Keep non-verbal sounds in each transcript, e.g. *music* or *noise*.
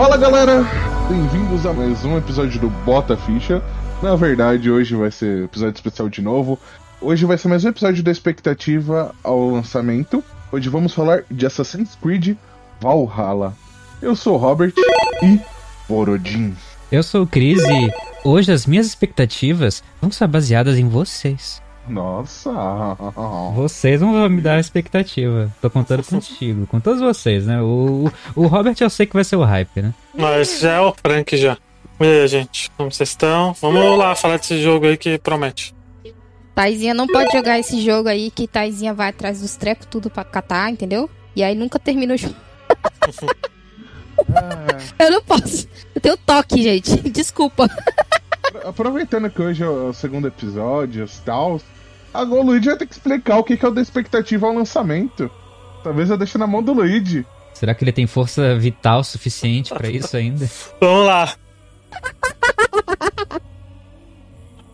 Fala galera, bem-vindos a mais um episódio do Bota Ficha. Na verdade, hoje vai ser episódio especial de novo. Hoje vai ser mais um episódio da expectativa ao lançamento. Hoje vamos falar de Assassin's Creed Valhalla. Eu sou o Robert e Borodin. Eu sou o Cris e hoje as minhas expectativas vão estar baseadas em vocês. Nossa! Vocês vão me dar a expectativa. Tô contando contigo, com todos vocês, né? O, o Robert eu sei que vai ser o hype, né? Mas já é o Frank já. E aí, gente? Como vocês estão? Vamos lá falar desse jogo aí que promete. Taizinha não pode jogar esse jogo aí, que Taizinha vai atrás dos trecos tudo pra catar, entendeu? E aí nunca termina o jogo. *laughs* Eu não posso. Eu tenho toque, gente. *laughs* Desculpa. Aproveitando que hoje é o segundo episódio e tal, agora o Luigi vai ter que explicar o que é o da expectativa ao lançamento. Talvez eu deixe na mão do Luigi. Será que ele tem força vital suficiente pra isso ainda? *laughs* Vamos lá.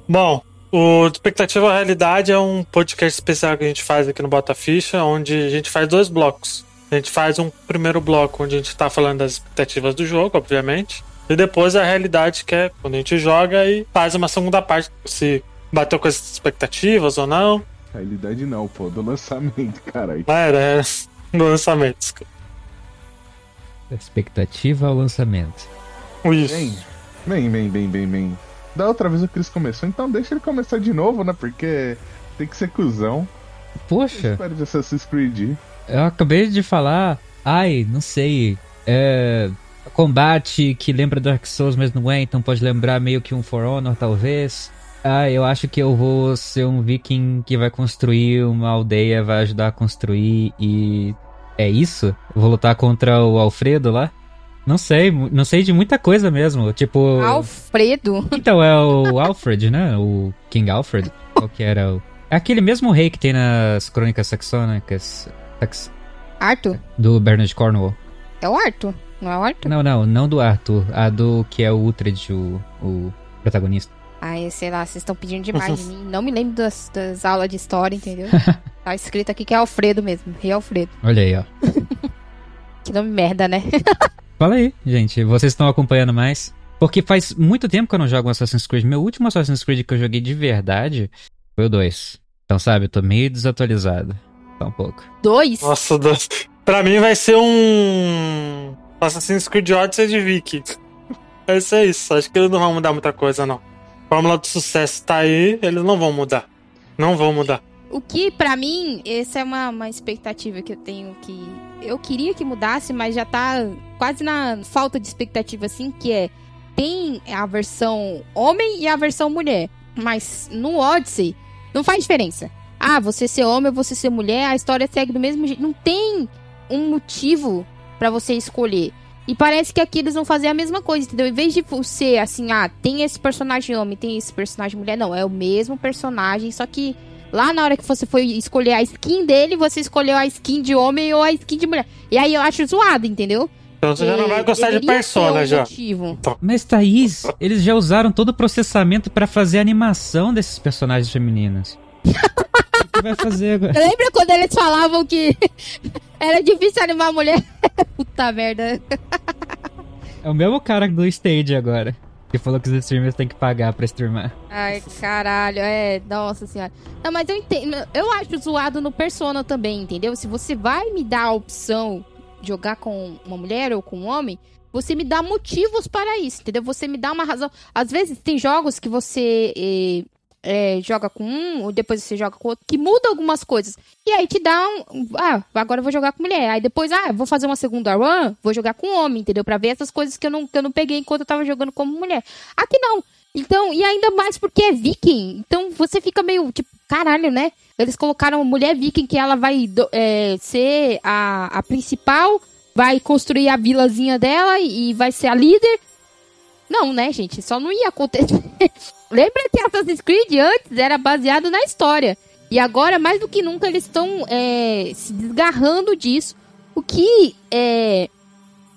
Bom, o Expectativa à Realidade é um podcast especial que a gente faz aqui no Bota Ficha, onde a gente faz dois blocos. A gente faz um primeiro bloco onde a gente tá falando das expectativas do jogo, obviamente. E depois a realidade, que é quando a gente joga e faz uma segunda parte, se bateu com as expectativas ou não. Realidade não, pô, do lançamento, caralho. Era, é, *laughs* do lançamento. desculpa. Expectativa ao lançamento. Isso. Bem, bem, bem, bem, bem, bem. Da outra vez o Chris começou, então deixa ele começar de novo, né? Porque tem que ser cuzão. Poxa, Espero de Assassin's Creed. eu acabei de falar. Ai, não sei. É. Combate que lembra Dark Souls, mas não é, então pode lembrar meio que um For Honor, talvez. Ah, eu acho que eu vou ser um viking que vai construir uma aldeia, vai ajudar a construir e. É isso? Eu vou lutar contra o Alfredo lá? Não sei, não sei de muita coisa mesmo. Tipo. Alfredo. Então, é o Alfred, né? O King Alfred. Qual que era o. É aquele mesmo rei que tem nas crônicas saxônicas. sax- Arthur. Do Bernard Cornwall. É o Arthur. Não é o Arthur? Não, não, não do Arthur. A do que é o Uhtred, o, o protagonista. Ai, sei lá, vocês estão pedindo demais de *laughs* mim. Não me lembro das, das aulas de história, entendeu? *laughs* tá escrito aqui que é Alfredo mesmo. Rei Alfredo. Olha aí, ó. *laughs* Que nome merda, né? Fala aí, gente. Vocês estão acompanhando mais? Porque faz muito tempo que eu não jogo Assassin's Creed. Meu último Assassin's Creed que eu joguei de verdade foi o 2. Então, sabe, eu tô meio desatualizado. Só um pouco. Dois. Nossa, Deus. Pra mim vai ser um. Assassin's Creed Odyssey de Vicky. Vai ser isso. Acho que eles não vão mudar muita coisa, não. Fórmula do sucesso tá aí, eles não vão mudar. Não vão mudar. O que, pra mim, essa é uma, uma expectativa que eu tenho que. Eu queria que mudasse, mas já tá quase na falta de expectativa, assim, que é. Tem a versão homem e a versão mulher. Mas no Odyssey, não faz diferença. Ah, você ser homem ou você ser mulher, a história segue do mesmo jeito. Não tem um motivo pra você escolher. E parece que aqui eles vão fazer a mesma coisa, entendeu? Em vez de ser assim, ah, tem esse personagem homem, tem esse personagem mulher, não. É o mesmo personagem, só que Lá na hora que você foi escolher a skin dele, você escolheu a skin de homem ou a skin de mulher. E aí eu acho zoado, entendeu? Então você já não vai gostar de Persona já. motivo. Mas, Thaís, eles já usaram todo o processamento pra fazer a animação desses personagens femininos. O que vai fazer agora? Lembra quando eles falavam que *laughs* era difícil animar a mulher? *laughs* Puta merda. É o mesmo cara do Stage agora. Que falou que os streamers têm que pagar pra streamar. Ai, caralho, é, nossa senhora. Não, mas eu entendo, eu acho zoado no Persona também, entendeu? Se você vai me dar a opção de jogar com uma mulher ou com um homem, você me dá motivos para isso, entendeu? Você me dá uma razão. Às vezes tem jogos que você eh, eh, joga com um, depois você joga com outro, que muda algumas coisas. E aí te dá um. Ah, agora eu vou jogar com mulher. Aí depois, ah, vou fazer uma segunda run, vou jogar com homem, entendeu? Pra ver essas coisas que eu não, que eu não peguei enquanto eu tava jogando como mulher. Aqui não. Então, e ainda mais porque é viking. Então você fica meio tipo, caralho, né? Eles colocaram mulher viking que ela vai é, ser a, a principal, vai construir a vilazinha dela e vai ser a líder. Não, né, gente? Só não ia acontecer. *laughs* Lembra que Assassin's Creed antes era baseado na história. E agora, mais do que nunca, eles estão é, se desgarrando disso. O que é,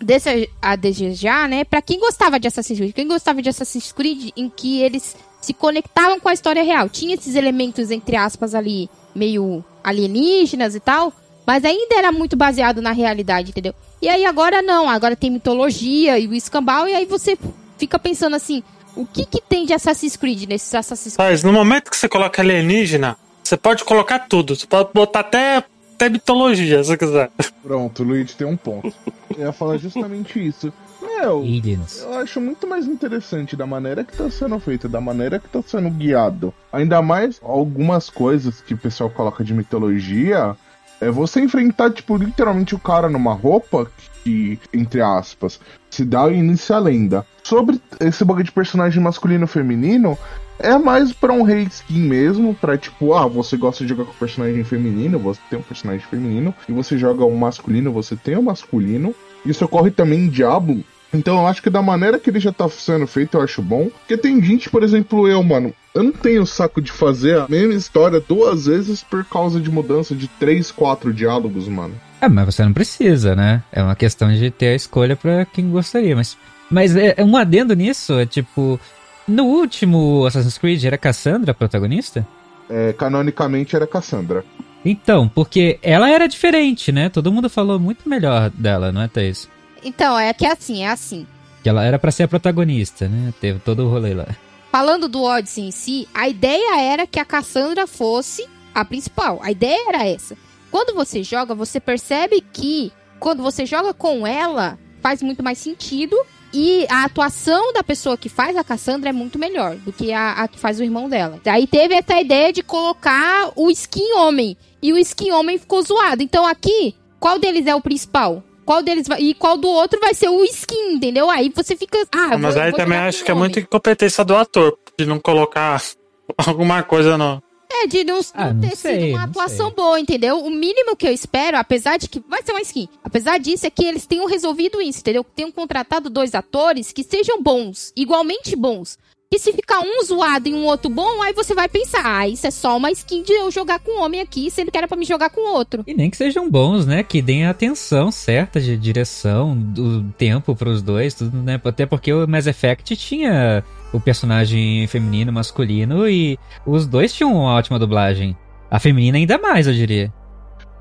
deixa a desejar, né? Pra quem gostava de Assassin's Creed, quem gostava de Assassin's Creed em que eles se conectavam com a história real. Tinha esses elementos, entre aspas, ali, meio alienígenas e tal, mas ainda era muito baseado na realidade, entendeu? E aí agora não, agora tem mitologia e o escambau, e aí você fica pensando assim, o que que tem de Assassin's Creed nesses Assassin's Creed? Mas no momento que você coloca alienígena, você pode colocar tudo. Você pode botar até, até mitologia, se você quiser. Pronto, o Luigi tem um ponto. Eu ia falar justamente isso. Meu, Aliens. eu acho muito mais interessante da maneira que tá sendo feito, da maneira que tá sendo guiado. Ainda mais algumas coisas que o pessoal coloca de mitologia. É você enfrentar, tipo, literalmente o cara numa roupa que, entre aspas, se dá o início à lenda. Sobre esse bagulho de personagem masculino e feminino, é mais pra um rei skin mesmo, pra tipo, ah, você gosta de jogar com personagem feminino, você tem um personagem feminino, e você joga o masculino, você tem o masculino. Isso ocorre também em Diablo. Então eu acho que da maneira que ele já tá sendo feito, eu acho bom. Porque tem gente, por exemplo, eu, mano, eu não tenho saco de fazer a mesma história duas vezes por causa de mudança de três, quatro diálogos, mano. É, mas você não precisa, né? É uma questão de ter a escolha pra quem gostaria. Mas, mas é, é um adendo nisso, é tipo. No último Assassin's Creed era Cassandra a protagonista? É, canonicamente era Cassandra. Então, porque ela era diferente, né? Todo mundo falou muito melhor dela, não é, Thaís? Então, é que é assim, é assim. Que ela era pra ser a protagonista, né? Teve todo o rolê lá. Falando do Odyssey em si, a ideia era que a Cassandra fosse a principal. A ideia era essa. Quando você joga, você percebe que quando você joga com ela, faz muito mais sentido. E a atuação da pessoa que faz a Cassandra é muito melhor do que a, a que faz o irmão dela. Daí teve essa ideia de colocar o skin homem. E o skin homem ficou zoado. Então aqui, qual deles é o principal? Qual deles vai. E qual do outro vai ser o skin, entendeu? Aí você fica. Ah, Mas vou- aí vou também acho que é muita incompetência do ator, de não colocar *laughs* alguma coisa no. É, de não, Ah, não não ter sei, sido uma atuação sei. boa, entendeu? O mínimo que eu espero, apesar de que vai ser uma skin, apesar disso, é que eles tenham resolvido isso, entendeu? Que tenham contratado dois atores que sejam bons, igualmente bons. Que se ficar um zoado e um outro bom, aí você vai pensar, ah, isso é só uma skin de eu jogar com um homem aqui, sendo que era pra me jogar com outro. E nem que sejam bons, né? Que deem a atenção certa de direção, do tempo pros dois, tudo, né? Até porque o Mass Effect tinha o personagem feminino, masculino, e os dois tinham uma ótima dublagem. A feminina ainda mais, eu diria.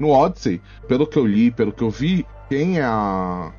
No Odyssey, pelo que eu li, pelo que eu vi, quem é a.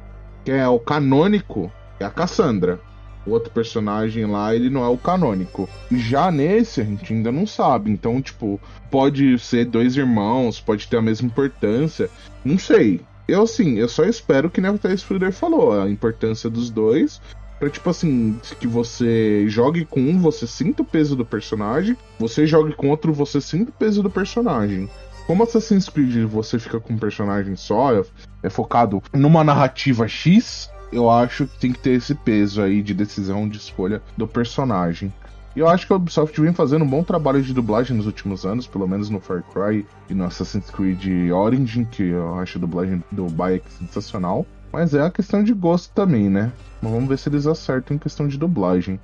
Quem é o canônico é a Cassandra. O outro personagem lá, ele não é o canônico. Já nesse, a gente ainda não sabe. Então, tipo, pode ser dois irmãos, pode ter a mesma importância. Não sei. Eu, assim, eu só espero que nem a Thaís Fruder falou, a importância dos dois. Pra, tipo assim, que você jogue com um, você sinta o peso do personagem. Você jogue com outro, você sinta o peso do personagem. Como Assassin's Creed você fica com um personagem só, é focado numa narrativa X, eu acho que tem que ter esse peso aí de decisão de escolha do personagem. E eu acho que a Ubisoft vem fazendo um bom trabalho de dublagem nos últimos anos, pelo menos no Far Cry e no Assassin's Creed Origin, que eu acho a dublagem do Bayek sensacional. Mas é a questão de gosto também, né? Mas vamos ver se eles acertam em questão de dublagem.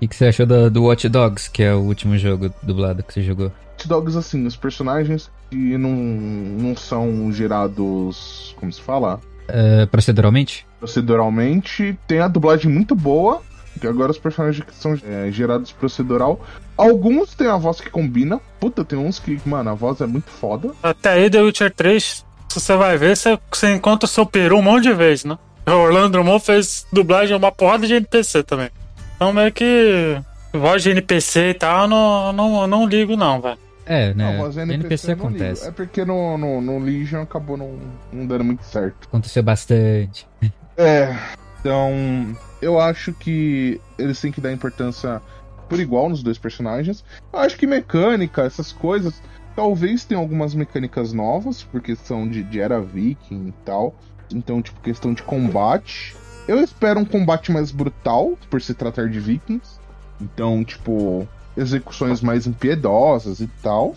O que, você achou do, do Watch Dogs, que é o último jogo dublado que você jogou? Hot Dogs, assim, os personagens que não, não são gerados. Como se fala? É, proceduralmente? proceduralmente. Tem a dublagem muito boa. Que agora os personagens que são é, gerados procedural. Alguns tem a voz que combina. Puta, tem uns que, mano, a voz é muito foda. Até aí, The Witcher 3, se você vai ver, você, você encontra o seu peru um monte de vezes, né? O Orlando Drummond fez dublagem uma porrada de NPC também. Então, meio que. Voz de NPC e tal, eu não, não, não ligo, não, velho. É, né? Não, voz NPC, NPC ligo. acontece. É porque no, no, no Legion acabou não, não dando muito certo. Aconteceu bastante. É, então eu acho que eles têm que dar importância por igual nos dois personagens. Eu acho que mecânica, essas coisas, talvez tenham algumas mecânicas novas, porque são de, de era viking e tal. Então, tipo, questão de combate. Eu espero um combate mais brutal, por se tratar de vikings. Então, tipo, execuções mais impiedosas e tal.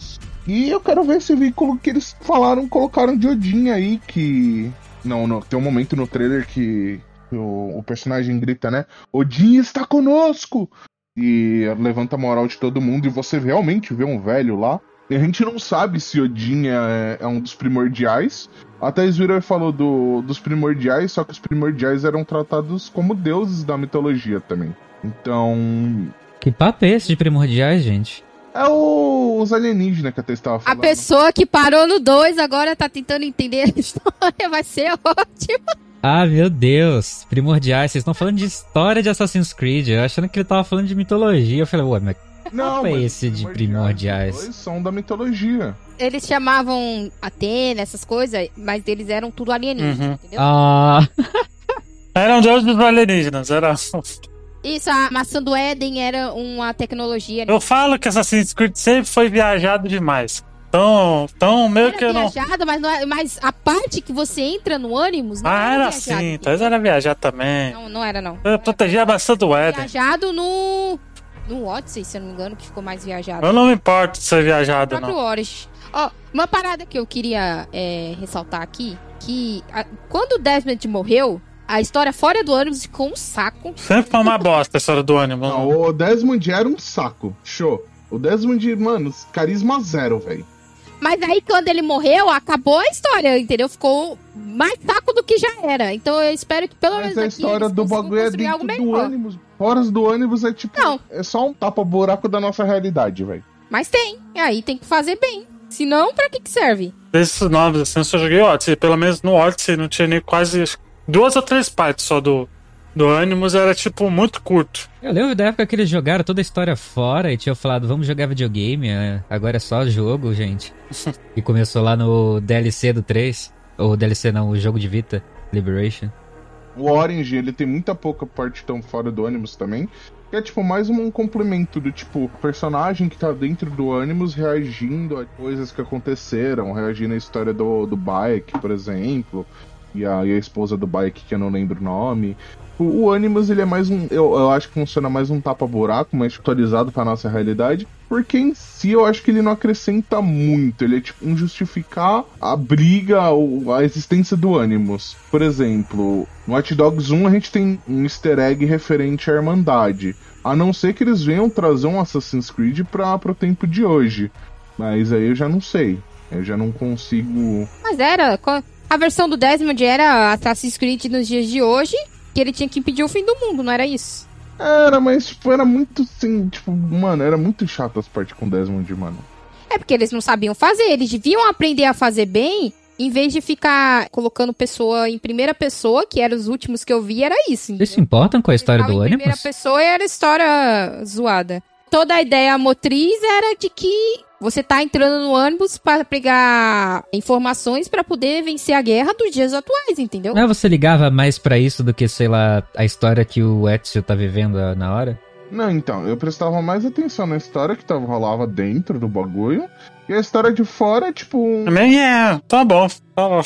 E eu quero ver esse veículo que eles falaram, colocaram de Odin aí, que. Não, não, tem um momento no trailer que o, o personagem grita, né? Odin está conosco! E levanta a moral de todo mundo e você realmente vê um velho lá. E a gente não sabe se Odin é, é um dos primordiais. Até Zvira falou do, dos primordiais, só que os primordiais eram tratados como deuses da mitologia também. Então. Que papo é esse de primordiais, gente? É o, os alienígenas que até estava A falando. pessoa que parou no 2 agora tá tentando entender a *laughs* história, vai ser ótimo. Ah, meu Deus. Primordiais. Vocês estão falando de história de Assassin's Creed. Eu achando que ele tava falando de mitologia. Eu falei, ué, mas Não, é esse de Os primordiais? dois são da mitologia. Eles chamavam Atena, essas coisas, mas eles eram tudo alienígenas, Uhum. entendeu? Ah, *laughs* Eram deuses alienígenas, era. Isso, a maçã do Éden era uma tecnologia. Eu falo que Assassin's Creed sempre foi viajado demais. Então, então meio Era que eu não. viajada, mas, não é- mas a parte que você entra no ânimos não Ah, era assim, entendeu? talvez era viajar também. Não, não era não. Eu protegia a maçã do Éden. Viajado no no Odyssey, se eu não me engano, que ficou mais viajado. Eu não me importo de ser viajado, não. Oris. Ó, uma parada que eu queria é, ressaltar aqui, que a- quando o Desmond morreu, a história fora do ânimos ficou um saco. Sempre foi uma bosta a história do ânimo. Não, o Desmond era um saco. Show. O Desmond, mano, carisma zero, velho. Mas aí, quando ele morreu, acabou a história, entendeu? Ficou mais saco do que já era. Então eu espero que pelo Mas menos a aqui história do bagulho é dentro do ônibus. Fora do ônibus é tipo. Não. É só um tapa-buraco da nossa realidade, velho. Mas tem. E aí tem que fazer bem. Senão, pra que que serve? Desses novos, assim, eu só joguei Odyssey. Pelo menos no Odyssey não tinha nem quase. Duas ou três partes só do, do Animus, era tipo muito curto. eu lembro da época que eles jogaram toda a história fora e tinham falado, vamos jogar videogame, é, agora é só jogo, gente. *laughs* e começou lá no DLC do 3. Ou DLC não, o jogo de Vita, Liberation. O Orange, ele tem muita pouca parte tão fora do Animus também. Que é tipo mais um complemento do tipo personagem que tá dentro do Animus reagindo a coisas que aconteceram, reagindo à história do, do Bike, por exemplo. E a, e a esposa do Bike, que eu não lembro o nome. O, o Animus, ele é mais um. Eu, eu acho que funciona mais um tapa-buraco, mais atualizado pra nossa realidade. Porque em si eu acho que ele não acrescenta muito. Ele é tipo um justificar a briga, ou a existência do Animus. Por exemplo, no Watch Dogs 1 a gente tem um easter egg referente à Irmandade. A não ser que eles venham trazer um Assassin's Creed para pro tempo de hoje. Mas aí eu já não sei. Eu já não consigo. Mas era. A versão do Desmond era Assassin's Creed nos dias de hoje, que ele tinha que impedir o fim do mundo, não era isso? Era, mas tipo, era muito assim, tipo, mano, era muito chato as partes com Desmond, mano. É porque eles não sabiam fazer, eles deviam aprender a fazer bem, em vez de ficar colocando pessoa em primeira pessoa, que eram os últimos que eu vi, era isso. Vocês se entendeu? importam com a história do em primeira pessoa era história zoada. Toda a ideia motriz era de que você tá entrando no ônibus para pegar informações para poder vencer a guerra dos dias atuais, entendeu? Não, é você ligava mais pra isso do que, sei lá, a história que o Ezio tá vivendo na hora? Não, então, eu prestava mais atenção na história que tava, rolava dentro do bagulho. E a história de fora, tipo. um- Também é, tá bom, tá bom.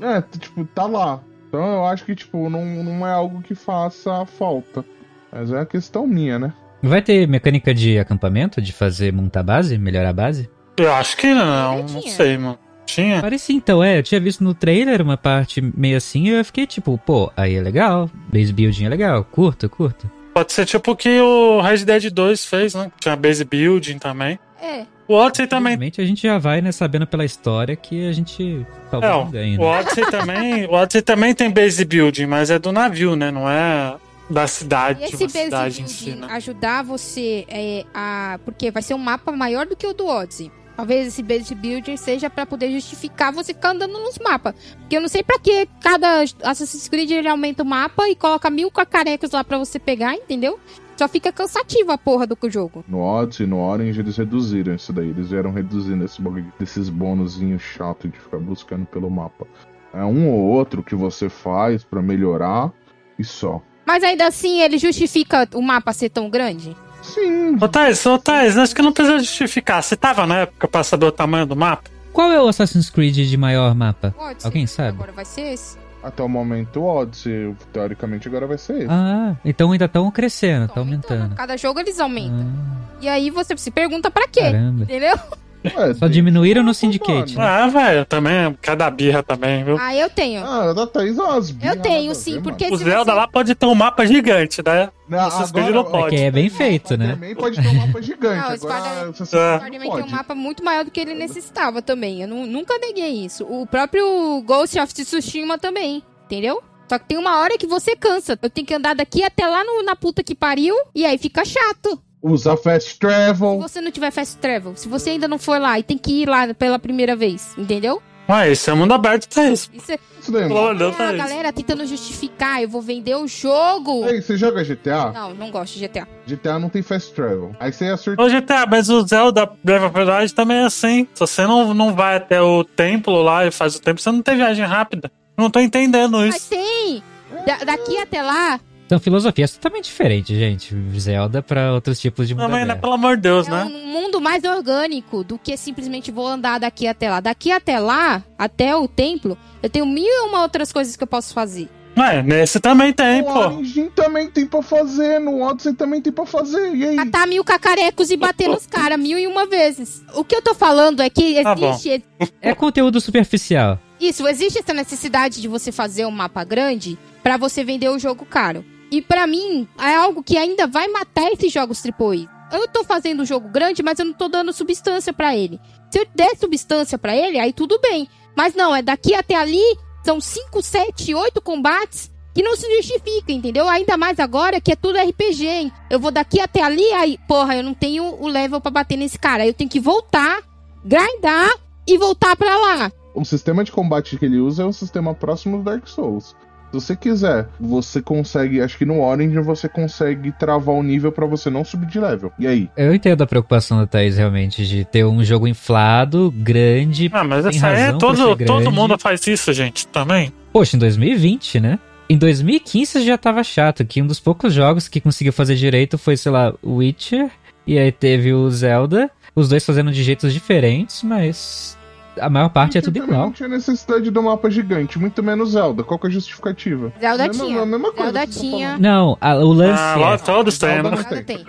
É, tipo, tá lá. Então eu acho que, tipo, não, não é algo que faça falta. Mas é uma questão minha, né? Vai ter mecânica de acampamento, de fazer montar base, melhorar a base? Eu acho que não, não sei, mano. Tinha? Parecia então, é. Eu tinha visto no trailer uma parte meio assim e eu fiquei tipo, pô, aí é legal. Base building é legal, curto, curto. Pode ser tipo o que o Red Dead 2 fez, né? Tinha base building também. É. O Odyssey também. A gente já vai, né, sabendo pela história que a gente talvez É, não ganhe, o né? Odyssey também. O Odyssey também tem base building, mas é do navio, né? Não é da cidade, E de esse uma cidade em si, né? ajudar você é, a. Porque vai ser um mapa maior do que o do Odyssey. Talvez esse base building seja pra poder justificar você ficar andando nos mapas. Porque eu não sei pra que cada Assassin's Creed ele aumenta o mapa e coloca mil cacarecos lá pra você pegar, entendeu? Só fica cansativo a porra do jogo. No Odyssey, no Orange, eles reduziram isso daí. Eles vieram reduzindo esse bagulho desses bônusinhos chatos de ficar buscando pelo mapa. É um ou outro que você faz pra melhorar e só. Mas ainda assim, ele justifica o mapa ser tão grande? Sim, Ô Thais, ô Thais, acho que não precisa justificar. Você tava na época pra saber o tamanho do mapa? Qual é o Assassin's Creed de maior mapa? Odyssey. Alguém sabe? Agora vai ser esse? até o momento o Odyssey, teoricamente agora vai ser esse. Ah, então ainda estão crescendo, Tá tá aumentando. Cada jogo eles aumentam. Ah, E aí você se pergunta pra quê? caramba. Entendeu? Ué, Só tem- diminuíram no. Syndicate, né? Ah, velho, também, cada birra também, viu? Ah, eu tenho. Ah, da Thaís é umas eu tenho a sim, ver, porque O Zelda você... lá pode ter um mapa gigante, né? Não, Assassin's Creed não pode. É que é bem feito, né? Também pode ter um mapa gigante. Não, o agora, Spider- você É. Spider-Man tem um mapa muito maior do que ele necessitava também. Eu nu- nunca neguei isso. O próprio Ghost of Tsushima também, entendeu? Só que tem uma hora que você cansa. Eu tenho que andar daqui até lá no- na puta que pariu, e aí fica chato. Usa Fast Se Travel. você não tiver fast travel, se você ainda não for lá e tem que ir lá pela primeira vez, entendeu? Ué, esse é mundo aberto, tá isso. Isso é, Isso daí, Pelo mano. amor de Deus, é tá a isso. galera tentando justificar, eu vou vender o jogo. Ei, você joga GTA? Não, não gosto de GTA. GTA não tem fast travel. Aí você acerta. Ô, GTA, mas o Zelda Breath of the Wild também é assim. Se você não, não vai até o templo lá e faz o templo, você não tem viagem rápida. Não tô entendendo Mas isso. tem! Da- daqui até lá, São filosofias totalmente diferentes, gente. Zelda pra outros tipos de mundo Não, mas, pelo amor de Deus, é né? um mundo mais orgânico do que simplesmente vou andar daqui até lá. Daqui até lá, até o templo, eu tenho mil e uma outras coisas que eu posso fazer. Ué, nesse também tem, No pô. Origin também tem pra fazer, no Odyssey também tem pra fazer. E aí? Matar mil cacarecos e bater nos caras mil e uma vezes. O que eu tô falando é que Tá existe *laughs* É conteúdo superficial. Isso, existe essa necessidade de você fazer um mapa grande pra você vender o jogo caro. E pra mim, é algo que ainda vai matar esses jogos AAA. Eu tô fazendo um jogo grande, mas eu não tô dando substância pra ele. Se eu der substância pra ele, aí tudo bem. Mas não, é daqui até ali, são 5, 7, 8 combates que não se justifica, entendeu? Ainda mais agora que é tudo RPG, hein? Eu vou daqui até ali, aí, porra, eu não tenho o level pra bater nesse cara. Eu tenho que voltar, grindar e voltar pra lá. O sistema de combate que ele usa é o sistema próximo do Dark Souls. Se você quiser, você consegue, acho que no Origin você consegue travar o nível pra você não subir de level. E aí? Eu entendo a preocupação da Thaís, realmente, de ter um jogo inflado, grande. Ah, mas essa é todo, todo mundo faz isso, gente, também. Poxa, em 2020, né? Em 2015 já tava chato, que um dos poucos jogos que conseguiu fazer direito foi, sei lá, Witcher, e aí teve o Zelda, os dois fazendo de jeitos diferentes, mas a maior parte é Porque tudo igual. Não tinha necessidade do mapa gigante, muito menos Zelda. Qual que é a justificativa? Zelda Mesma- tinha. a mesma coisa Zelda vocês tinha. estão Não, a- o lance Ah, é... lá todos Zelda tem. tem.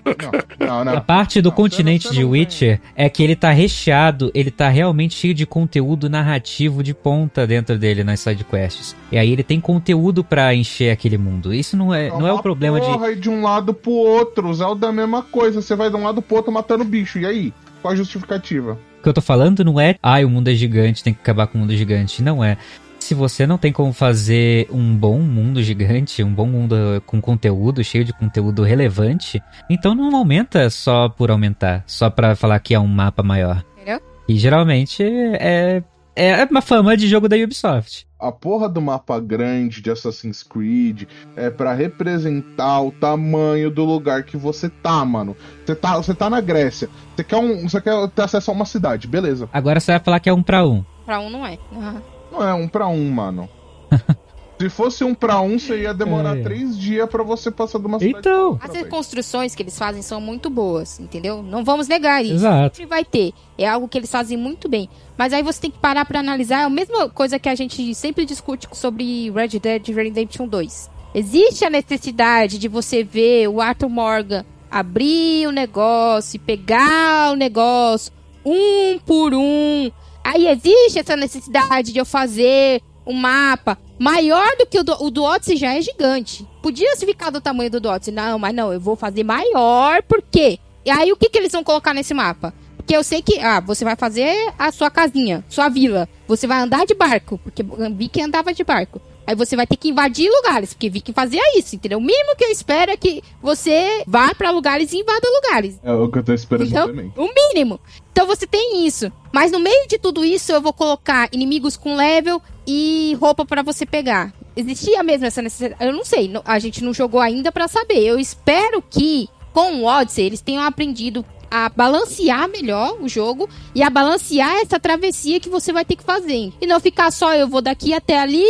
Não, não, não. A parte do Não, continente de tem. Witcher é que ele tá recheado, ele tá realmente cheio de conteúdo narrativo de ponta dentro dele nas sidequests. E aí ele tem conteúdo pra encher aquele mundo. Isso não é, não é o problema de. porra, e de um lado pro outro. Zelda é a mesma coisa. Você vai de um lado pro outro matando bicho. E aí? Qual a justificativa? O que eu tô falando não é, ai, o mundo é gigante, tem que acabar com o mundo gigante. Não é. Se você não tem como fazer um bom mundo gigante, um bom mundo com conteúdo, cheio de conteúdo relevante, então não aumenta só por aumentar, só pra falar que é um mapa maior. Entendeu? E geralmente é, é uma fama de jogo da Ubisoft. A porra do mapa grande de Assassin's Creed é pra representar o tamanho do lugar que você tá, mano. Você tá, você tá na Grécia. Você quer, um, você quer ter acesso a uma cidade, beleza. Agora você vai falar que é um pra um. Pra um não é. Ah. *laughs* Não é um pra um, mano. *laughs* Se fosse um pra um, você ia demorar É. três dias pra você passar de uma cidade Então. pra As reconstruções que eles fazem são muito boas, entendeu? Não vamos negar isso. Exato. Sempre vai ter. É algo que eles fazem muito bem. Mas aí você tem que parar pra analisar. É a mesma coisa que a gente sempre discute sobre Red Dead Redemption 2. Existe a necessidade de você ver o Arthur Morgan abrir o negócio e pegar o negócio um por um. Aí existe essa necessidade de eu fazer um mapa maior do que o do, o do Odyssey já é gigante. Podia se ficar do tamanho do do Odyssey. Não, mas não, eu vou fazer maior, por quê? E aí o que, que eles vão colocar nesse mapa? Porque eu sei que, ah, você vai fazer a sua casinha, sua vila. Você vai andar de barco, porque vi que andava de barco. Aí você vai ter que invadir lugares, porque vi que fazia isso, entendeu? O mínimo que eu espero é que você vá pra lugares e invada lugares. É o que eu tô esperando Então, também. o mínimo. Então você tem isso. Mas no meio de tudo isso, eu vou colocar inimigos com level e roupa pra você pegar. Existia mesmo essa necessidade? Eu não sei. A gente não jogou ainda pra saber. Eu espero que com o Odyssey eles tenham aprendido a balancear melhor o jogo e a balancear essa travessia que você vai ter que fazer. E não ficar só eu vou daqui até ali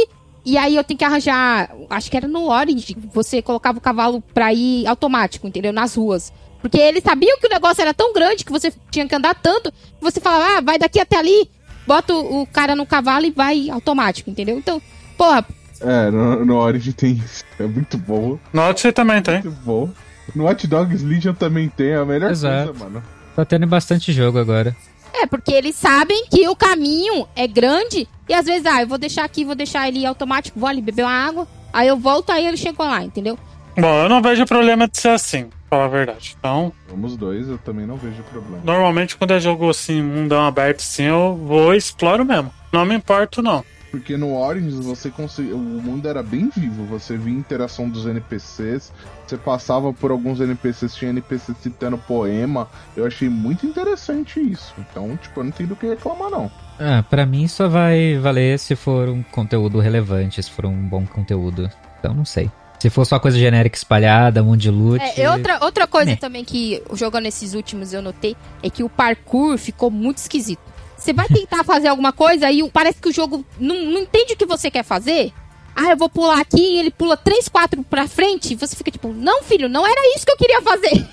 e aí eu tenho que arranjar, acho que era no Origin, você colocava o cavalo pra ir automático, entendeu? Nas ruas. Porque eles sabiam que o negócio era tão grande que você tinha que andar tanto, que você falava, ah, vai daqui até ali, bota o, cara no cavalo e vai automático, entendeu? Então, porra, É, no, no Origin tem isso. É muito bom. No Odyssey também tem. Muito bom. No Watch Dogs Legion também tem. É a melhor Exato. coisa, mano. Tá tendo bastante jogo agora. é porque eles sabem que o caminho é grande e às vezes, ah, eu vou deixar aqui, vou deixar ele automático, vou ali beber uma água, aí eu volto, aí ele chegou lá, entendeu? Bom, eu não vejo problema de ser assim, pra falar a verdade. Então, Vamos dois, eu também não vejo problema. normalmente quando é jogo assim, mundão aberto assim, eu vou e exploro mesmo. Não me importo, não. Porque no Origins você conseguia. O mundo era bem vivo. Você via a interação dos NPCs. Você passava por alguns NPCs, tinha NPC citando poema. Eu achei muito interessante isso. Então, tipo, eu não tenho do que reclamar, não. Ah, pra mim só vai valer se for um conteúdo relevante, se for um bom conteúdo. Então não sei. Se for só coisa genérica espalhada, mundo de loot. É, e outra, outra coisa Né. também que jogando esses últimos eu notei é que o parkour ficou muito esquisito. Você vai tentar fazer alguma coisa e parece que o jogo não, não entende o que você quer fazer. Ah, eu vou pular aqui e ele pula 3, 4 pra frente. E você fica tipo, não, filho, não era isso que eu queria fazer.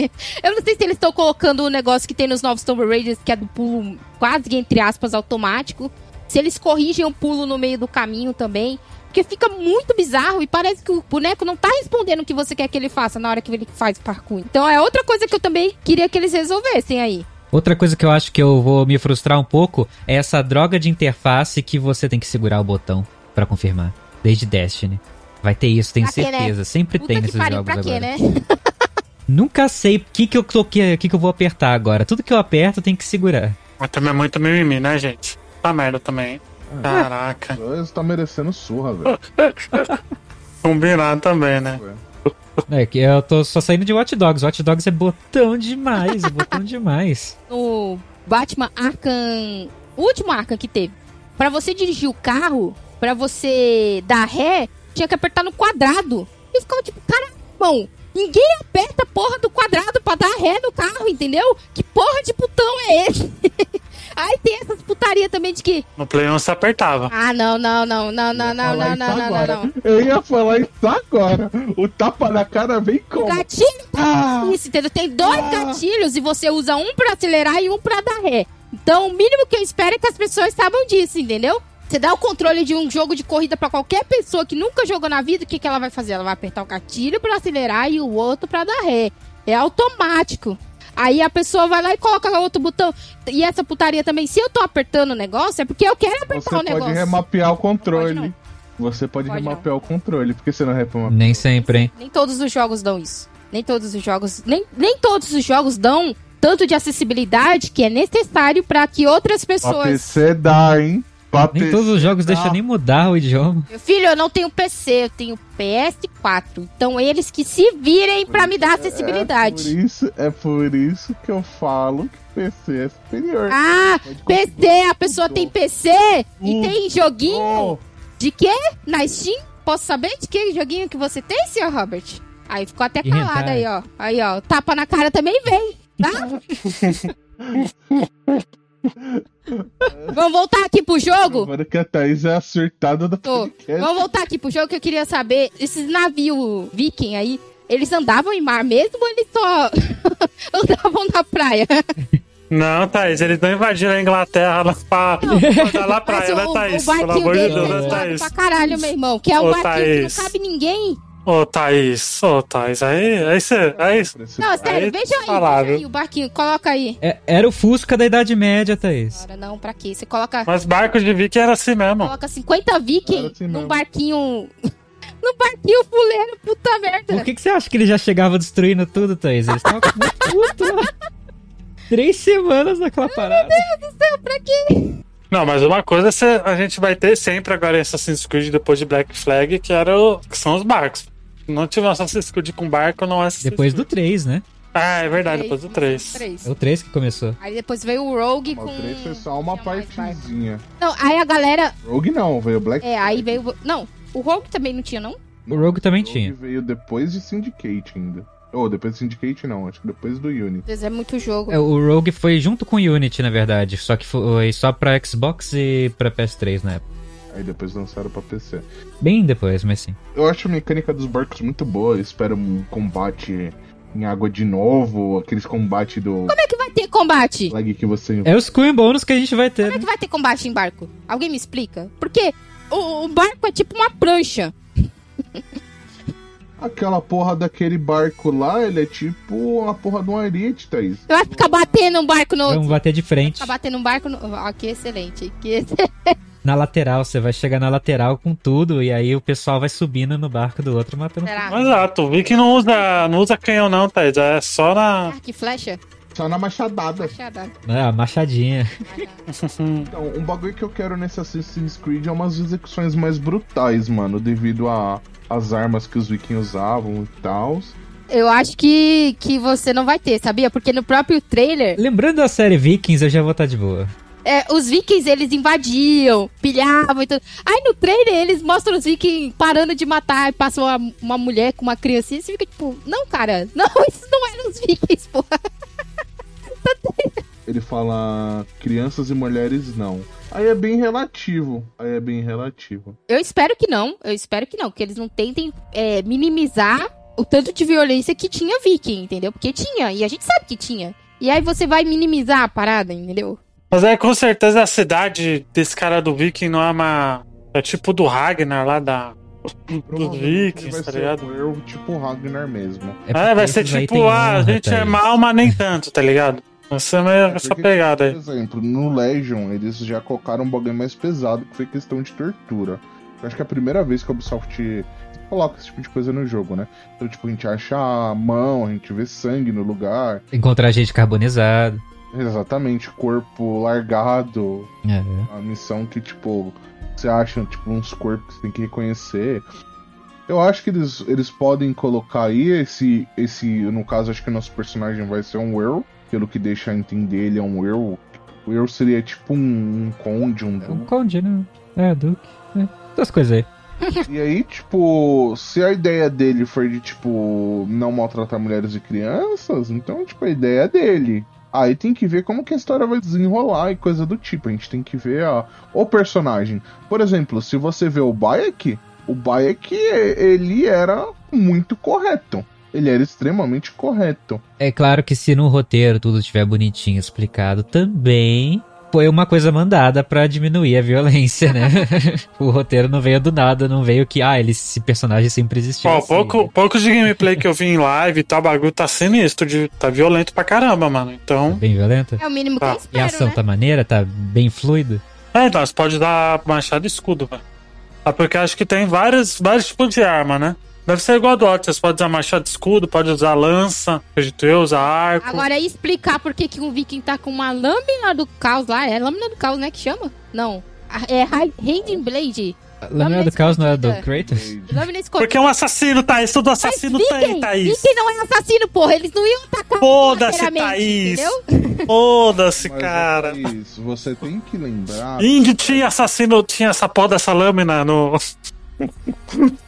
*laughs* eu não sei se eles estão colocando o negócio que tem nos novos Tomb Raiders, que é do pulo quase entre aspas, automático. Se eles corrigem o pulo no meio do caminho também. Porque fica muito bizarro e parece que o boneco não tá respondendo o que você quer que ele faça na hora que ele faz o parkour. Então é outra coisa que eu também queria que eles resolvessem aí. Outra coisa que eu acho que eu vou me frustrar um pouco é essa droga de interface que você tem que segurar o botão pra confirmar. Desde Destiny. Vai ter isso, tenho Pra né? certeza. Sempre Puta tem que nesses pariu, jogos pra quê, agora. né? *laughs* Nunca sei o que, que, eu, tô- que, que, que eu vou apertar agora. Tudo que eu aperto tem que segurar. Mas também é muito mimimi, né, gente? Tá merda também. Caraca. Você tá merecendo surra, velho. *laughs* Combinado também, né? É que eu tô só saindo de Watch Dogs. Watch Dogs é botão demais, é botão demais. *laughs* No Batman Arkham. O último Arkham que teve. Pra você dirigir o carro, pra você dar ré, tinha que apertar no quadrado. E ficava tipo, cara, bom, ninguém aperta a porra do quadrado pra dar ré no carro, entendeu? Que porra de botão é esse? *laughs* Aí tem essas putaria também de que. No Play 1 você apertava. Ah, não, não, não, não, não, não, não, não, não, não, não. Eu ia falar isso agora. O tapa na cara vem O como? gatilho Ah, Isso, entendeu? Tem dois Ah. gatilhos e você usa um pra acelerar e um pra dar ré. Então, o mínimo que eu espero é que as pessoas saibam disso, entendeu? Você dá o controle de um jogo de corrida pra qualquer pessoa que nunca jogou na vida, o que, que ela vai fazer? Ela vai apertar o gatilho pra acelerar e o outro pra dar ré. É automático. Aí a pessoa vai lá e coloca outro botão. E essa putaria também, se eu tô apertando o negócio, é porque eu quero apertar você o pode negócio. remapear o Pode controle. não. Você pode, Pode remapear o controle. Por que você não remapeia? Nem sempre, hein? Nem todos os jogos dão isso. Nem todos os jogos. Nem, nem todos os jogos dão tanto de acessibilidade que é necessário pra que outras pessoas. PC dá, hein? Pra Nem PC todos os jogos deixam nem mudar o idioma. Meu filho, eu não tenho PC, eu tenho PS4. Então eles que se virem pra me dar É acessibilidade. por, isso, é por isso que eu falo que PC é superior. Ah, PC, a pessoa tem PC e Uh. tem joguinho Oh, de quê? Na Steam? Posso saber de que joguinho que você tem, senhor Robert? Aí ficou até calado aí, ó. Aí, ó. Tapa na cara também vem, tá? *laughs* *laughs* Vamos voltar aqui pro jogo? agora que a Thaís é acertada da Tô. podcast. Vamos voltar aqui pro jogo que eu queria saber. Esses navios viking aí, eles andavam em mar mesmo ou eles só *laughs* andavam na praia? Não, Thaís, eles não invadiram a Inglaterra lá pra pra lá praia, né, o, Thaís? o Pelo barquinho amor de deles Deus, é né, zoado Thaís? pra caralho, meu irmão. Que é um Ô, barquinho Thaís. que não cabe ninguém. Ô, Thaís, ô, Thaís, aí, aí você, aí, Não, sério, Aí, veja aí, veja aí o barquinho. Coloca aí. É- era o Fusca da Idade Média, Thaís. Agora não, pra quê? Você coloca, mas barcos de Viking era assim mesmo. coloca 50 viking assim num mesmo. barquinho... *laughs* num barquinho fuleiro, puta merda. Por que, que você acha que ele já chegava destruindo tudo, Thaís? Eles estavam muito putos lá. Três semanas naquela parada. Pra quê? Não, mas uma coisa cê- a gente vai ter sempre agora em Assassin's Creed depois de Black Flag, que, era o, que são os barcos. Não tive Assassin's Creed com barco, não é Assassin's Depois do Creed. 3, né? Ah, é verdade, depois do 3. Três. É o 3 que começou. Aí depois veio o Rogue Mas com... O 3 foi só uma partezinha. Não, aí a galera... Rogue não, veio Black É, aí veio... Não, o Rogue também não tinha, não? O Rogue também Rogue tinha. veio depois de Syndicate ainda. Ou depois de Syndicate não, acho que depois do Unity. Vezes é muito jogo. É, o Rogue foi junto com o Unity, na verdade. Só que foi só pra Xbox e pra PS3 na época. Aí depois lançaram pra PC. Bem depois, mas sim. Eu acho a mecânica dos barcos muito boa. Eu espero um combate em água de novo, aqueles combate do Como é que vai ter combate? flag que você É os Queen Bônus que a gente vai ter. Como é né? que vai ter combate em barco? Alguém me explica? Porque o, o barco é tipo uma prancha. *laughs* Aquela porra daquele barco lá, ele é tipo a porra de um ariete, Thaís. Vai ficar batendo um barco no outro. Vamos bater de frente. Ficar batendo um barco no. Ah, que excelente. Que ex- Na lateral, você vai chegar na lateral com tudo. E aí o pessoal vai subindo no barco do outro matando. Será? Exato, o Viking não usa, não usa canhão não, Thaís, é só na... Ah, que flecha? Só na machadada. Fechada. Ah, machadinha. Então, um bagulho que eu quero nesse Assassin's Creed é umas execuções mais brutais, mano, devido a as armas que os vikings usavam e tal. Eu acho que, que você não vai ter, sabia? Porque no próprio trailer. Lembrando da série Vikings, eu já vou estar de boa. É, os vikings, eles invadiam, pilhavam e tudo. Aí no trailer, eles mostram os vikings parando de matar e passam uma, uma mulher com uma criancinha. E você fica tipo, não, cara, não, *laughs* isso não eram os vikings, porra. *laughs* Ele fala crianças e mulheres não. Aí é bem relativo. Aí é bem relativo. Eu espero que não, eu espero que não, que eles não tentem é, minimizar o tanto de violência que tinha viking, entendeu? Porque tinha, e a gente sabe que tinha. E aí você vai minimizar a parada, entendeu? Mas é com certeza a cidade desse cara do Viking não é uma. É tipo do Ragnar lá da. Dos Vikings, tá ligado? erro tipo Ragnar mesmo. É, porque vai ser aí tipo, ah, a gente é mal, mas nem tanto, tá ligado? Ser meio essa Porque, pegada aí. Por exemplo, no Legion, eles já colocaram um bagulho mais pesado, que foi questão de tortura. Eu acho que é a primeira vez que a Ubisoft coloca esse tipo de coisa no jogo, né? Então, tipo, a gente acha a mão, a gente vê sangue no lugar. Encontrar gente carbonizada. Exatamente, corpo largado. É. A missão que, tipo, você acha, tipo, uns corpos que você tem que reconhecer. Eu acho que eles, eles podem colocar aí esse, esse. No caso, acho que o nosso personagem vai ser um Earl. Pelo que deixa a entender, ele é um Earl. O Earl seria tipo um, um conde, um É um conde, né? É, Duke. É. Essas coisas aí. *laughs* E aí, tipo, se a ideia dele for de, tipo, não maltratar mulheres e crianças, então, tipo, a ideia é dele. Aí tem que ver como que a história vai desenrolar e coisa do tipo. A gente tem que ver o personagem. Por exemplo, se você vê o Bayek, o Bayek, ele era muito correto. Ele era extremamente correto. É claro que se no roteiro tudo estiver bonitinho explicado, também foi uma coisa mandada pra diminuir a violência, né? *laughs* o roteiro não veio do nada, não veio que, ah, ele, esse personagem sempre existiu. Ó, assim. pouco, poucos de gameplay que eu vi em live e tal, o bagulho tá sinistro, de, tá violento pra caramba, mano. Tá Então. bem violenta? É o mínimo que Tá. eu E a espero, ação né? tá maneira? Tá bem fluido? É, então, você pode dar machado e escudo, velho. Ah, porque acho que tem vários, vários tipos de arma, né? Deve ser igual a do você pode usar machado e escudo, pode usar lança, acredito eu, usar arco. Agora, aí explicar por que que um viking tá com uma lâmina do caos lá. É lâmina do caos, né, que chama? Não. É Handing Blade. Lâmina do Caos não é do. Kratos? Lâmina escondida. Porque é um assassino, Thaís, todo Mas assassino tem, Viking, Thaís. Viking não é assassino, porra. Eles não iam atacar Foda-se, Thaís. *laughs* Foda-se, Mas cara. é isso, você tem que lembrar. Indy tinha assassino, tinha essa porra dessa lâmina no.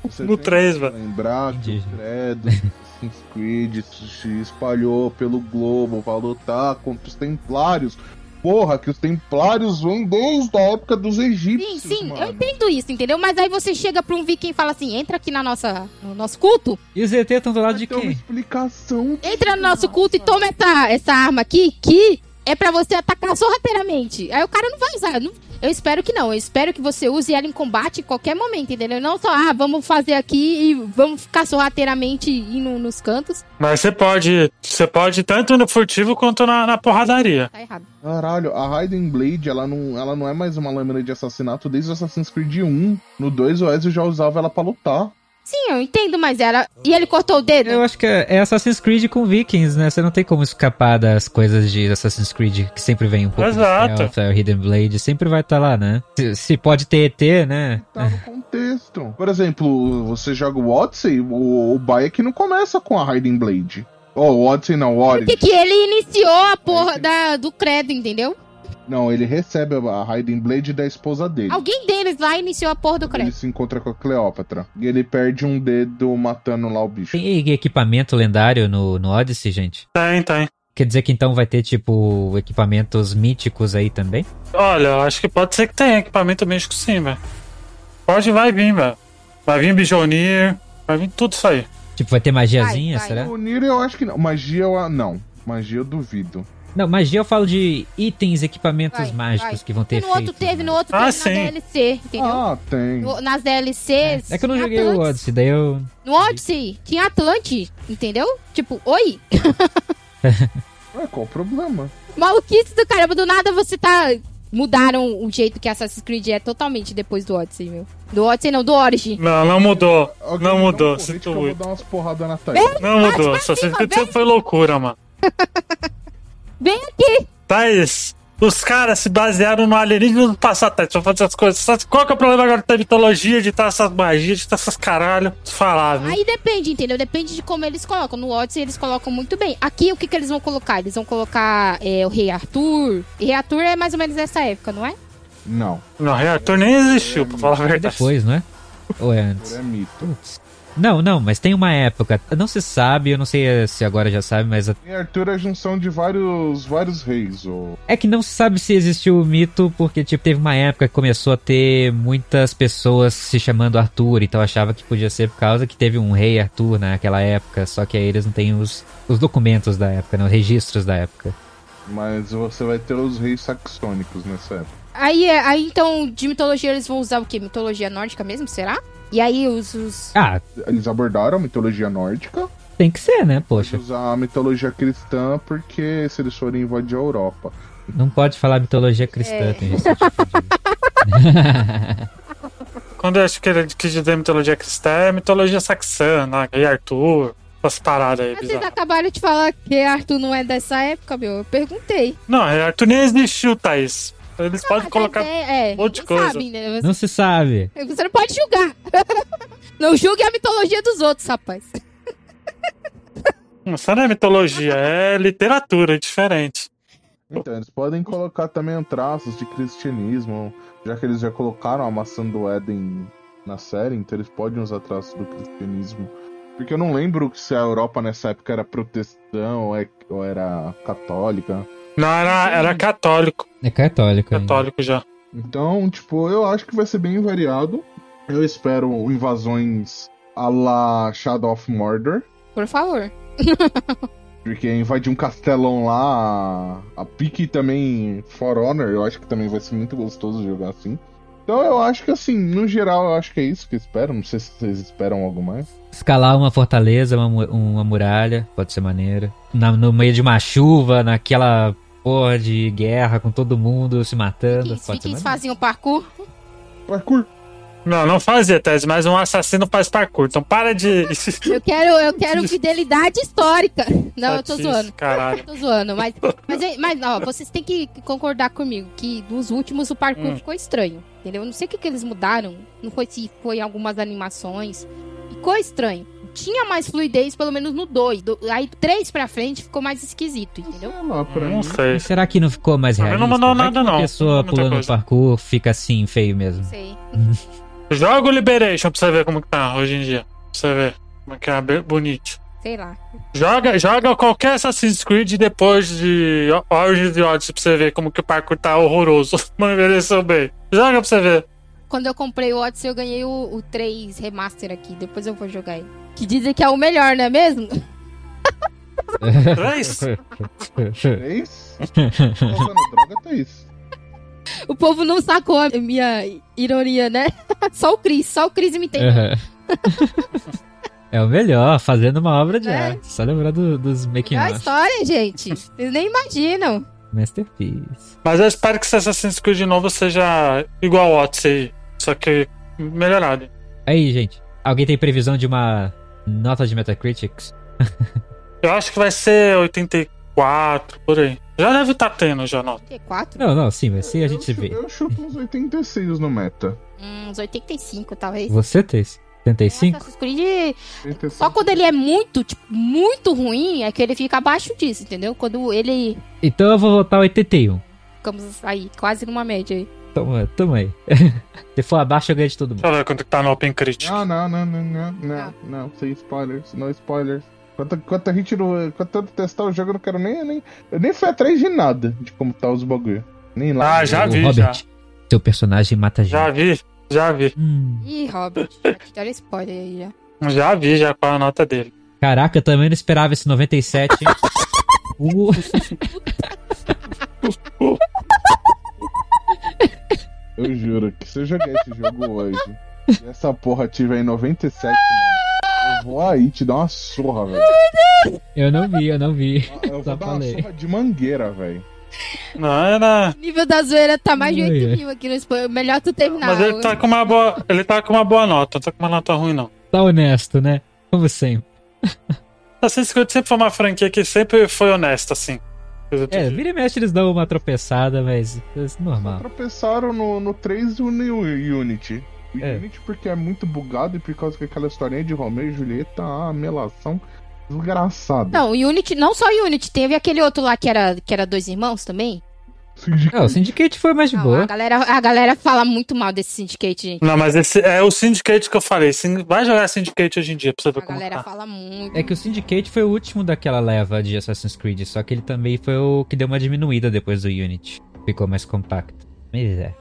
Você No tem que três, velho. Lembrar que o credo Assassin's Creed se espalhou pelo globo pra lutar contra os templários. Porra, que os templários vêm desde a época dos Sim, egípcios, sim, mano. eu entendo isso, entendeu? Mas aí você chega pra um viking e fala assim, entra aqui na nossa, no nosso culto, E os ET estão do lado de Vai uma quem? explicação. entra no nosso culto e toma essa, essa arma aqui, que é pra você atacar sorrateiramente. Aí o cara não vai usar. não- eu espero que não. Eu espero que você use ela em combate em qualquer momento, entendeu? Não só, ah, vamos fazer aqui e vamos ficar sorrateiramente indo nos cantos. Mas você pode. Você pode tanto no furtivo quanto na, na porradaria. Tá errado. Caralho, a Raiden Blade, ela não, ela não é mais uma lâmina de assassinato desde o Assassin's Creed 1. No 2, o Ezio já usava ela pra lutar. Sim, eu entendo, mas era. E ele cortou o dedo? Eu acho que é é Assassin's Creed com Vikings, né? Você não tem como escapar das coisas de Assassin's Creed que sempre vem um pouco Exato. de stealth, a Hidden Blade, sempre vai estar lá, né? Se, se pode ter ET, né? Tá no contexto. Por exemplo, você joga o Odyssey, o, o Bayek não começa com a Raiden Blade. Oh, o Odyssey não, o Origin. Porque que ele iniciou a porra da, do credo, entendeu? Não, ele recebe a Raiden Blade da esposa dele. Alguém deles lá iniciou a porra do Ele credo. se encontra com a Cleópatra. E ele perde um dedo matando lá o bicho. Tem equipamento lendário no, no Odyssey, gente? Tem, tem. Quer dizer que então vai ter, tipo, equipamentos míticos aí também? Olha, eu acho que pode ser que tenha equipamento místico sim, velho. Pode vai vir, velho. Vai vir Bijonir, vai vir tudo isso aí. Tipo, vai ter magiazinha, Vai, vai. será? Nier eu acho que não. Magia eu. Não. Magia eu duvido. Não, magia eu falo de itens, equipamentos Vai, mágicos vai. que vão ter no outro teve, né? no outro Ah, teve sim. na DLC, entendeu? Ah, tem. No- nas DLCs. É que eu não joguei o Atlantis. Odyssey, daí eu... No Odyssey tinha Atlante, entendeu? Tipo, oi? *laughs* Ué, qual o problema? Maluquice do caramba, do nada você tá. Mudaram o jeito que Assassin's Creed é totalmente depois do Odyssey, meu. Do Odyssey não, do Origin. Não, não mudou. Alguém Não um mudou, sinto eu vou muito. dar umas porradas na Thaís. Não mudou. Só sempre foi loucura, mano. *laughs* Vem aqui! Thaís, Os caras se basearam no alienígena do passado, tá? Deixa eu fazer as coisas. Qual que é o problema agora da mitologia, de estar essas magias, de estar essas caralho? Falar, viu? Aí depende, entendeu? Depende de como eles colocam. No Odyssey eles colocam muito bem. Aqui o que, que eles vão colocar? Eles vão colocar é, o Rei Arthur. E Rei Arthur é mais ou menos dessa época, não é? Não, Não, reator nem existiu, pra falar a verdade. Depois, não é? Ou é antes? é mito. Não, não, mas tem uma época. Não se sabe, eu não sei se agora já sabe, mas a- E Arthur é a junção de vários, vários reis. Ou... é que não se sabe se existiu o mito, porque tipo, teve uma época que começou a ter muitas pessoas se chamando Arthur, então achava que podia ser por causa que teve um rei Arthur naquela época, só que aí eles não têm os, os documentos da época, né, os registros da época. Mas você vai ter os reis saxônicos nessa época. Aí, é- aí então, de mitologia eles vão usar o quê? Mitologia nórdica mesmo, será? E aí os... os... Ah, Eles abordaram a mitologia nórdica, tem que ser, né, poxa. usar a mitologia cristã, porque se eles forem invadir a Europa. Não pode falar mitologia cristã, É. tem de... *laughs* Quando eu acho que ele quis dizer mitologia cristã, é mitologia saxã, né? Rei Arthur, essas paradas aí, Mas vocês bizarras. acabaram de falar que Arthur não é dessa época, meu. Eu perguntei. Não, Rei Arthur nem existiu, Thaís. Eles podem Mas colocar. É, é, um monte de não coisa. Sabe, né? Você, Não se sabe. você não pode julgar. *laughs* não julgue a mitologia dos outros, rapaz. Isso não é mitologia, é *laughs* literatura, é diferente. Então, eles podem colocar também traços de cristianismo, já que eles já colocaram a maçã do Éden na série, então eles podem usar traços do cristianismo. Porque eu não lembro se a Europa nessa época era protestão ou é- ou era católica. Não, era, era católico. É católico. ainda. Católico já. Então, tipo, eu acho que vai ser bem variado. Eu espero invasões a la Shadow of Mordor. Por favor. Porque invadir um castelão lá, a, pique também For Honor, eu acho que também vai ser muito gostoso jogar assim. Então eu acho que assim, no geral, eu acho que é isso que eu espero. Não sei se vocês esperam algo mais. Escalar uma fortaleza, uma, uma muralha, pode ser maneiro. Na- no meio de uma chuva, naquela porra de guerra com todo mundo se matando. Vikings, Vikings faziam parkour. Parkour. Não, não fazia tese, mas um assassino faz parkour. Então para de. *laughs* Eu quero, eu quero fidelidade histórica. Não, eu tô zoando. Caralho. Tô zoando, mas, mas, mas ó, vocês têm que concordar comigo que dos últimos o parkour Hum. ficou estranho, entendeu? Eu não sei o que, que eles mudaram, não foi se foi algumas animações, ficou estranho. Tinha mais fluidez, pelo menos no 2. Aí 3 pra frente ficou mais esquisito, entendeu? Sei lá, pra Não mim. sei. E será que não ficou mais realista? não que nada, não. pessoa Não pulando coisa. parkour fica assim, feio mesmo. Não sei. *laughs* Joga o Liberation pra você ver como que tá hoje em dia. Pra você ver como é que é bonito. Sei lá. Joga, joga qualquer Assassin's Creed depois de Origins e Odyssey pra você ver como que o parkour tá horroroso. *laughs* Não envelheceu bem. Joga pra você ver. Quando eu comprei o Odyssey, eu ganhei o, o 3 Remaster aqui. Depois eu vou jogar ele. Que dizem que é o melhor, não é mesmo? Três? Três? Tá usando droga, Thaís. *laughs* O povo não sacou a minha ironia, né? *laughs* Só o Chris, só o Chris me entendeu. Aham. É o melhor, fazendo uma obra de É. arte. Só lembrar do- dos making É a história, gente. Vocês nem imaginam. Masterpiece. Mas eu espero que esse Assassin's Creed novo seja igual ao Odyssey, só que melhorado. Aí, gente. Alguém tem previsão de uma nota de Metacritics? *laughs* Eu acho que vai ser 84, por aí. Já deve estar tendo já nota. Que 4? Não, não, sim, vai ser a gente eu, vê. eu chuto uns 86 no meta. Hum, uns 85, talvez. Você tem 75? Assassin's Creed, 85. só quando ele é muito, tipo, muito ruim, é que ele fica abaixo disso, entendeu? Quando ele. Então eu vou votar 81. Ficamos aí, quase numa média aí. Toma, toma aí. *laughs* Se for abaixo, eu ganho de todo mundo. Deixa eu ver quanto que tá no Open Critic. Não, não, não, não, não, não, não, sem spoilers, não spoilers. Enquanto, enquanto a gente não. Enquanto eu testar o jogo, eu não quero nem. nem eu nem fui atrás de nada de como tá os bagulho. Nem lá. Ah, já vi, Robert, já. seu personagem mata gente. Já vi, já vi. Hum, Ih, Robert, já spoiler aí já. Já vi já qual a nota dele. caraca, eu também não esperava esse 97. hein? *laughs* Uh, Eu juro que se eu jogar esse jogo hoje e essa porra tiver em 97, mano, eu vou aí te dar uma surra, velho. eu não vi, eu não vi. Eu vou Só dar uma falei. surra de mangueira, velho. Não, era. O nível da zoeira tá mais de Ui, 8 ui. mil aqui no spoiler. Melhor tu terminar. Mas ele tá com uma boa. Ele tá com uma boa nota, não tá com uma nota ruim, não. Tá honesto, né? Como sempre. Assassin's Creed sempre foi uma franquia que sempre foi honesta, assim. Coisa É, vira e mexe eles dão uma tropeçada, mas é normal. Tropeçaram no, no 3 e no Unity. O É. Unity porque é muito bugado e por causa que aquela historinha de Romeu e Julieta, a melação desgraçada. Não, o Unity, não só o Unity, teve aquele outro lá que era, que era dois irmãos também. É, o Syndicate foi mais de Não, boa. a, galera, a galera fala muito mal desse Syndicate, gente. Não, mas esse é o Syndicate que eu falei. Vai jogar Syndicate hoje em dia pra você ver A como galera tá. fala muito. É que o Syndicate foi o último daquela leva de Assassin's Creed, só que ele também foi o que deu uma diminuída depois do Unity. Ficou mais compacto. Mas é.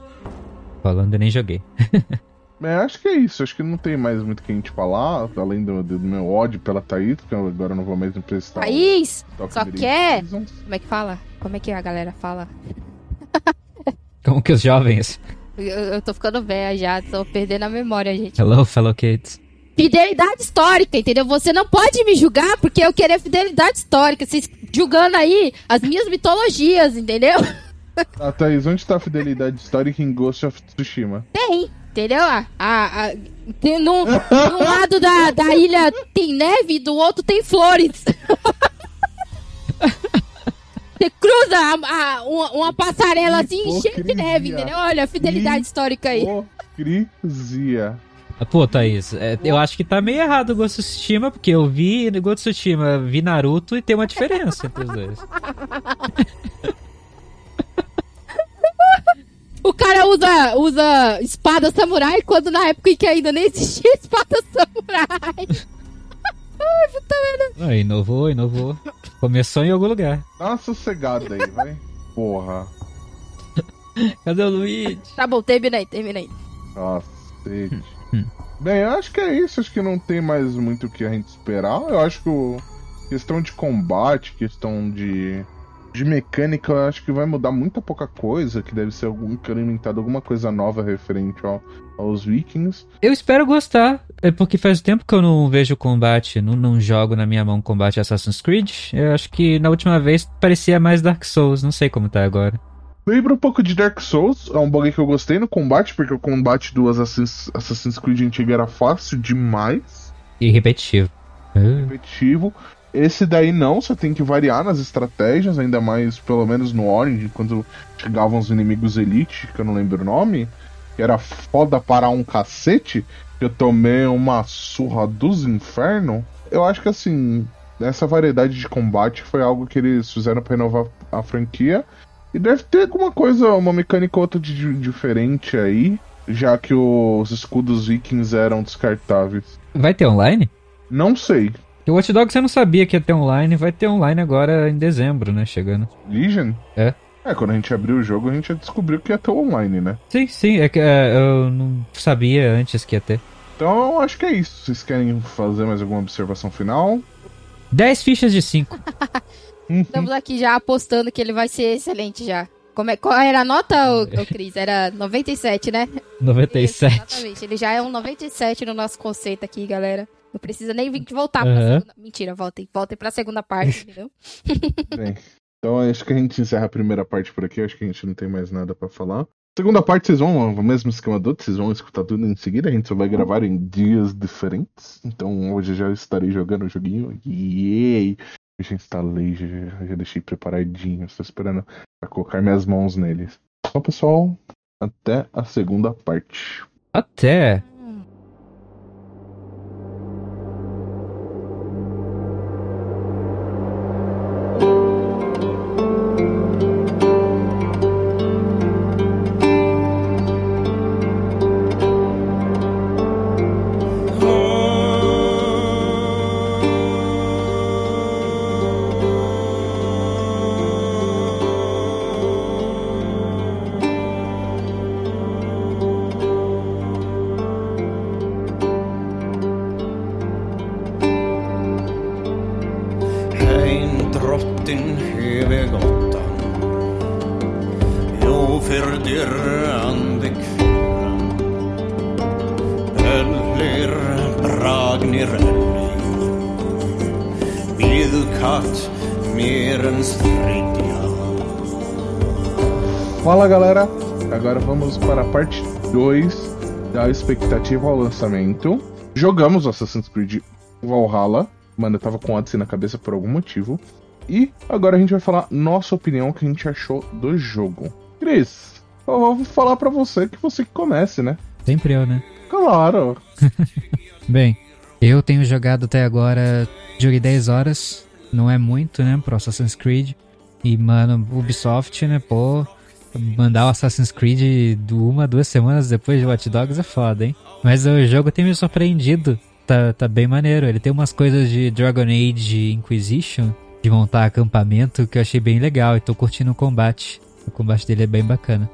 Falando, eu nem joguei. *laughs* É, acho que é isso. Acho que não tem mais muito o que a gente falar, além do, do meu ódio pela Thaís, eu agora não vou mais emprestar. Thaís, só quer- Seasons. como é que fala? Como é que a galera fala? Como que os jovens. Eu, eu tô ficando velha já, tô perdendo a memória, gente. Hello, fellow kids. Fidelidade histórica, entendeu? Você não pode me julgar porque eu queria fidelidade histórica. Vocês julgando aí as minhas mitologias, entendeu? Ah, *laughs* Thaís, onde tá a fidelidade histórica em Ghost of Tsushima? Tem, entendeu? A, a, a- tem num, num lado da, da ilha tem neve e do outro tem flores. *laughs* Você cruza a- a- uma, uma passarela assim cheia de neve, entendeu? Olha a fidelidade histórica aí. Hipocrisia. Ah, Pô, Thaís, é, eu acho que tá meio errado o Ghost of Tsushima, porque eu vi Ghost of Tsushima, vi Naruto e tem uma diferença entre os dois. *laughs* O cara usa, usa espada samurai quando na época em que ainda nem existia *laughs* espada samurai. Ai, puta merda. Ah, inovou, inovou. Começou em algum lugar. Dá uma sossegada aí, vai. Porra. Cadê o Luigi? Tá bom, terminei, terminei. Cacete. Hum. Bem, eu acho que é isso. Acho que não tem mais muito o que a gente esperar. Eu acho que o... questão de combate, questão de. De mecânica, eu acho que vai mudar muita pouca coisa. Que deve ser algum, incrementado alguma coisa nova referente ao- aos vikings. Eu espero gostar, é porque faz tempo que eu não vejo combate, não, não jogo na minha mão combate Assassin's Creed. Eu acho que na última vez parecia mais Dark Souls, não sei como tá agora. Lembra um pouco de Dark Souls, é um bug que eu gostei no combate, porque o combate do Assassin's, Assassin's Creed antigo era fácil demais. E repetitivo. Ah, competitivo. Esse daí não, você tem que variar nas estratégias, ainda mais pelo menos no Orange, quando chegavam os inimigos Elite, que eu não lembro o nome, que era foda para um cacete, que eu tomei uma surra dos infernos. Eu acho que assim, essa variedade de combate foi algo que eles fizeram para renovar a franquia. E deve ter alguma coisa, uma mecânica ou outra de, diferente aí, já que os escudos vikings eram descartáveis. Vai ter online? Não sei, o Watch Dogs eu não sabia que ia ter online, vai ter online agora em dezembro, né? Chegando. Legion? É. É, quando a gente abriu o jogo, a gente já descobriu que ia ter online, né? Sim, sim, é que é, eu não sabia antes que ia ter. Então eu acho que é isso. Vocês querem fazer mais alguma observação final? 10 fichas de 5. *laughs* Uhum. Estamos aqui já apostando que ele vai ser excelente já. Como é, qual era a nota, ô, ô Cris? Era 97, né? Isso, 97. exatamente. Ele já é um 97 no nosso conceito aqui, galera. Não precisa nem vir voltar pra Aham. segunda. Mentira, voltem. Voltem pra segunda parte, *laughs* entendeu? Bem, então acho que a gente encerra a primeira parte por aqui. Acho que a gente não tem mais nada pra falar. Segunda parte, vocês vão, o mesmo esquema do outro, vocês vão escutar tudo em seguida. A gente só vai gravar em dias diferentes. Então hoje eu já estarei jogando o joguinho. Yay! Eu já instalei, já, já- já deixei preparadinho. Estou esperando pra colocar minhas mãos neles. Então, pessoal, até a segunda parte. Até. Fala galera, agora vamos para a parte 2 da expectativa ao lançamento. Jogamos Assassin's Creed Valhalla. Mano, eu tava com Odyssey na cabeça por algum motivo. E agora a gente vai falar nossa opinião, o que a gente achou do jogo. Cris, eu vou falar pra você que você que comece, né? Sempre eu, né? Claro. *laughs* Bem, eu tenho jogado até agora, joguei 10 horas, não é muito, né, pro Assassin's Creed. E, mano, Ubisoft, né, pô, mandar o Assassin's Creed de uma, duas semanas depois de Watch Dogs é foda, hein? Mas o jogo tem me surpreendido, tá, tá bem maneiro. Ele tem umas coisas de Dragon Age Inquisition, de montar acampamento, que eu achei bem legal e tô curtindo o combate. O combate dele é bem bacana.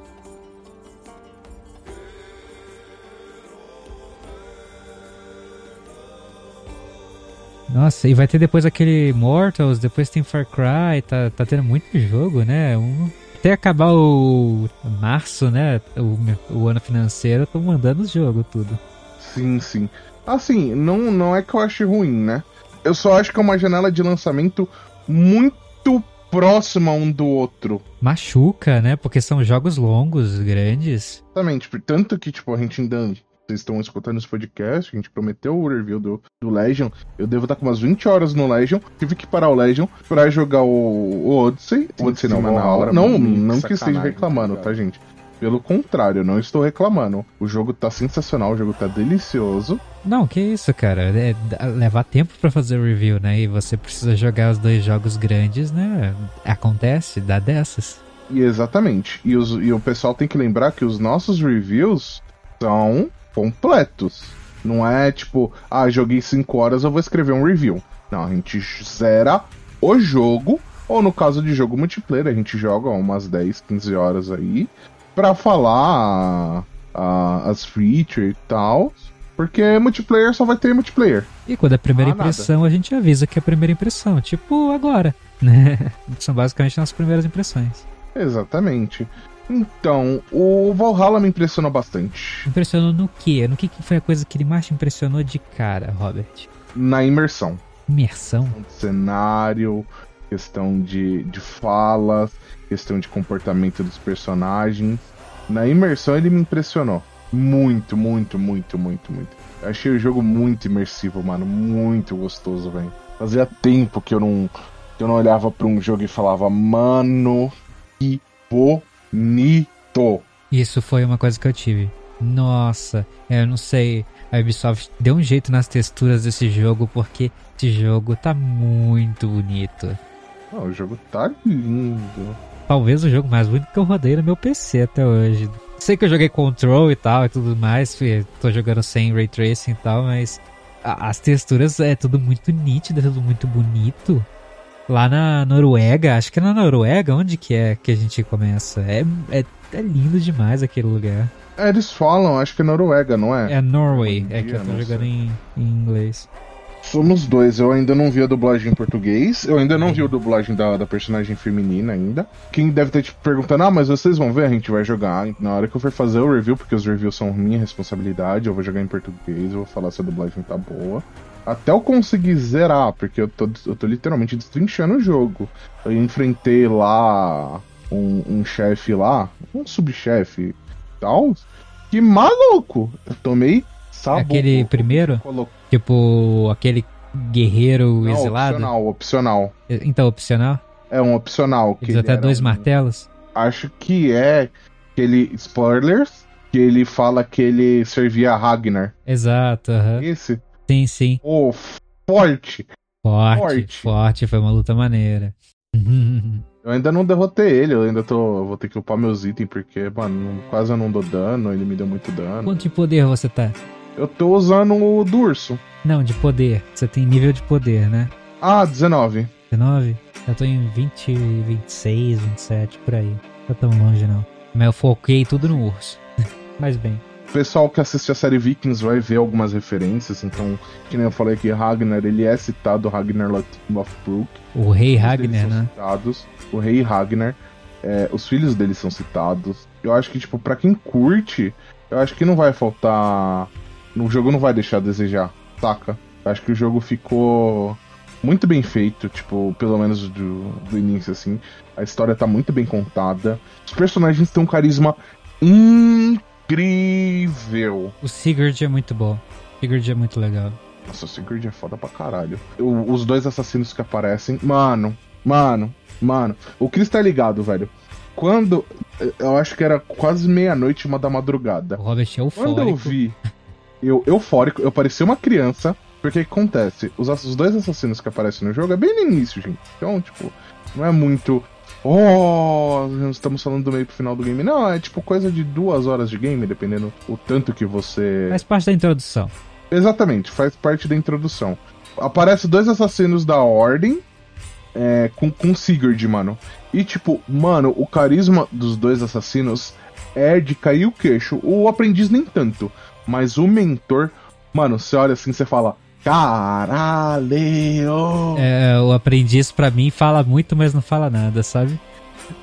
Nossa, e vai ter depois aquele Mortals, depois tem Far Cry, tá, tá tendo muito jogo, né? Um, até acabar o março, né? O, o ano financeiro, eu tô mandando os jogos tudo. Sim, sim. Assim, não, não é que eu ache ruim, né? Eu só acho que é uma janela de lançamento muito próxima um do outro. Machuca, né? Porque são jogos longos, grandes. Exatamente. Tanto que, tipo, a gente ainda. Vocês estão escutando esse podcast, a gente prometeu o review do, do Legion. Eu devo estar com umas 20 horas no Legion. Tive que parar o Legion pra jogar o, o Odyssey. O Odyssey não, Valhalla. Não, não que esteja reclamando, tá, gente? Pelo contrário, não estou reclamando. O jogo tá sensacional, o jogo tá delicioso. Não, que isso, cara. É, levar tempo para fazer o review, né? E você precisa jogar os dois jogos grandes, né? Acontece, dá dessas. E exatamente. E, os, e o pessoal tem que lembrar que os nossos reviews são completos. Não é tipo, ah, joguei 5 horas, eu vou escrever um review. Não, a gente zera o jogo, ou no caso de jogo multiplayer, a gente joga umas 10, 15 horas aí, pra falar ah, as features e tal. Porque multiplayer só vai ter multiplayer. E quando é a primeira ah, impressão, nada. a gente avisa que é a primeira impressão. Tipo agora, *laughs* né? São basicamente nossas primeiras impressões. Exatamente. Então, o Valhalla me impressionou bastante. Impressionou no quê? No que, que foi a coisa que ele mais te impressionou de cara, Robert? Na imersão. Imersão? Cenário, questão de, de falas, questão de comportamento dos personagens. Na imersão ele me impressionou. Muito, muito, muito, muito, muito. Achei o jogo muito imersivo, mano. Muito gostoso, velho. Fazia tempo que eu não, que eu não olhava para um jogo e falava, mano, que bonito. Isso foi uma coisa que eu tive. Nossa, eu não sei. A Ubisoft deu um jeito nas texturas desse jogo porque esse jogo tá muito bonito. O jogo tá lindo. Talvez o jogo mais bonito que eu rodei no meu PC até hoje. Sei que eu joguei Control e tal e tudo mais, tô jogando sem Ray Tracing e tal, mas as texturas é tudo muito nítido, é tudo muito bonito lá na Noruega, acho que é na Noruega, onde que é que a gente começa? É, é, é lindo demais aquele lugar. É, eles falam, acho que é Noruega, não é? É Norway, é que eu tô jogando em, em, inglês. Somos dois, eu ainda não vi a dublagem em português, eu ainda não vi a dublagem da, da personagem feminina ainda. Quem deve ter te perguntando, ah, mas vocês vão ver, a gente vai jogar. Na hora que eu for fazer o review, porque os reviews são minha responsabilidade, eu vou jogar em português, eu vou falar se a dublagem tá boa até eu conseguir zerar, porque eu tô, eu tô literalmente destrinchando o jogo. Eu enfrentei lá um, um chefe lá, um subchefe tal. Que maluco! Eu tomei sabor. Aquele primeiro? Colo... Tipo, aquele guerreiro Não, exilado? Opcional, opcional. Então, opcional? É um opcional. que até dois um... martelos? Acho que é aquele spoilers, que ele fala que ele servia a Ragnar. Exato, uhum. Esse? Sim, sim. Oh, forte. Forte, forte. Forte, foi uma luta maneira. *laughs* eu ainda não derrotei ele, eu ainda tô. Vou ter que upar meus itens, porque, mano, quase eu não dou dano, ele me deu muito dano. Quanto de poder você tá? Eu tô usando o do urso. Não, de poder. Você tem nível de poder, né? Ah, 19. 19? Eu tô em 20, 26, 27, por aí. Não tá tão longe não. Mas eu foquei tudo no urso. *laughs* Mas bem. O pessoal que assiste a série Vikings vai ver algumas referências, então, que nem eu falei aqui, Ragnar, ele é citado, Ragnar Lothbrok. O rei Ragnar, né? Citados, o rei Ragnar, é, os filhos dele são citados. Eu acho que, tipo, pra quem curte, eu acho que não vai faltar... O jogo não vai deixar a desejar, saca? Eu acho que o jogo ficou muito bem feito, tipo, pelo menos do, do início, assim. A história tá muito bem contada. Os personagens têm um carisma incrível incrível. O Sigurd é muito bom. O Sigurd é muito legal. Nossa, o Sigurd é foda pra caralho. O, os dois assassinos que aparecem, mano, Mano, mano, o Chris tá ligado, velho. Quando. Eu acho que era quase meia-noite, uma da madrugada. O Robert é eufórico. Quando eu vi, eu eufórico, eu parecia uma criança. Porque o que acontece? Os, os dois assassinos que aparecem no jogo é bem no início, gente. Então, tipo, não é muito. Oh, estamos falando do meio pro final do game. Não, é tipo coisa de duas horas de game, dependendo o tanto que você. Faz parte da introdução. Exatamente, faz parte da introdução. Aparece dois assassinos da Ordem é, com, com Sigurd, mano. E tipo, mano, o carisma dos dois assassinos é de cair o queixo. O aprendiz nem tanto. Mas o mentor, mano, você olha assim você fala. Caralho! É, o aprendiz pra mim fala muito, mas não fala nada, sabe?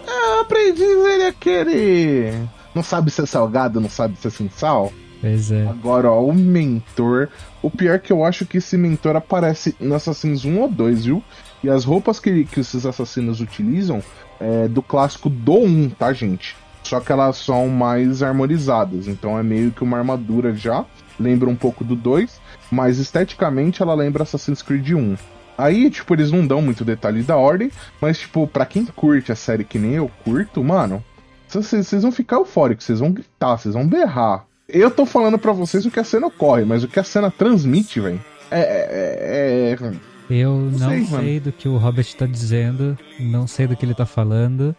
O aprendiz, ele é aquele. Não sabe ser salgado, não sabe ser sem sal. Pois é. Agora, ó, o mentor. O pior é que eu acho que esse mentor aparece no Assassins 1 ou 2, viu? E as roupas que, que esses assassinos utilizam é do clássico do 1, tá, gente? Só que elas são mais harmonizadas. Então é meio que uma armadura já. Lembra um pouco do 2. Mas esteticamente ela lembra Assassin's Creed 1. Aí, tipo, eles não dão muito detalhe da ordem. Mas, tipo, pra quem curte a série que nem eu curto, mano. Vocês vão ficar eufóricos, vocês vão gritar, vocês vão berrar. Eu tô falando pra vocês o que a cena ocorre, mas o que a cena transmite, velho. É, é, é- Eu não sei, sei, mano. do que o Robert tá dizendo, não sei do que ele tá falando,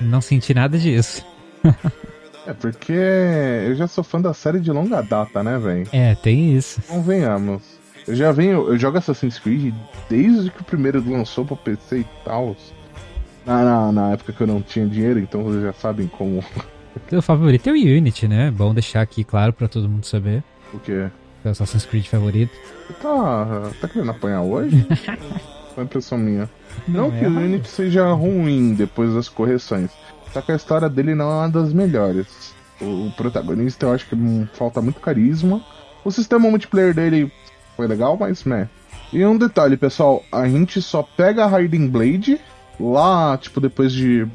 não senti nada disso. *laughs* É porque eu já sou fã da série de longa data, né, velho? É, tem isso. Convenhamos. Eu já venho, eu jogo Assassin's Creed desde que o primeiro lançou pra PC e tal. Na, na, na época que eu não tinha dinheiro, então vocês já sabem como. *laughs* Teu favorito é o Unity, né? Bom deixar aqui claro pra todo mundo saber. O que Seu Assassin's Creed favorito. Você tá, tá querendo apanhar hoje? *laughs* Foi impressão minha. Não, Não é que o. Unity seja ruim depois das correções. Só que a história dele não é uma das melhores. O, o protagonista eu acho que hum, falta muito carisma. O sistema multiplayer dele foi legal, mas né. E um detalhe, pessoal, a gente só pega a Hiding Blade lá, tipo, depois de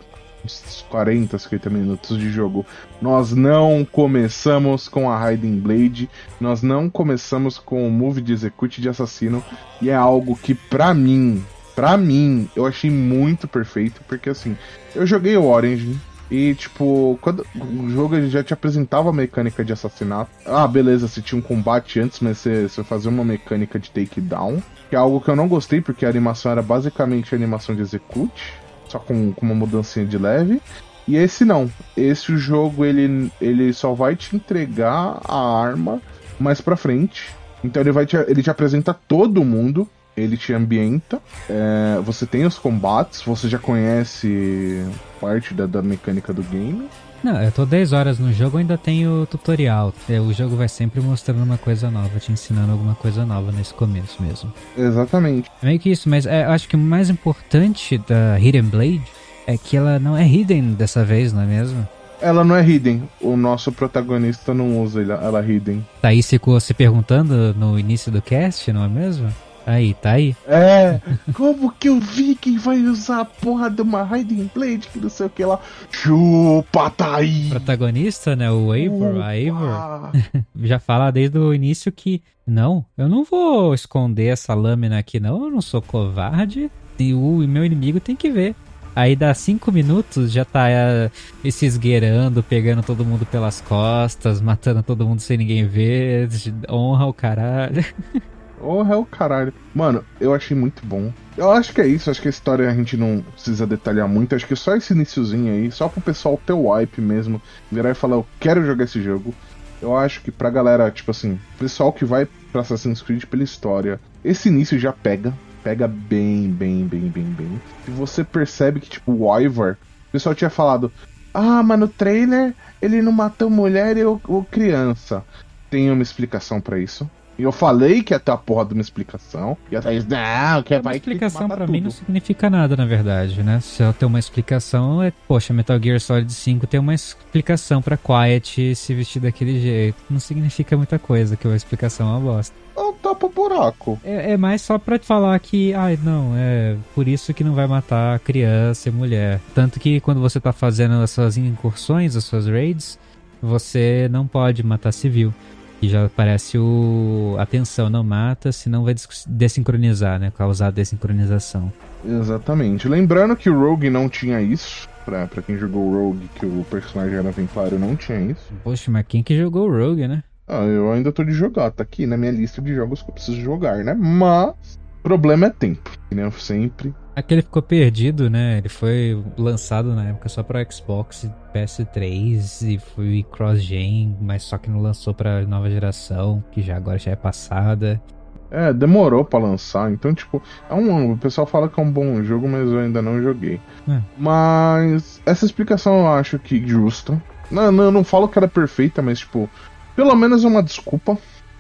uns 40, 50 minutos de jogo. Nós não começamos com a Hiding Blade, nós não começamos com o move de execute de assassino, e é algo que pra mim, pra mim, eu achei muito perfeito, porque assim, eu joguei o Orange e tipo, quando o jogo já te apresentava a mecânica de assassinato. Ah, beleza, você tinha um combate antes, mas você, você fazia uma mecânica de takedown, que é algo que eu não gostei porque a animação era basicamente a animação de execute, só com, com uma mudancinha de leve. E esse não. Esse jogo ele, ele só vai te entregar a arma mais pra frente. Então ele vai te, ele te apresenta todo mundo, ele te ambienta. é, você tem os combates, você já conhece parte da, da mecânica do game. Não, eu tô 10 horas no jogo, ainda tenho tutorial. É, O jogo vai sempre mostrando uma coisa nova, te ensinando alguma coisa nova nesse começo mesmo. Exatamente. É meio que isso, mas é, eu acho que o mais importante da Hidden Blade é que ela não é hidden dessa vez, não é mesmo? Ela não é hidden. O nosso protagonista não usa ela, ela hidden. Tá aí ficou se perguntando no início do cast, não é mesmo? Aí, tá aí. É, como que o Viking vai usar a porra de uma Hiding Blade que não sei o que lá? Chupa, tá aí! Protagonista, né, o Eivor, a Eivor, *laughs* já fala desde o início que não, eu não vou esconder essa lâmina aqui não, eu não sou covarde e o meu inimigo tem que ver. Aí dá cinco minutos, já tá é, se esgueirando, pegando todo mundo pelas costas, matando todo mundo sem ninguém ver, honra o caralho. *laughs* Ô, é o caralho. Mano, eu achei muito bom. Eu acho que é isso, acho que a história a gente não precisa detalhar muito. Acho que só esse iniciozinho aí, só pro pessoal ter o hype mesmo, virar e falar, eu quero jogar esse jogo. Eu acho que pra galera, tipo assim, pessoal que vai pra Assassin's Creed pela história, esse início já pega. Pega bem, bem, bem, bem, bem. E você percebe que, tipo, o Ivar, o pessoal tinha falado, ah, mas no trailer ele não matou mulher ou, ou criança. Tem uma explicação pra isso. E eu falei que ia ter a porra de uma explicação. E a Thaís, não, que é Uma vai que tem que explicação pra mim não tudo." significa nada, na verdade, né? Se eu ter uma explicação, é, poxa, Metal Gear Solid 5 tem uma explicação pra Quiet se vestir daquele jeito. Não significa muita coisa, que uma explicação é uma bosta. É um tapa-buraco. É, é mais só pra te falar que, ai, não, é por isso que não vai matar criança e mulher. Tanto que quando você tá fazendo as suas incursões, as suas raids, você não pode matar civil. E já aparece o. Atenção, não mata, senão vai des- desincronizar, né? Causar desincronização. Exatamente. Lembrando que o Rogue não tinha isso. Pra, pra quem jogou o Rogue, que o personagem era templário, não tinha isso. Poxa, mas quem que jogou o Rogue, né? Ah, eu ainda tô de jogar, tá aqui na minha lista de jogos que eu preciso jogar, né? Mas, problema é tempo. Que nem eu sempre. Aquele ficou perdido, né? Ele foi lançado na época só pra Xbox e PS3 e foi cross-gen, mas só que não lançou pra nova geração, que já agora já é passada. É, demorou pra lançar, então, tipo, é um, o pessoal fala que é um bom jogo, mas eu ainda não joguei. É. Mas essa explicação eu acho que justa. Não, não, não falo que era perfeita, mas, tipo, pelo menos é uma desculpa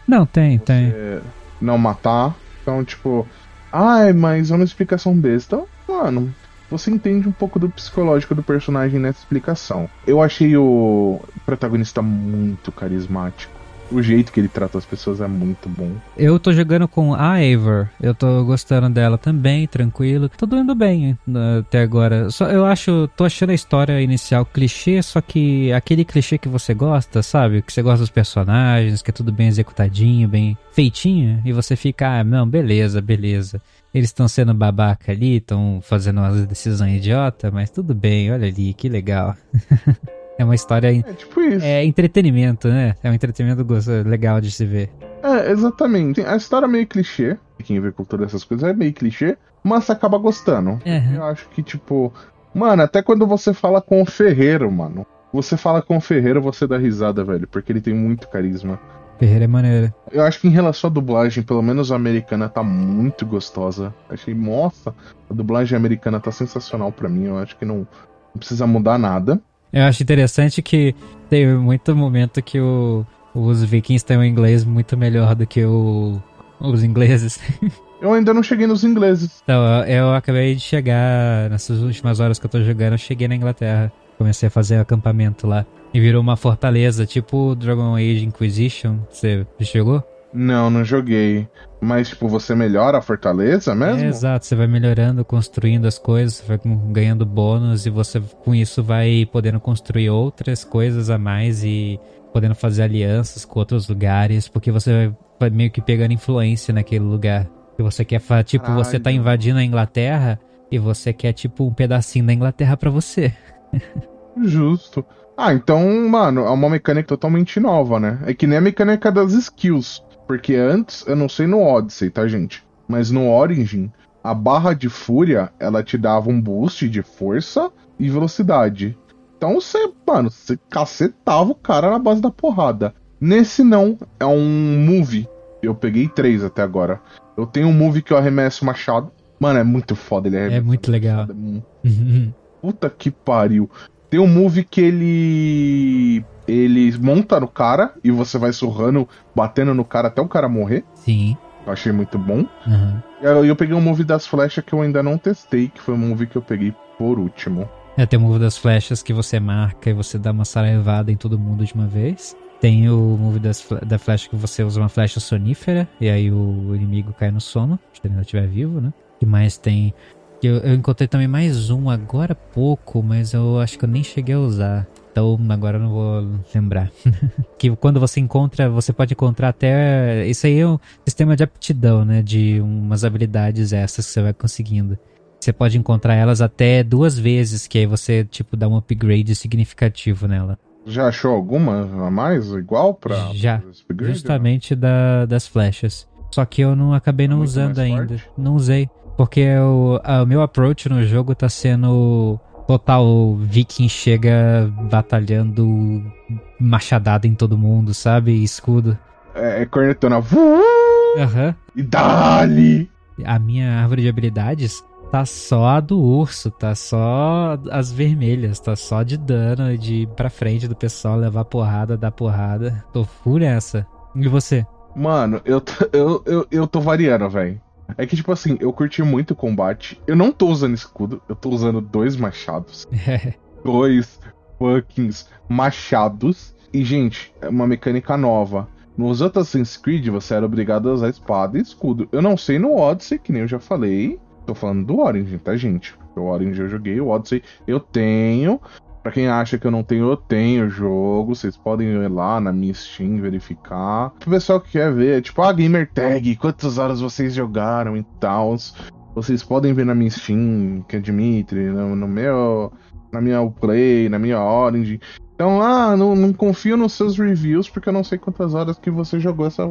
Não, tem, tem. é, não matar. Então, tipo, ai, mas é uma explicação besta. Mano, você entende um pouco do psicológico do personagem nessa explicação. Eu achei o protagonista muito carismático. O jeito que ele trata as pessoas é muito bom. Eu tô jogando com a Eivor, eu tô gostando dela também, tranquilo. Tô indo bem até agora. Só eu acho, tô achando a história inicial clichê, só que aquele clichê que você gosta, sabe? Que você gosta dos personagens, que é tudo bem executadinho, bem feitinho, e você fica, ah, não, beleza, beleza. Eles estão sendo babaca ali, estão fazendo umas decisões idiota, mas tudo bem, olha ali, que legal. *laughs* é uma história É tipo isso. é entretenimento, né? É um entretenimento legal de se ver. É, exatamente. A história é meio clichê. Quem vê cultura dessas coisas é meio clichê, mas você acaba gostando. Uhum. Eu acho que, tipo. Mano, até quando você fala com o Ferreiro, mano. Você fala com o Ferreiro, você dá risada, velho, porque ele tem muito carisma. Ferreira é maneiro. Eu acho que em relação à dublagem, pelo menos a americana tá muito gostosa. Achei, nossa, a dublagem americana tá sensacional pra mim. Eu acho que não, não precisa mudar nada. Eu acho interessante que tem muito momento que o- os vikings têm um inglês muito melhor do que o- os ingleses. *laughs* Eu ainda não cheguei nos ingleses. Então, eu, eu acabei de chegar, nessas últimas horas que eu tô jogando, eu cheguei na Inglaterra. Comecei a fazer acampamento lá. E virou uma fortaleza, tipo Dragon Age Inquisition. Você chegou? Não, não joguei. Mas, tipo, você melhora a fortaleza mesmo? É, exato, você vai melhorando, construindo as coisas, vai ganhando bônus e você com isso vai podendo construir outras coisas a mais e podendo fazer alianças com outros lugares, porque você vai- meio que pegando influência naquele lugar. E você quer, tipo, você tá Caralho. invadindo a Inglaterra e você quer, tipo, um pedacinho da Inglaterra pra você. *laughs* Justo. Ah, então, mano, é uma mecânica totalmente nova, né? É que nem a mecânica das skills. Porque antes, eu não sei no Odyssey, tá, gente? Mas no Origin, a barra de fúria, ela te dava um boost de força e velocidade. Então você, mano, você cacetava o cara na base da porrada. Nesse não, é um move. Eu peguei três até agora. Eu tenho um move que eu arremesso machado. Mano, é muito foda ele arremessa muito legal. machado, é *laughs* Puta que pariu. Tem um move que ele. Ele monta no cara e você vai surrando, batendo no cara até o cara morrer. Sim. Eu achei muito bom. aham. E aí eu peguei um move das flechas que eu ainda não testei, que foi um move que eu peguei por último. É, tem o move das flechas que você marca e você dá uma saraivada em todo mundo de uma vez. Tem o move das, da flecha que você usa uma flecha sonífera e aí o inimigo cai no sono, se ele ainda estiver vivo, né? Que mais tem? Que Eu, eu encontrei também mais um agora há pouco, mas eu acho que eu nem cheguei a usar. Então agora eu não vou lembrar. *laughs* que quando você encontra, você pode encontrar até. Isso aí é um sistema de aptidão, né? De umas habilidades essas que você vai conseguindo. Você pode encontrar elas até duas vezes, que aí você, tipo, dá um upgrade significativo nela. Já achou alguma a mais igual pra. Já. pra? Justamente da, das flechas. Só que eu não acabei não Muito usando ainda. forte? Não usei. Porque o meu approach no jogo tá sendo total viking chega batalhando machadada em todo mundo, sabe? Escudo. É, é cornetona. Aham. E dali! A minha árvore de habilidades tá só a do urso, tá só as vermelhas, tá só de dano, de ir pra frente do pessoal, levar porrada, dar porrada. Tô full nessa. E você? Mano, eu, eu, eu, eu tô variando, velho. É que, tipo assim, eu curti muito o combate. Eu não tô usando escudo, eu tô usando dois machados. *laughs* Dois fucking machados. E, gente, é uma mecânica nova. Nos outros Assassin's Creed, você era obrigado a usar espada e escudo. Eu não sei no Odyssey, que nem eu já falei. Tô falando do Origin, tá, gente? O Origin eu joguei, o Odyssey eu tenho Pra quem acha que eu não tenho, eu tenho o jogo. Vocês podem ir lá na minha Steam verificar. Pro pessoal que quer ver, tipo, a gamer tag, quantas horas vocês jogaram e tal. Vocês podem ver na minha Steam, que é Dimitri, no, no meu. Na minha Play, na minha Orange. Então, ah, não, não confio nos seus reviews, porque eu não sei quantas horas que você jogou essa,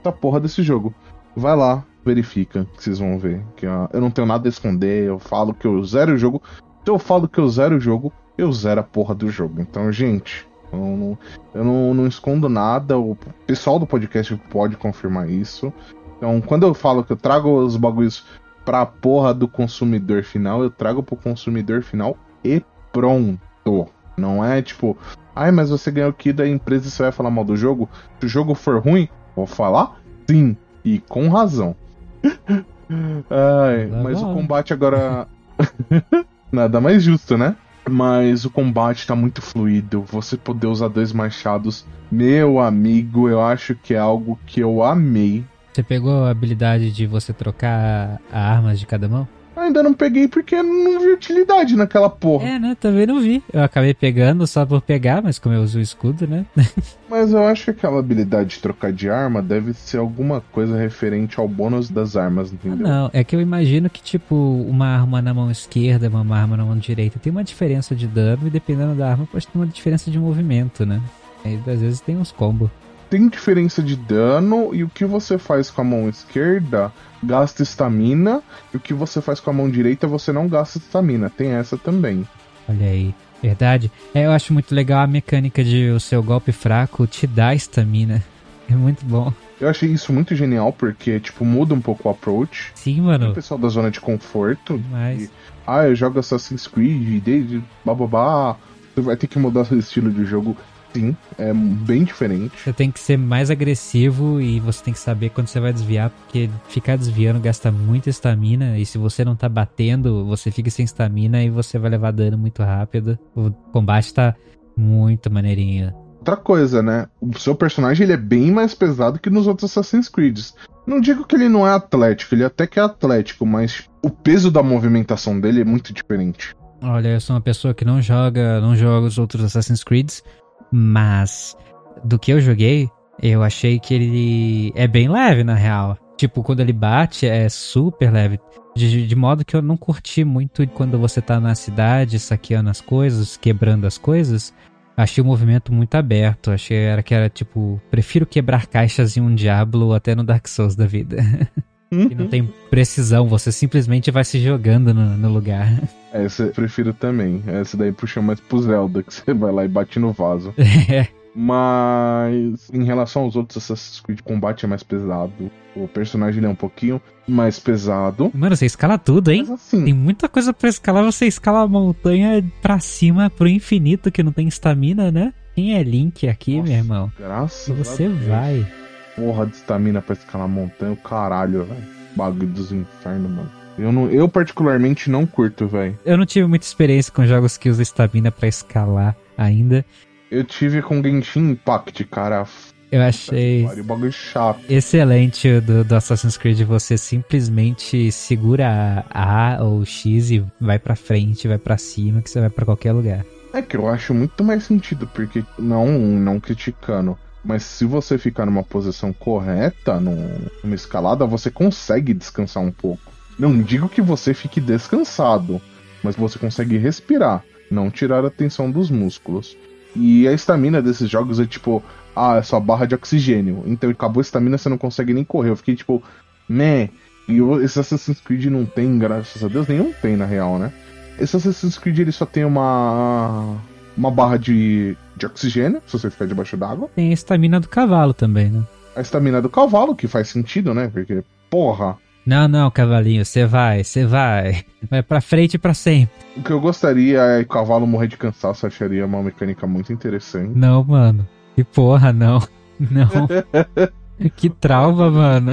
essa porra desse jogo. Vai lá, verifica, que vocês vão ver. Que ó, eu não tenho nada a esconder, eu falo que eu zero o jogo. Se eu falo que eu zero o jogo, eu zero a porra do jogo. Então, gente, eu não, eu não, não escondo nada. O pessoal do podcast pode confirmar isso. Então, quando eu falo que eu trago os bagulhos pra porra do consumidor final, eu trago pro consumidor final e pronto. Não é tipo, ai, mas você ganhou aqui da empresa e você vai falar mal do jogo? Se o jogo for ruim, vou falar sim. E com razão. *laughs* ai, mas o combate agora. *laughs* Nada mais justo, né? Mas o combate tá muito fluido. Você poder usar dois machados. Meu amigo, eu acho que é algo que eu amei. Você pegou a habilidade de você trocar a armas de cada mão? Ainda não peguei porque não vi utilidade naquela porra. É, né? Também não vi. Eu acabei pegando só por pegar, mas como eu uso o escudo, né? *laughs* Mas eu acho que aquela habilidade de trocar de arma deve ser alguma coisa referente ao bônus das armas, Ah, entendeu? não, é que eu imagino que, tipo, uma arma na mão esquerda, uma arma na mão direita tem uma diferença de dano e dependendo da arma pode ter uma diferença de movimento, né? Aí às vezes tem uns combos. Tem diferença de dano e o que você faz com a mão esquerda gasta estamina e o que você faz com a mão direita você não gasta estamina. Tem essa também. Olha aí. Verdade. É, eu acho muito legal a mecânica de o seu golpe fraco te dar estamina. *laughs* É muito bom. Eu achei isso muito genial porque, tipo, muda um pouco o approach. Sim, Tem o mano. pessoal da zona de conforto. Mas. Ah, eu jogo Assassin's Creed, desde bababá. Você vai ter que mudar seu estilo de jogo. Sim, é bem diferente. Você tem que ser mais agressivo e você tem que saber quando você vai desviar, porque ficar desviando gasta muita estamina. E se você não tá batendo, você fica sem estamina e você vai levar dano muito rápido. O combate tá muito maneirinho. Outra coisa, né? O seu personagem ele é bem mais pesado que nos outros Assassin's Creed. Não digo que ele não é atlético, ele até que é atlético, mas o peso da movimentação dele é muito diferente. Olha, eu sou uma pessoa que não joga, não joga os outros Assassin's Creed, mas do que eu joguei, eu achei que ele é bem leve na real. Tipo, quando ele bate é super leve. De, de modo que eu não curti muito quando você tá na cidade saqueando as coisas, quebrando as coisas. Achei o movimento muito aberto. Achei era que era tipo, prefiro quebrar caixas em um Diablo até no Dark Souls da vida. *laughs* que não tem precisão, você simplesmente vai se jogando no, no lugar. Essa eu prefiro também. Essa daí puxa mais pro Zelda, que você vai lá e bate no vaso. *laughs* É. Mas em relação aos outros Assassin's Creed, o combate é mais pesado. O personagem é um pouquinho mais pesado. Mano, você escala tudo, hein? Mas assim, Tem muita coisa pra escalar, você escala a montanha pra cima, pro infinito, que não tem estamina, né? Quem é Link aqui, Nossa, meu irmão? graças E a você vai. Porra de estamina pra escalar montanha, o caralho, velho. Bagulho dos infernos, mano. Eu, não, eu particularmente não curto, velho. Eu não tive muita experiência com jogos que usam estamina pra escalar ainda. Eu tive com Genshin Impact, cara. Eu achei bagulho chato. excelente o do, do Assassin's Creed. Você simplesmente segura a A ou X e vai pra frente, vai pra cima, que você vai pra qualquer lugar. É que eu acho muito mais sentido, porque não, não criticando. Mas se você ficar numa posição correta, num- numa escalada, você consegue descansar um pouco. Não digo que você fique descansado, mas você consegue respirar, não tirar a tensão dos músculos. E a estamina desses jogos é tipo, ah, é só barra de oxigênio. Então acabou a estamina, você não consegue nem correr. Eu fiquei tipo, né? E esse Assassin's Creed não tem, graças a Deus, nenhum tem na real, né? Esse Assassin's Creed ele só tem uma uma barra de, de oxigênio, se você ficar debaixo d'água. Tem a estamina do cavalo também, né? A estamina do cavalo, que faz sentido, né? Porque, porra, Não, não, cavalinho, você vai, você vai. Vai pra frente e pra sempre. o que eu gostaria é que o cavalo morrer de cansaço, acharia uma mecânica muito interessante. Não, mano. Que porra, não. Não. *laughs* que trauma, mano.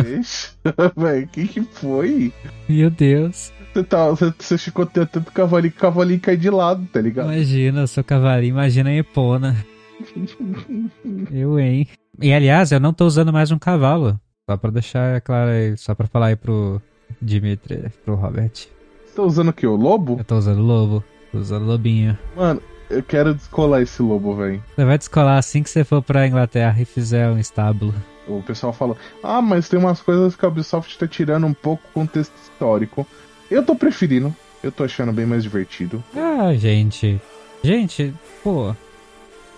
Velho, *laughs* que que foi? Meu Deus. Você, tá, você, você chicoteia tanto cavalinho que o cavalinho cai de lado, tá ligado? Imagina, eu sou cavalinho, imagina a Epona. *laughs* Eu, hein? E aliás, eu não tô usando mais um cavalo. Só pra deixar claro aí, só pra falar aí pro Dimitri, pro Robert. Você tá usando o quê? O lobo? Eu tô usando lobo, tô usando lobinho. Mano, Eu quero descolar esse lobo, velho. Você vai descolar assim que você for pra Inglaterra e fizer um estábulo. O pessoal fala, ah, mas tem umas coisas que a Ubisoft tá tirando um pouco o contexto histórico. Eu tô preferindo. Eu tô achando bem mais divertido. Ah, gente. Gente, pô.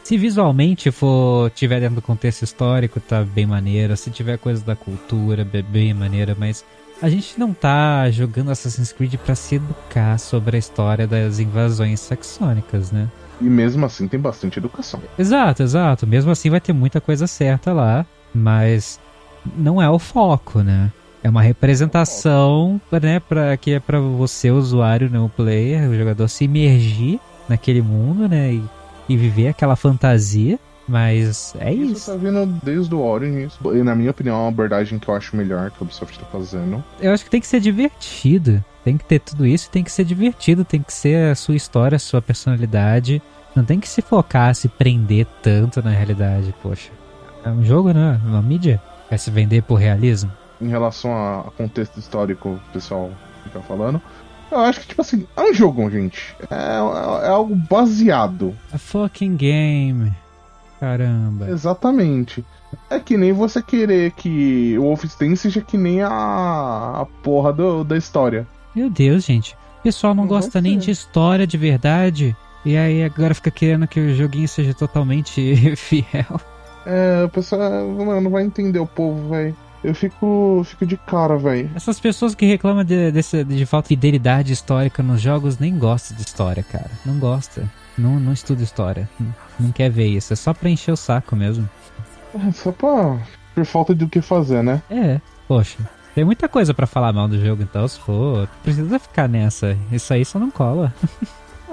Se visualmente for tiver dentro do contexto histórico, tá bem maneiro. Se tiver coisa da cultura, bem, maneira, mas a gente não tá jogando Assassin's Creed pra se educar sobre a história das invasões saxônicas, né? E mesmo assim tem bastante educação. Exato, exato. Mesmo assim vai ter muita coisa certa lá, mas não é o foco, né? É uma representação, né, para que é para você, o usuário, né, o player, o jogador se imergir naquele mundo, né, e, e viver aquela fantasia. Mas é Isso isso. tá vindo desde o Origins. E na minha opinião, é uma abordagem que eu acho melhor que a Ubisoft tá fazendo. Eu acho que tem que ser divertido. Tem que ter tudo isso, tem que ser divertido, tem que ser a sua história, a sua personalidade. Não tem que se focar, se prender tanto na realidade, poxa. É um jogo, né? Uma mídia. Quer se vender por realismo? Em relação a contexto histórico, o pessoal fica falando. Eu acho que, tipo assim, é um jogo, gente. É, é- é algo baseado. A fucking game. Caramba. Exatamente. É que nem você querer que o Wolfenstein seja que nem a, a porra do- da história. Meu Deus, gente. O pessoal não Não gosta nem de história de verdade. E aí agora fica querendo que o joguinho seja totalmente *laughs* fiel. É, o pessoal mano, não vai entender o povo, velho. Eu fico, fico de cara, velho. Essas pessoas que reclamam de, desse- de falta de fidelidade histórica nos jogos nem gostam de história, cara. Não gosta. Não, não estuda história. Não, não quer ver isso. É só pra encher o saco mesmo. É Só pra. Por falta de o que fazer, né? É, poxa. Tem muita coisa pra falar mal do jogo, então se for, precisa ficar nessa. Isso aí só não cola.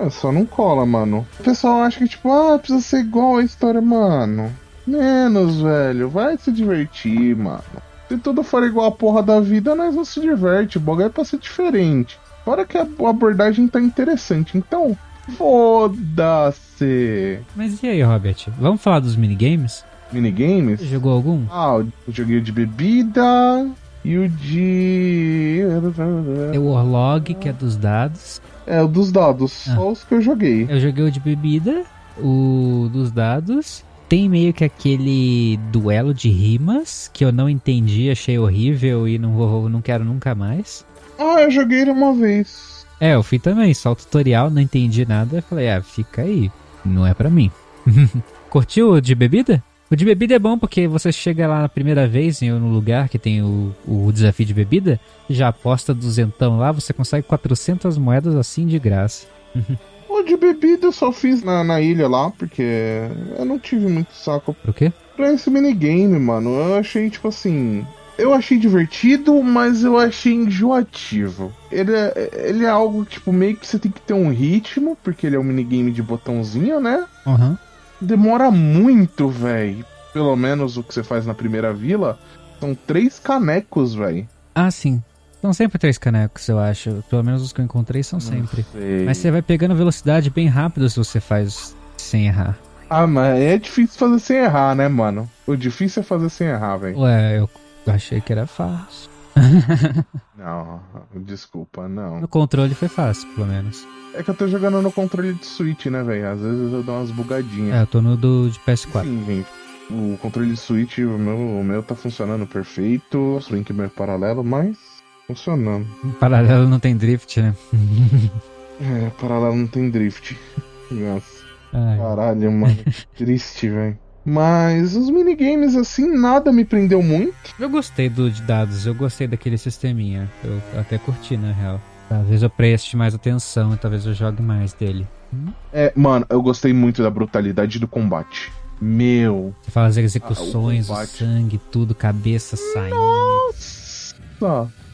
É, só não cola, mano. O pessoal acha que, tipo, ah, precisa ser igual a história, mano. Menos, velho. Vai se divertir, mano. Se tudo for igual a porra da vida, nós não se diverte. O bagulho é pra ser diferente. Fora que a abordagem tá interessante. Então, foda-se. Mas e aí, Robert? Vamos falar dos minigames? Minigames? Você jogou algum? Ah, o joguinho de bebida e o de. Tem o Orlog, que é dos dados. É, o dos dados. Ah. Só os que eu joguei. Eu joguei o de bebida, o dos dados. Tem meio que aquele duelo de rimas que eu não entendi, achei horrível e não vou, não quero nunca mais. Ah, eu joguei ele uma vez. É, eu fui também, só o tutorial, não entendi nada. Falei, ah, fica aí, não é pra mim. *laughs* Curtiu o de bebida? O de bebida é bom porque você chega lá na primeira vez em um lugar que tem o, o desafio de bebida, já aposta duzentão lá, você consegue 400 moedas assim de graça. *laughs* O de bebida eu só fiz na, na ilha lá, porque eu não tive muito saco Por quê? pra esse minigame, mano. Eu achei, tipo assim. Eu achei divertido, mas eu achei enjoativo. Ele é, ele é algo, tipo, meio que você tem que ter um ritmo, porque ele é um minigame de botãozinho, né? Aham. Demora muito, velho. Pelo menos o que você faz na primeira vila. São três canecos, velho. Ah, sim. São sempre três canecos, eu acho. Pelo menos os que eu encontrei são sempre. Mas você vai pegando velocidade bem rápido se você faz sem errar. Ah, mas é difícil fazer sem errar, né, mano? O difícil é fazer sem errar, velho. Ué, eu achei que era fácil. *laughs* Não, desculpa, não. No controle foi fácil, pelo menos. É que eu tô jogando no controle de Switch, né, velho? Às vezes eu dou umas bugadinhas. É, eu tô no do de PS4. Sim, gente. O controle de Switch, o meu, o meu tá funcionando perfeito. O link meu paralelo, mas funcionando. Paralelo não tem drift, né? É, paralelo não tem drift. Nossa, Ai. caralho, mano. *laughs* Triste, velho. Mas os minigames, assim, nada me prendeu muito. Eu gostei do de dados, eu gostei daquele sisteminha. Eu até curti, na real. Talvez eu preste mais atenção e talvez eu jogue mais dele. É, mano, eu gostei muito da brutalidade do combate. Meu. Você fala as execuções, Ah, o o, sangue, tudo, cabeça saindo. Nossa.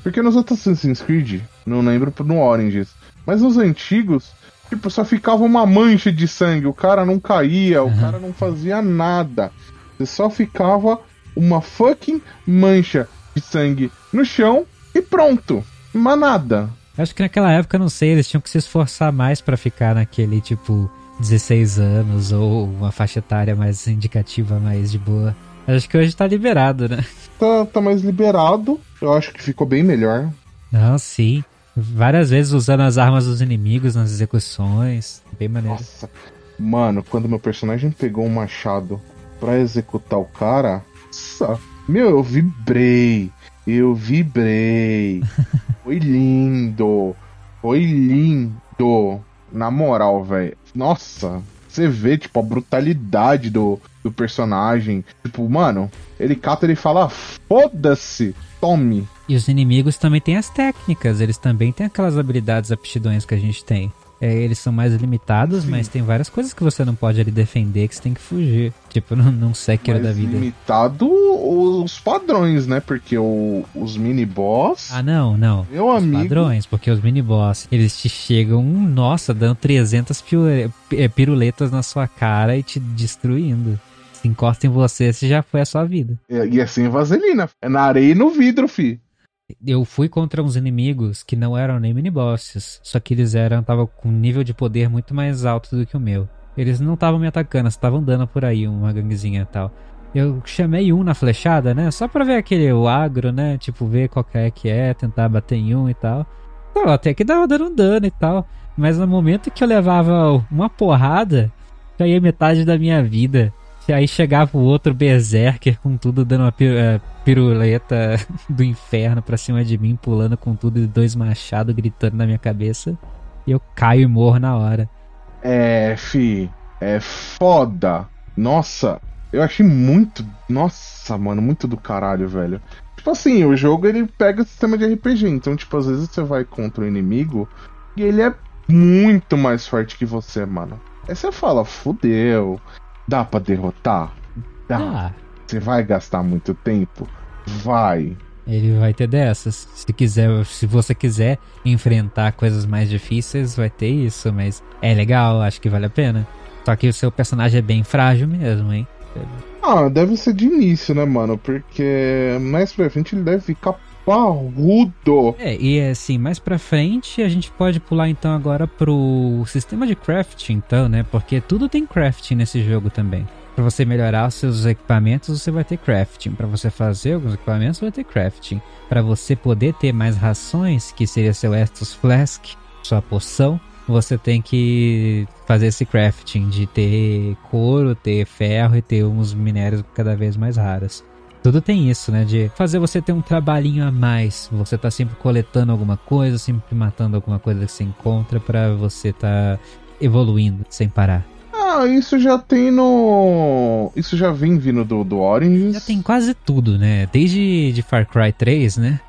Porque nos outros Assassin's Creed, não lembro no Oranges, mas nos antigos, tipo, só ficava uma mancha de sangue, o cara não caía, o Aham. cara não fazia nada. Você só ficava uma fucking mancha de sangue no chão e pronto. Mas nada. Acho que naquela época, não sei, eles tinham que se esforçar mais pra ficar naquele tipo 16 anos ou uma faixa etária mais indicativa, mais de boa. Acho que hoje tá liberado, né? Tá, tá mais liberado. Eu acho que ficou bem melhor. Não, sim. Várias vezes usando as armas dos inimigos nas execuções. Bem maneiro. Nossa. Mano, quando meu personagem pegou um machado pra executar o cara, nossa, meu, eu vibrei. Eu vibrei. *laughs* Foi lindo. Foi lindo. Na moral, velho. Nossa, você vê, tipo, a brutalidade do, do personagem. Tipo, mano, ele cata e fala: foda-se, tome. E os inimigos também têm as técnicas, eles também têm aquelas habilidades, aptidões que a gente tem. É, eles são mais limitados, Sim. mas tem várias coisas que você não pode ali defender, que você tem que fugir. Tipo, num, *laughs* num Sekiro da vida. limitado os padrões, né? Porque o- os mini-boss. Ah, não, não. meu Os amigo. padrões, porque os mini-boss, eles te chegam, nossa, dando 300 piru- eh, piruletas na sua cara e te destruindo. Se encosta em você, se já foi a sua vida. E e é sem vaselina. É na areia e no vidro, fi. Eu fui contra uns inimigos que não eram nem mini-bosses, só que eles eram, tava com um nível de poder muito mais alto do que o meu. Eles não estavam me atacando, estavam dando por aí uma ganguezinha e tal. Eu chamei um na flechada, né? Só pra ver aquele o agro, né? Tipo, ver qual que é que é, tentar bater em um e tal. Então, até que dava dando um dano e tal. Mas no momento que eu levava uma porrada, ia metade da minha vida. Aí chegava o outro berserker com tudo dando uma eh, piruleta *laughs* do inferno pra cima de mim, pulando com tudo e dois machados gritando na minha cabeça. E eu caio e morro na hora. É, fi. É foda. Nossa, eu achei muito. Nossa, mano, muito do caralho, velho. Tipo assim, o jogo ele pega o sistema de RPG. Então, tipo, às vezes você vai contra o inimigo e ele é muito mais forte que você, mano. Aí você fala, fudeu. Dá pra derrotar? Dá. Você vai gastar muito tempo? Vai. ele vai ter dessas. Se quiser, se você quiser enfrentar coisas mais difíceis, vai ter isso, mas é legal, acho que vale a pena. Só que o seu personagem é bem frágil mesmo, hein? Ah, deve ser de início, né, mano? Porque mais pra frente ele deve ficar parrudo. É, e assim, mais pra frente a gente pode pular então agora pro sistema de crafting, então, né? Porque tudo tem crafting nesse jogo também. Pra você melhorar seus equipamentos, você vai ter crafting. Pra você fazer alguns equipamentos, vai ter crafting. Pra você poder ter mais rações, que seria seu Estus Flask, sua poção, você tem que fazer esse crafting de ter couro, ter ferro e ter uns minérios cada vez mais raros. Tudo tem isso, né? De fazer você ter um trabalhinho a mais. Você tá sempre coletando alguma coisa, sempre matando alguma coisa que você encontra pra você tá evoluindo sem parar. Ah, isso já tem no. Isso já vem vindo do, do Orange. Já tem quase tudo, né? Desde de Far Cry 3, né?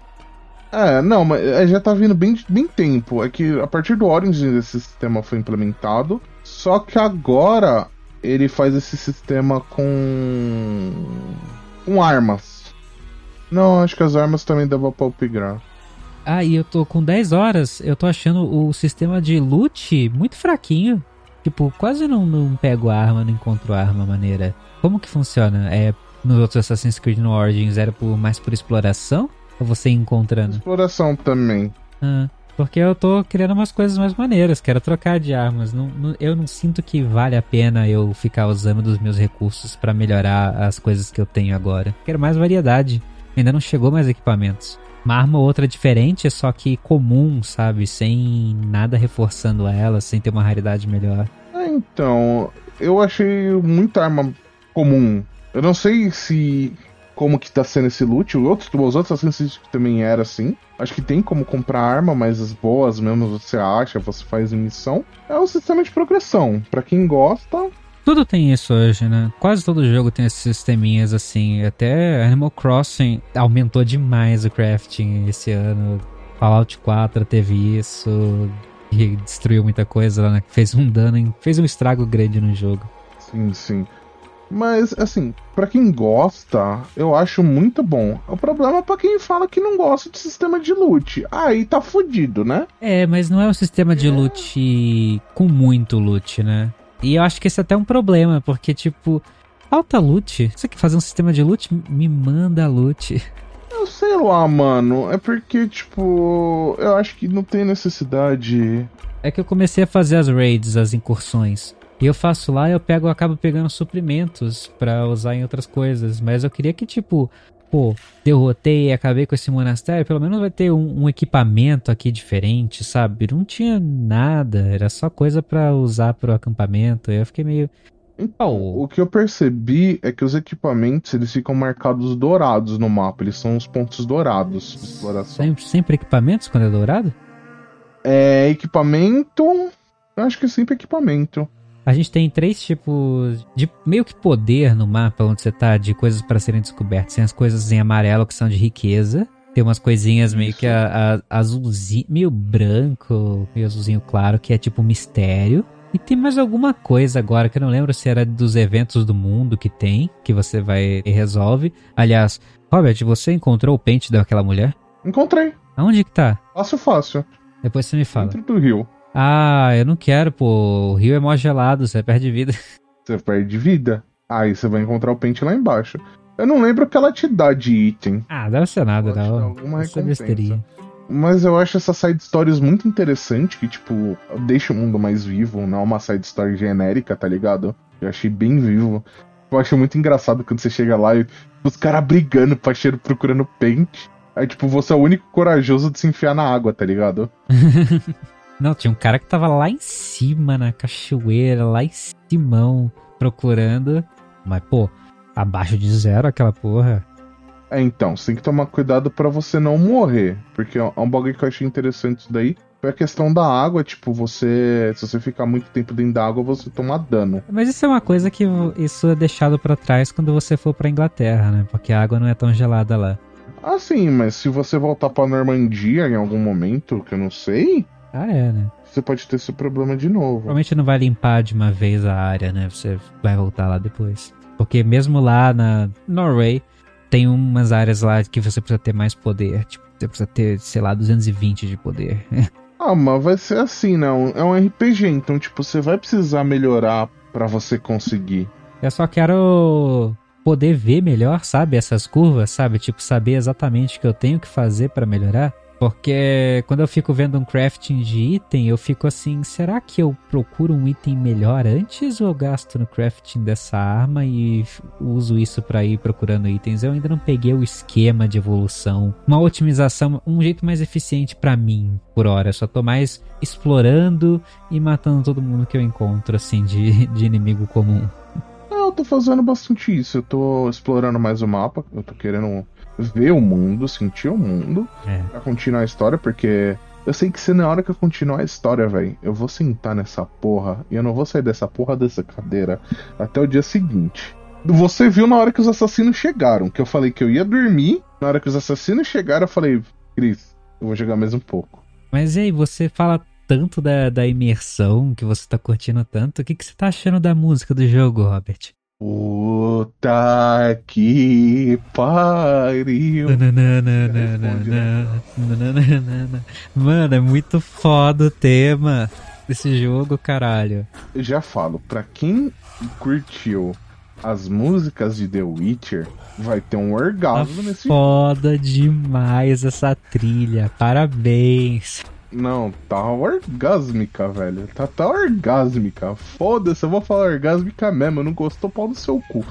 É, não, mas é, já tá vindo bem, bem tempo. É que a partir do Orange esse sistema foi implementado. Só que agora ele faz esse sistema com. Com armas. Não, acho que as armas também dava pra upgrar. Ah, e eu tô com 10 horas, eu tô achando o sistema de loot muito fraquinho. Tipo, quase não, não pego arma, não encontro arma maneira. Como que funciona? É nos outros Assassin's Creed no Origins era por, mais por exploração? Ou você encontrando? Exploração também. Ah, porque eu tô querendo umas coisas mais maneiras, quero trocar de armas. Não, não- eu não sinto que vale a pena eu ficar usando dos meus recursos pra melhorar as coisas que eu tenho agora. Quero mais variedade. Ainda não chegou mais equipamentos. Uma arma ou outra diferente, só que comum, sabe? Sem nada reforçando ela, sem ter uma raridade melhor. É, então, eu achei muita arma comum. Eu não sei se como que tá sendo esse loot. Os outros, os outros Assassin's Creed também era assim. Acho que tem como comprar arma, mas as boas mesmo você acha, você faz em missão. É um sistema de progressão. Pra quem gosta, Tudo tem isso hoje, né? Quase todo jogo tem esses sisteminhas assim. Até Animal Crossing aumentou demais o crafting esse ano. Fallout 4 teve isso. E destruiu muita coisa lá, né? Fez um dano, fez um estrago grande no jogo. sim, sim. Mas, assim, pra quem gosta, eu acho muito bom. O problema é pra quem fala que não gosta de sistema de loot. Aí tá fudido, né? É, mas não é um sistema de loot com muito loot, né? E eu acho que esse é até um problema, porque, tipo, falta loot. Você quer fazer um sistema de loot? Me manda loot. Eu sei lá, mano. É porque, tipo, eu acho que não tem necessidade. É que eu comecei a fazer as raids, as incursões. E eu faço lá, eu pego, eu acabo pegando suprimentos pra usar em outras coisas. Mas eu queria que, tipo, pô, derrotei e acabei com esse monastério, pelo menos vai ter um, um equipamento aqui diferente, sabe? Não tinha nada, era só coisa pra usar pro acampamento. Eu fiquei meio. Então, Oh. o que eu percebi é que os equipamentos eles ficam marcados dourados no mapa, eles são os pontos dourados de exploração. Sempre, sempre equipamentos quando é dourado? É equipamento. Eu acho que é sempre equipamento. A gente tem três tipos de meio que poder no mapa onde você tá, de coisas para serem descobertas. Tem as coisas em amarelo que são de riqueza. Tem umas coisinhas meio Isso. que a, a- azulzinho, meio branco, meio azulzinho claro, que é tipo mistério. E tem mais alguma coisa agora que eu não lembro se era dos eventos do mundo que tem, que você vai e resolve. Aliás, Robert, você encontrou o pente daquela mulher? Encontrei. Aonde que tá? Fácil, fácil. Depois você me fala. Dentro do rio. Ah, eu não quero, pô. O rio é mó gelado, você perde vida. *laughs* Você perde vida. Aí você vai encontrar o pente lá embaixo. Eu não lembro o que ela te dá de item. Ah, deve ser nada, dar não. alguma ser recompensa. besteirinha. Mas eu acho essa side stories muito interessante, que, tipo, deixa o mundo mais vivo, não é uma side story genérica, tá ligado? Eu achei bem vivo. Eu acho muito engraçado quando você chega lá e os caras brigando, parceiro, procurando pente. Aí, tipo, você é o único corajoso de se enfiar na água, tá ligado? *laughs* Não, tinha um cara que tava lá em cima, na cachoeira, lá em Simão, procurando. Mas, pô, abaixo de zero aquela porra. É, então, você tem que tomar cuidado pra você não morrer. Porque é um bagulho que eu achei interessante isso daí. Foi a questão da água, tipo, você. Se você ficar muito tempo dentro da água, você toma dano. Mas isso é uma coisa que isso é deixado pra trás quando você for pra Inglaterra, né? Porque a água não é tão gelada lá. Ah, sim, mas se você voltar pra Normandia em algum momento, que eu não sei, Ah, é, né? você pode ter esse problema de novo. Provavelmente não vai limpar de uma vez a área, né? Você vai voltar lá depois. Porque mesmo lá na Norway, tem umas áreas lá que você precisa ter mais poder. Tipo, você precisa ter, sei lá, 220 de poder. *laughs* Ah, mas vai ser assim, não. É um RPG, então, tipo, você vai precisar melhorar pra você conseguir. Eu só quero poder ver melhor, sabe? Essas curvas, sabe? Tipo, saber exatamente o que eu tenho que fazer pra melhorar. Porque quando eu fico vendo um crafting de item, eu fico assim, será que eu procuro um item melhor antes ou eu gasto no crafting dessa arma e uso isso pra ir procurando itens? Eu ainda não peguei o esquema de evolução, uma otimização, um jeito mais eficiente pra mim por hora. Eu só tô mais explorando e matando todo mundo que eu encontro, assim, de, de inimigo comum. Eu tô fazendo bastante isso. Eu tô explorando mais o mapa. Eu tô querendo ver o mundo, sentir o mundo. É. Pra continuar a história, porque eu sei que se na hora que eu continuar a história, velho, eu vou sentar nessa porra e eu não vou sair dessa porra dessa cadeira até o dia seguinte. Você viu na hora que os assassinos chegaram, que eu falei que eu ia dormir. Na hora que os assassinos chegaram, eu falei, Cris, eu vou jogar mais um pouco. Mas e aí, você fala tanto da, da imersão, que você tá curtindo tanto. O que, que você tá achando da música do jogo, Robert? Puta que pariu. Mano, é muito foda o tema desse jogo, caralho. Eu já falo, pra quem curtiu as músicas de The Witcher, vai ter um Tá orgasmo nesse foda demais essa trilha. Parabéns. Não, tá orgásmica, velho. Tá, tá orgásmica. Foda-se, eu vou falar orgásmica mesmo. Eu não gostou pau do seu cu.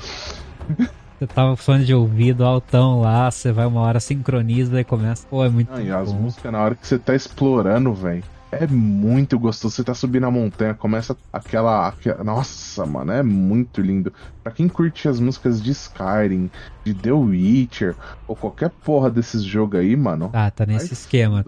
Você tava com fone de ouvido altão lá, você vai uma hora sincroniza e começa. Pô, é muito Ah, e as músicas na hora que você tá explorando, velho. É muito gostoso. Você tá subindo a montanha, começa aquela, aquela. Nossa, mano, é muito lindo. Pra quem curte as músicas de Skyrim, de The Witcher, ou qualquer porra desses jogos aí, mano, Tá, tá nesse esquema.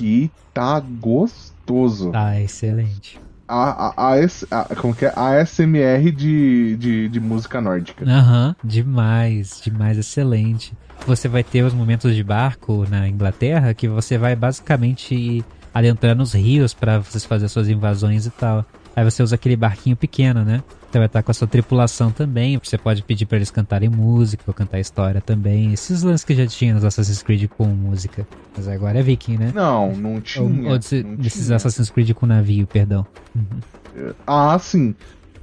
Que tá gostoso. Tá, excelente. A, a, a, a- como que é? A SMR de, de, de música nórdica. Aham, demais, demais, excelente. Você vai ter os momentos de barco na Inglaterra que você vai basicamente adentrar nos rios pra vocês fazer suas invasões e tal. Aí você usa aquele barquinho pequeno, né? Você vai estar com a sua tripulação também. Você pode pedir pra eles cantarem música ou cantar história também. Esses lances que já tinha nos Assassin's Creed com música. Mas agora é Viking, né? Não, não Ou, tinha. ou não desses. Assassin's Creed com navio, perdão. *laughs* Ah, sim.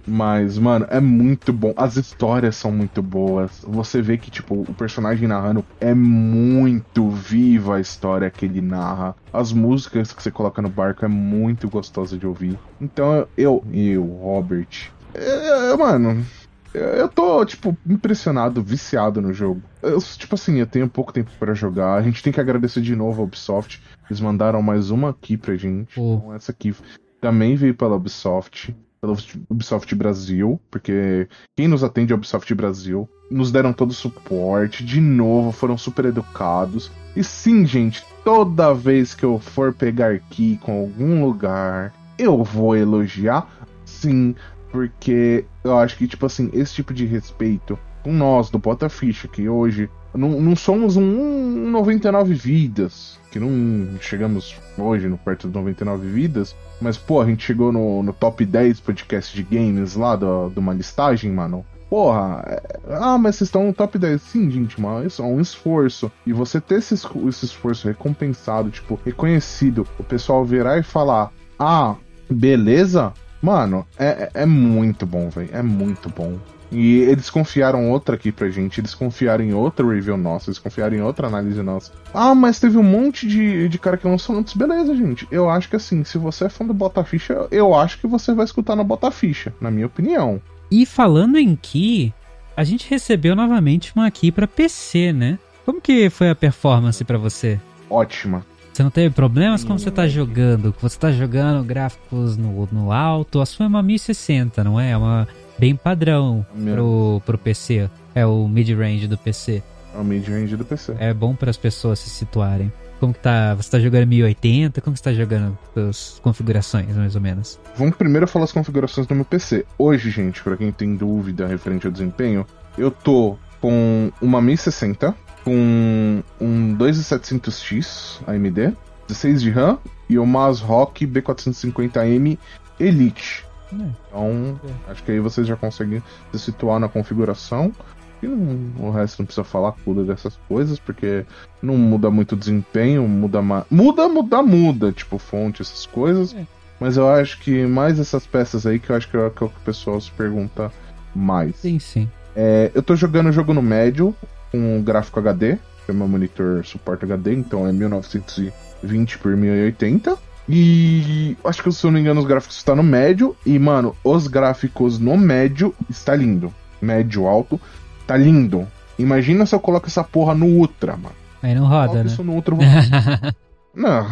Mas, mano, é muito bom. As histórias são muito boas. Você vê que, tipo, o personagem narrando é muito viva a história que ele narra. As músicas que você coloca no barco é muito gostosa de ouvir. Então, eu, eu, Robert. é, é, mano, Eu, eu tô, tipo, impressionado, viciado no jogo. Eu, tipo assim, eu tenho pouco tempo pra jogar. A gente tem que agradecer de novo a Ubisoft. Eles mandaram mais uma aqui pra gente. Pô. Então, essa aqui também veio pela Ubisoft. Pela Ubisoft Brasil, porque quem nos atende é a Ubisoft Brasil. Nos deram todo o suporte, de novo, foram super educados. E sim, gente, toda vez que eu for pegar aqui com algum lugar, eu vou elogiar, sim, porque eu acho que, tipo assim, esse tipo de respeito com nós do Bota Ficha, que hoje não, não somos um 99 vidas, que não chegamos hoje no perto de 99 vidas, mas pô, a gente chegou no, no top 10 podcast de games lá de uma listagem, mano. Porra, é- ah, mas vocês estão no top 10. Sim, gente, mas isso é um esforço. E você ter esse, esse esforço recompensado, tipo, reconhecido, o pessoal virar e falar: Ah, beleza? Mano, é, é é muito bom, velho. É muito bom. E eles confiaram outra aqui pra gente, eles confiaram em outra review nossa, eles confiaram em outra análise nossa. Ah, mas teve um monte de, de cara que lançou antes. Beleza, gente. Eu acho que assim, se você é fã do Bota Ficha, eu acho que você vai escutar no Bota Ficha, na minha opinião. E falando em Key, a gente recebeu novamente uma Key pra PC, né? Como que foi a performance pra você? Ótima. Você não teve problemas como você tá jogando? Você tá jogando gráficos no, no alto? A sua é uma 1060, não é? É uma bem padrão Meu. pro, pro PC. É o mid-range do PC. É o mid-range do PC. É bom para as pessoas se situarem. Como que tá? Você tá jogando 1080? Como que você tá jogando as configurações, mais ou menos? Vamos primeiro falar as configurações do meu PC. Hoje, gente, pra quem tem dúvida referente ao desempenho, eu tô com uma 1060, com um 2700X AMD, 16 de RAM e uma ASRock B450M Elite. É. Então, acho que aí vocês já conseguem se situar na configuração. E não- o resto não precisa falar cuida dessas coisas, porque não muda muito o desempenho, muda mais. Muda, muda, muda, tipo fonte, essas coisas. É. Mas eu acho que mais essas peças aí que eu acho que é o que o pessoal se pergunta mais. Sim, sim. É, eu tô jogando o jogo no médio, com gráfico HD, que meu monitor suporta HD, então é 1920 por 1080. E acho que se eu não me engano, os gráficos estão no médio. E, mano, os gráficos no médio está lindo. Médio alto, tá lindo. Imagina se eu coloco essa porra no Ultra, mano. Aí não roda, Coloca né? isso no Ultra. vou- *laughs* não.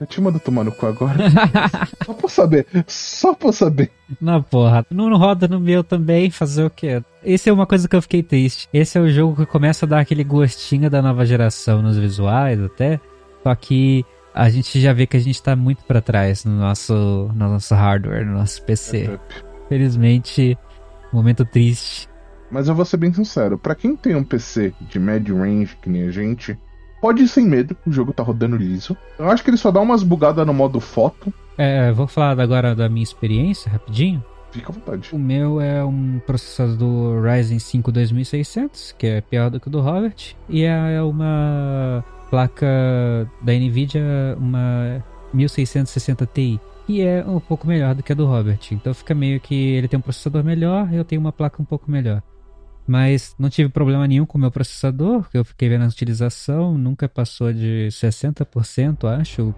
Eu te mando tomar no cu agora. *laughs* Só pra saber. Só pra saber. Na porra, não roda no meu também, fazer o quê? Esse é uma coisa que eu fiquei triste. Esse é o jogo que começa a dar aquele gostinho da nova geração nos visuais até. Só que a gente já vê que a gente tá muito pra trás no nosso, no nosso hardware, no nosso PC. Felizmente, momento triste. Mas eu vou ser bem sincero, pra quem tem um PC de médio range, que nem a gente, pode ir sem medo, o jogo tá rodando liso. Eu acho que ele só dá umas bugadas no modo foto. É, vou falar agora da minha experiência, rapidinho. Fica à vontade. O meu é um processador Ryzen 5 2600, que é pior do que o do Robert, e é uma placa da Nvidia, uma 1660 Ti, que é um pouco melhor do que a do Robert. Então fica meio que ele tem um processador melhor, eu tenho uma placa um pouco melhor. Mas não tive problema nenhum com o meu processador, que eu fiquei vendo a utilização, nunca passou de 60%, acho,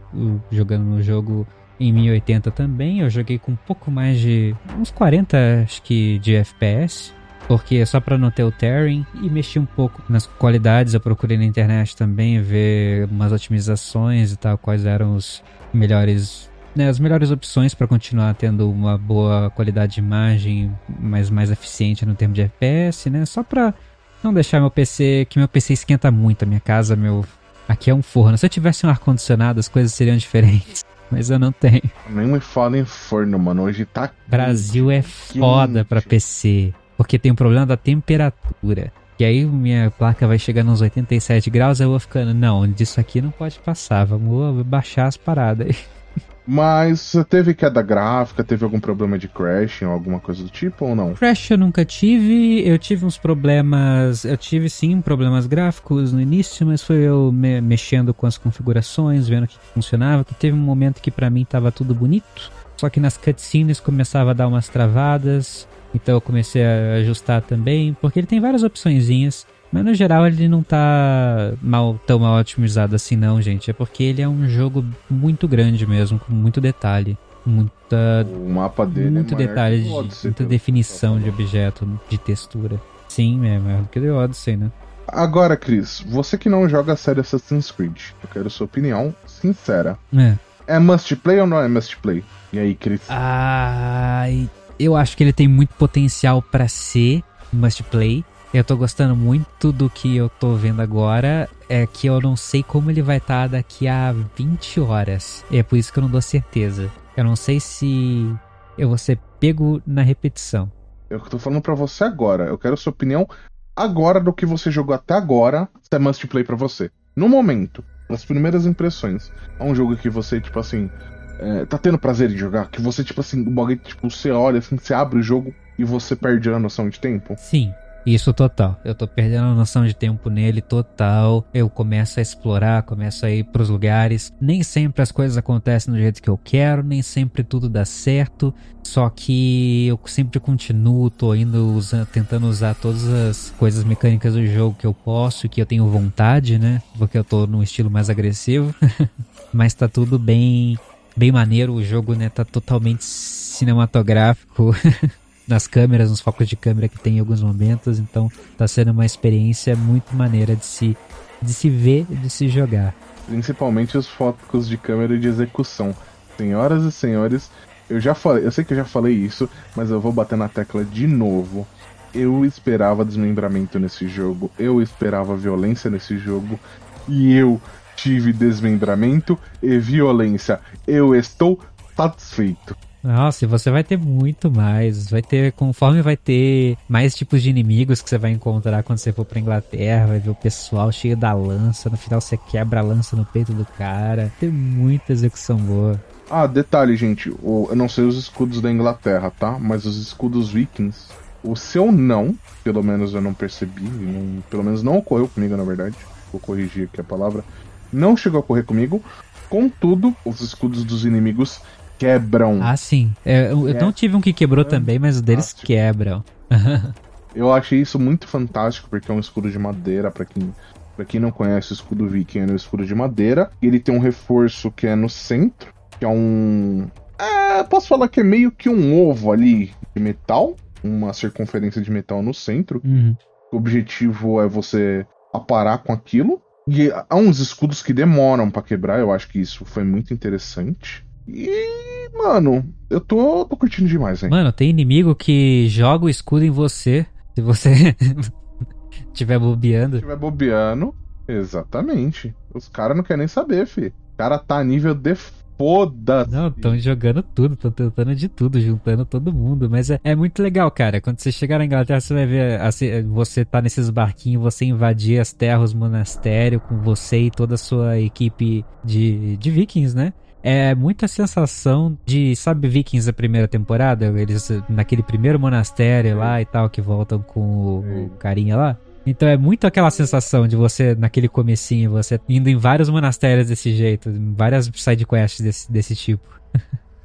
jogando no jogo em 1080 também. Eu joguei com um pouco mais de uns 40, acho que, de FPS. Porque só para não ter o tearing e mexi um pouco nas qualidades. Eu procurei na internet também ver umas otimizações e tal, quais eram os melhores, né, as melhores opções para continuar tendo uma boa qualidade de imagem, mas mais eficiente no termo de FPS, né? Só para não deixar meu PC, que meu PC esquenta muito a minha casa, meu aqui é um forno. Se eu tivesse um ar condicionado, as coisas seriam diferentes. *laughs* Mas eu não tenho. Nem me fala em forno, mano. Hoje tá. Brasil é foda pra PC. Porque tem o problema da temperatura. E aí minha placa vai chegar nos 87 graus, eu vou ficando, não, disso aqui não pode passar, vamos baixar as paradas aí. *laughs* Mas teve queda gráfica, teve algum problema de crashing ou alguma coisa do tipo ou não? Crash eu nunca tive, eu tive uns problemas, eu tive sim problemas gráficos no início, mas foi eu me- mexendo com as configurações, vendo o que funcionava, que teve um momento que pra mim tava tudo bonito, só que nas cutscenes começava a dar umas travadas, então eu comecei a ajustar também, porque ele tem várias opçõezinhas, mas no geral ele não tá mal, tão mal otimizado assim não, gente, é porque ele é um jogo muito grande mesmo, com muito detalhe. Muita, O mapa dele muito é detalhe, de, muita pelo definição de objeto, de textura. Sim, é maior do que o The Odyssey, né? Agora, Cris, você que não joga a série Assassin's Creed, eu quero sua opinião sincera. É. É must play ou não é must play? E aí, Cris? Ai, eu acho que ele tem muito potencial pra ser must play. Eu tô gostando muito do que eu tô vendo agora. É que eu não sei como ele vai estar daqui a 20 horas. É por isso que eu não dou certeza. Eu não sei se eu vou ser pego na repetição. Eu tô falando pra você agora. Eu quero sua opinião agora do que você jogou até agora, se é must play pra você. No momento, nas primeiras impressões. É um jogo que você, tipo assim, é, tá tendo prazer de jogar? Que você, tipo assim, o bagulho, tipo, você olha assim, você abre o jogo e você perde a noção de tempo? Sim, isso total. Eu tô perdendo a noção de tempo nele total. Eu começo a explorar, começo a ir pros lugares. Nem sempre as coisas acontecem do jeito que eu quero, nem sempre tudo dá certo. Só que eu sempre continuo, tô indo usando, tentando usar todas as coisas mecânicas do jogo que eu posso, que eu tenho vontade, né? Porque eu tô num estilo mais agressivo. *laughs* Mas tá tudo bem, bem maneiro. O jogo, né, tá totalmente cinematográfico. *laughs* nas câmeras, nos focos de câmera que tem em alguns momentos, então tá sendo uma experiência muito maneira de se, de se ver, de se jogar. Principalmente os focos de câmera de execução. Senhoras e senhores, eu já falei, eu sei que eu já falei isso, mas eu vou bater na tecla de novo. Eu esperava desmembramento nesse jogo, eu esperava violência nesse jogo, e eu tive desmembramento e violência. Eu estou satisfeito. Nossa, e você vai ter muito mais. Vai ter, conforme vai ter mais tipos de inimigos que você vai encontrar quando você for pra Inglaterra, vai ver o pessoal cheio da lança. No final você quebra a lança no peito do cara. Tem muita execução boa. Ah, detalhe, gente, eu não sei os escudos da Inglaterra, tá? Mas os escudos vikings, o seu não, pelo menos eu não percebi, não- pelo menos não ocorreu comigo, na verdade. Vou corrigir aqui a palavra. Não chegou a ocorrer comigo. Contudo, os escudos dos inimigos quebram. Ah, sim. É, eu, eu É. não tive um que quebrou também, mas os deles quebram. *laughs* Eu achei isso muito fantástico, porque é um escudo de madeira, pra quem, pra quem não conhece, o escudo viking é um escudo de madeira. Ele tem um reforço que é no centro, que é um. É, posso falar que é meio que um ovo ali de metal, uma circunferência de metal no centro. Uhum. O objetivo é você aparar com aquilo. E há uns escudos que demoram pra quebrar, eu acho que isso foi muito interessante. E, mano, eu tô, tô curtindo demais, hein? Mano, tem inimigo que joga o escudo em você. Se você *laughs* estiver bobeando. Se tiver bobeando, exatamente. Os caras não querem nem saber, fi. O cara tá a nível de foda-se. Não, estão jogando tudo, estão tentando de tudo, juntando todo mundo. Mas é, é muito legal, cara. Quando você chegar na Inglaterra, você vai ver assim, você tá nesses barquinhos, você invadir as terras, o monastério, com você e toda a sua equipe de, de vikings, né? É muita sensação de, sabe, Vikings da primeira temporada? Eles naquele primeiro monastério lá e tal, que voltam com o, o carinha lá. Então é muito aquela sensação de você, naquele comecinho, você indo em vários monastérios desse jeito, várias sidequests desse, desse tipo.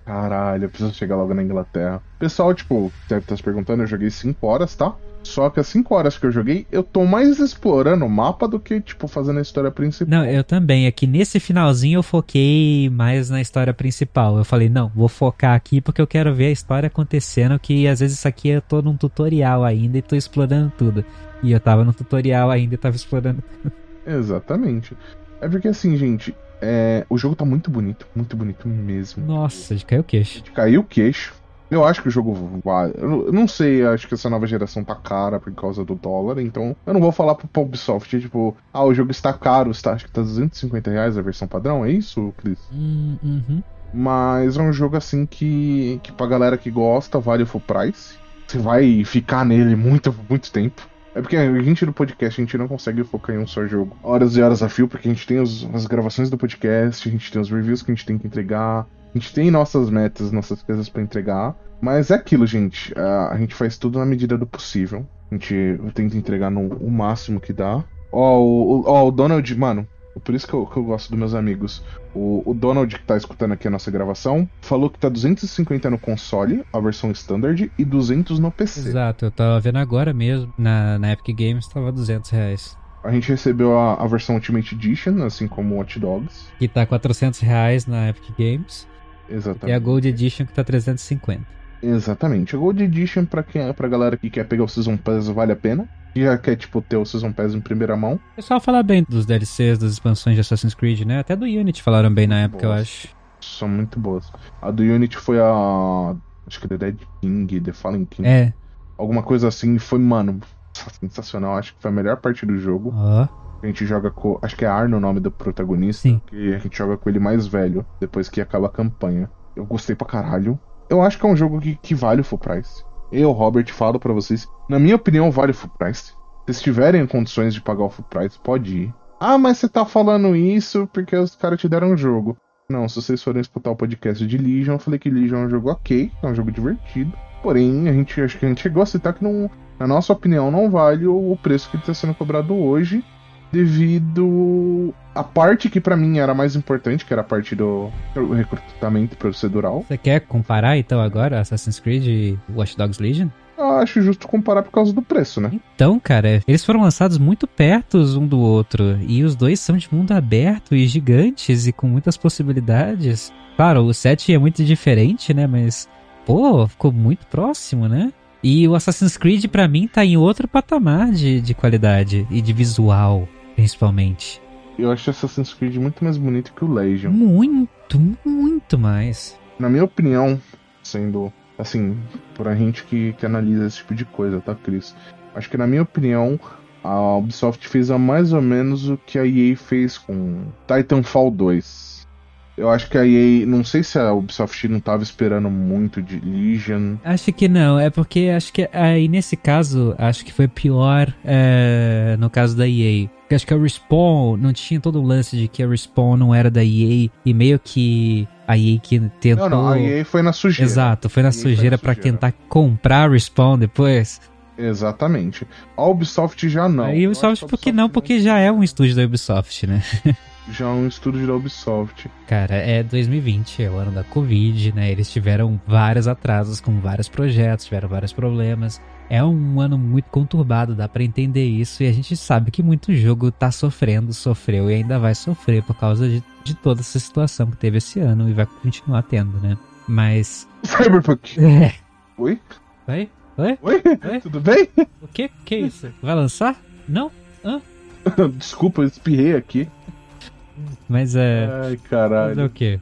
Caralho, eu preciso chegar logo na Inglaterra. Pessoal, tipo, deve estar se perguntando, eu joguei 5 horas, tá? Só que as 5 horas que eu joguei, eu tô mais explorando o mapa do que, tipo, fazendo a história principal. Não, eu também. É que nesse finalzinho eu foquei mais na história principal. Eu falei, não, vou focar aqui porque eu quero ver a história acontecendo. Que às vezes isso aqui eu tô num tutorial ainda e tô explorando tudo. E eu tava no tutorial ainda e tava explorando. *laughs* Exatamente. É porque assim, gente, é, o jogo tá muito bonito, muito bonito mesmo. Nossa, de caiu o queixo. Caiu o queixo. Eu acho que o jogo vai. Eu não- sei, acho que essa nova geração tá cara por causa do dólar, então eu não vou falar pro Ubisoft, tipo, ah, o jogo está caro, está, acho que tá 250 reais a versão padrão, é isso, Cris? Hum, uhum. Mas é um jogo assim que, que pra galera que gosta, vale o full price. Você vai ficar nele muito, muito tempo. É porque a gente do podcast, a gente não consegue focar em um só jogo. Horas e horas a fio, porque a gente tem os- as gravações do podcast, a gente tem os reviews que a gente tem que entregar, a gente tem nossas metas, nossas coisas pra entregar. Mas é aquilo, gente. A, gente faz tudo na medida do possível. A gente tenta entregar no o máximo que dá. Ó, o, o- ó, o Donald, mano, por isso que eu, que eu gosto dos meus amigos. O, o Donald, que tá escutando aqui a nossa gravação, falou que tá 250 no console, a versão standard, e 200 no PC. Exato, eu tava vendo agora mesmo. Na, na Epic Games tava 200 reais. A gente recebeu a, a versão Ultimate Edition, assim como o Watch Dogs. Que tá 400 reais na Epic Games. Exatamente. E a Gold Edition que tá 350. Exatamente. A Gold Edition, pra, quem, pra galera que quer pegar o Season Pass, vale a pena. Que já quer, tipo, ter o Season Pass em primeira mão. O pessoal fala bem dos DLCs, das expansões de Assassin's Creed, né? Até do Unity falaram bem na época, eu Boas. acho. São muito boas. A do Unity foi a. Acho que The Dead King, The Fallen King. É, Alguma coisa assim. Foi, mano, sensacional. Acho que foi a melhor parte do jogo. ó. A gente joga com. Acho que é Arno o nome do protagonista. Sim. Que a gente joga com ele mais velho, depois que acaba a campanha. Eu gostei pra caralho. Eu acho que é um jogo que, que vale o full price. Eu, Robert, falo pra vocês. Na minha opinião, vale o full price. Se vocês tiverem em condições de pagar o full price, pode ir. Ah, mas você tá falando isso porque os caras te deram um jogo. Não, se vocês forem escutar o podcast de Legion, eu falei que Legion é um jogo ok, é um jogo divertido. Porém, a gente acho que a gente chegou a citar que não, na nossa opinião, não vale o o preço que está sendo cobrado hoje, devido à parte que pra mim era mais importante, que era a parte do recrutamento procedural. Você quer comparar então agora Assassin's Creed e Watch Dogs Legion? Eu acho justo comparar por causa do preço, né? Então, cara, eles foram lançados muito perto um do outro. E os dois são de mundo aberto e gigantes e com muitas possibilidades. Claro, o 7 é muito diferente, né? Mas, pô, ficou muito próximo, né? E o Assassin's Creed, pra mim, tá em outro patamar de, de qualidade e de visual, principalmente. Eu acho Assassin's Creed muito mais bonito que o Legion. Muito, muito mais. Na minha opinião, sendo assim, por a gente que, que analisa esse tipo de coisa, tá, Cris? Acho que na minha opinião, a Ubisoft fez a mais ou menos o que a EA fez com Titanfall 2. Eu acho que a EA, não sei se a Ubisoft não tava esperando muito de Legion. Acho que não, é porque acho que aí nesse caso, acho que foi pior é, no caso da EA. Porque acho que a Respawn não tinha todo o lance de que a Respawn não era da EA e meio que a EA que tentou. Não, não, a EA foi na sujeira. Exato, foi na sujeira sujeira. tentar comprar a Respawn depois. Exatamente. A Ubisoft já não. Que Ubisoft, a por que não? Porque já é um estúdio da Ubisoft, né? *laughs* Já é um estúdio da Ubisoft. Cara, é 2020, é o ano da Covid, né? Eles tiveram vários atrasos com vários projetos, tiveram vários problemas. É um ano muito conturbado, dá pra entender isso. E a gente sabe que muito jogo tá sofrendo, sofreu e ainda vai sofrer por causa de, de toda essa situação que teve esse ano e vai continuar tendo, né? Mas. *laughs* Cyberpunk. É. Oi? Oi? Oi? Oi? Oi? Tudo bem? O que? Que isso? Vai lançar? Não? *laughs* Desculpa, eu espirrei aqui. Mas é. Ai, Fazer caralho. o quê?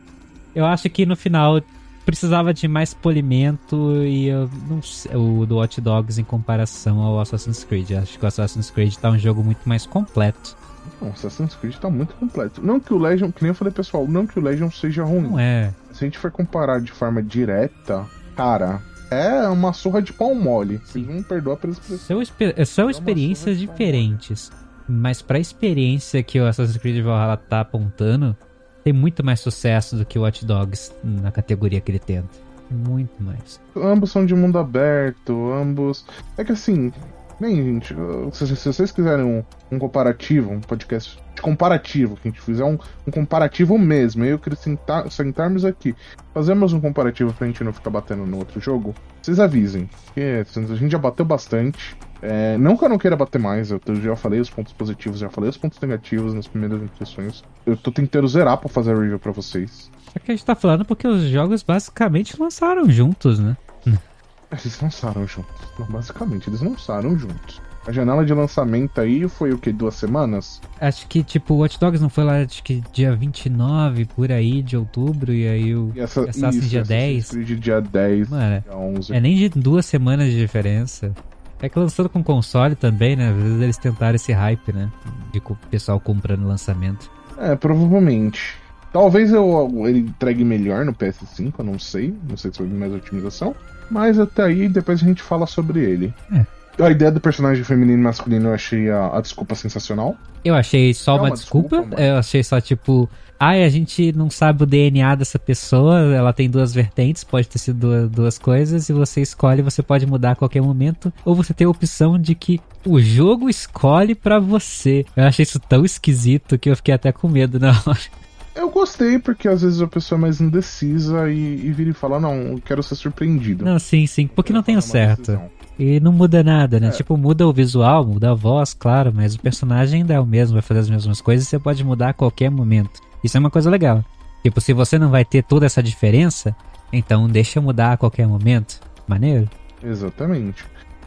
Eu acho que no final precisava de mais polimento e eu não sei, o do Watch Dogs em comparação ao Assassin's Creed. Acho que o Assassin's Creed tá um jogo muito mais completo. Não, Assassin's Creed tá muito completo. Não que o Legion, que nem eu falei pessoal, não que o Legion seja ruim. Não é. Se a gente for comparar de forma direta, cara, é uma surra de pau mole. Vocês vão perdoar pela expressão. São, são uma experiências diferentes. Mas pra experiência que o Assassin's Creed Valhalla tá apontando, tem muito mais sucesso do que o Watch Dogs na categoria que ele tenta. Muito mais. Ambos são de mundo aberto, ambos. É que assim, bem, gente, se, se vocês quiserem um, um comparativo, um podcast de comparativo, que a gente fizer um, um comparativo mesmo, eu e o Cris senta- sentarmos aqui, fazemos um comparativo pra gente não ficar batendo no outro jogo, vocês avisem. Porque a gente já bateu bastante. É, não que eu não queira bater mais, eu eu já falei os pontos positivos, já falei os pontos negativos nas primeiras impressões. Eu tô tentando zerar pra fazer a review pra vocês. É que a gente tá falando porque os jogos basicamente lançaram juntos, né? *laughs* Eles lançaram juntos. Não, basicamente, eles lançaram juntos. A janela de lançamento aí foi o que? Duas semanas? Acho que, tipo, o Watch Dogs não foi lá, acho que dia 29, por aí, de outubro, e aí o E essa, Assassin's isso, dia Assassin's 10. Creed dia 10, Mano, dia 11. é nem de duas semanas de diferença. É que lançando com console também, né? Às vezes eles tentaram esse hype, né? De co- pessoal comprando lançamento. É, provavelmente. Talvez eu, ele entregue melhor no PS5, eu não sei. Não sei se vai vir mais otimização. Mas até aí, depois a gente fala sobre ele. A ideia do personagem feminino e masculino eu achei a, a desculpa sensacional. Eu achei só É uma, uma desculpa. desculpa, eu achei só tipo. Ai, a gente não sabe o DNA dessa pessoa, ela tem duas vertentes, pode ter sido duas, duas coisas, e você escolhe, você pode mudar a qualquer momento, ou você tem a opção de que o jogo escolhe pra você. Eu achei isso tão esquisito que eu fiquei até com medo na hora. Eu gostei, porque às vezes a pessoa é mais indecisa e, e vira e fala, não, eu quero ser surpreendido. Não, sim, sim, porque não tem o Tomar uma certo. decisão. E não muda nada, né? É. Tipo, muda o visual, muda a voz, claro, mas o personagem ainda é o mesmo, vai fazer as mesmas coisas e você pode mudar a qualquer momento. Isso é uma coisa legal. Tipo, se você não vai ter toda essa diferença, então deixa mudar a qualquer momento. Maneiro? Exatamente.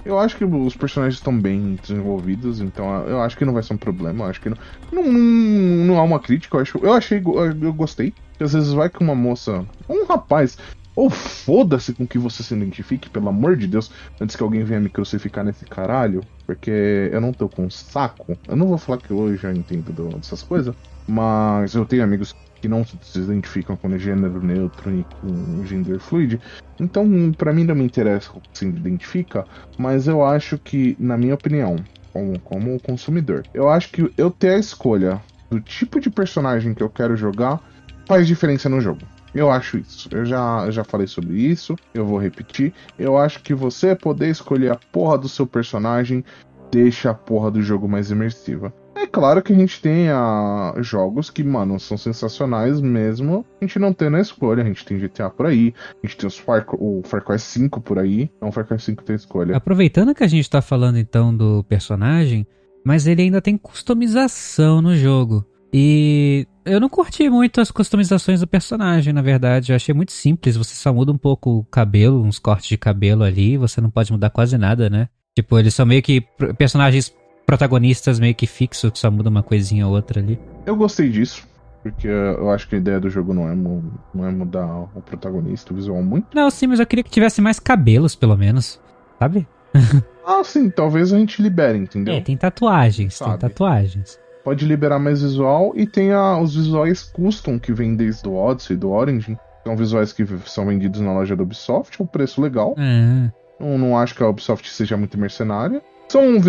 Eu acho que os personagens estão bem desenvolvidos, então eu acho que não vai ser um problema. Eu acho que não, não, não, não há uma crítica. Eu, acho, eu achei, eu gostei. Às vezes vai com uma moça, um rapaz, ou foda-se com que você se identifique, pelo amor de Deus, antes que alguém venha me crucificar nesse caralho, porque eu não tô com saco. Eu não vou falar que eu já entendo dessas coisas, mas eu tenho amigos que não se identificam com gênero neutro e com gender fluid. Então, para mim não me interessa como se identifica, mas eu acho que, na minha opinião, como, como consumidor, eu acho que eu ter a escolha do tipo de personagem que eu quero jogar faz diferença no jogo. Eu acho isso. Eu já, eu já falei sobre isso. Eu vou repetir. Eu acho que você poder escolher a porra do seu personagem deixa a porra do jogo mais imersiva. É claro que a gente tem a, jogos que, mano, são sensacionais mesmo. A gente não tendo a escolha. A gente tem GTA por aí. A gente tem os Far, o Far Cry 5 por aí. Então, o Far Cry 5 tem escolha. Aproveitando que a gente tá falando então do personagem, mas ele ainda tem customização no jogo. E eu não curti muito as customizações do personagem, na verdade. Eu achei muito simples. Você só muda um pouco o cabelo, uns cortes de cabelo ali. Você não pode mudar quase nada, né? Tipo, eles são meio que personagens protagonistas meio que fixos, que só muda uma coisinha ou outra ali. Eu gostei disso. Porque eu acho que a ideia do jogo não é, não é mudar o protagonista, o visual muito. Não, sim, mas eu queria que tivesse mais cabelos, pelo menos. Sabe? *laughs* ah, sim, talvez a gente libere, entendeu? É, tem tatuagens, Sabe? tem tatuagens. Pode liberar mais visual e tem a, os visuais custom que vem desde o Odyssey e do Origin. São visuais que são vendidos na loja da Ubisoft, é um preço legal. É. Não, não acho que a Ubisoft seja muito mercenária. São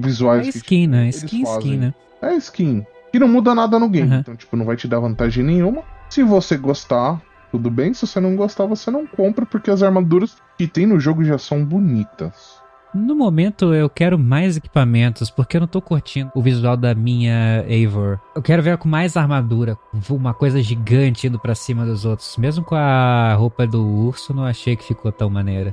visuais. É skin, né? Skin, skin, né? É skin. Que não muda nada no game. Uhum. Então, tipo, não vai te dar vantagem nenhuma. Se você gostar, tudo bem. Se você não gostar, você não compra, porque as armaduras que tem no jogo já são bonitas. No momento eu quero mais equipamentos, porque eu não tô curtindo o visual da minha Eivor. Eu quero ver com mais armadura, uma coisa gigante indo para cima dos outros. Mesmo com a roupa do urso, não achei que ficou tão maneira.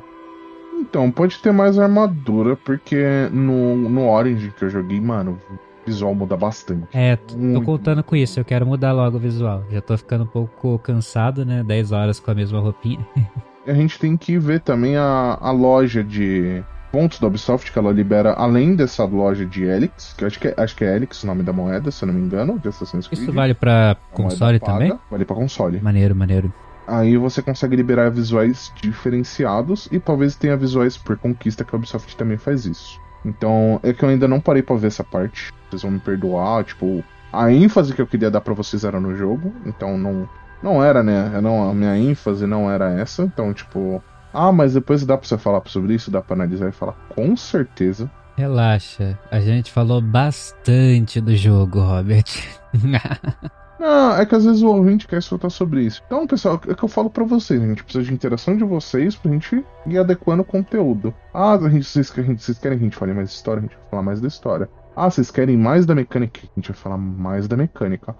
Então, pode ter mais armadura, porque no, no Orange que eu joguei, mano, o visual muda bastante. É, tô contando com isso, eu quero mudar logo o visual. Já tô ficando um pouco cansado, né? 10 horas com a mesma roupinha. *laughs* a gente tem que ver também a, a loja de pontos da Ubisoft que ela libera além dessa loja de Helix, que acho que é, acho que é Helix o nome da moeda, se eu não me engano, de Assassin's Creed. Isso vale para console também? Vale para console. Maneiro, maneiro. Aí você consegue liberar visuais diferenciados e talvez tenha visuais por conquista que a Ubisoft também faz isso. Então, é que eu ainda não parei para ver essa parte. Vocês vão me perdoar, tipo, a ênfase que eu queria dar para vocês era no jogo, então não não era, né? Não, a minha ênfase não era essa, então tipo, ah, mas depois dá pra você falar sobre isso, dá pra analisar e falar com certeza. Relaxa, a gente falou bastante do jogo, Robert. *laughs* Não, é que às vezes o ouvinte quer escutar sobre isso. Então, pessoal, é que eu falo para vocês, a gente precisa de interação de vocês pra gente ir adequando o conteúdo. Ah, a gente, vocês, a gente, vocês querem que a gente fale mais de história? A gente vai falar mais da história. Ah, vocês querem mais da mecânica? A gente vai falar mais da mecânica.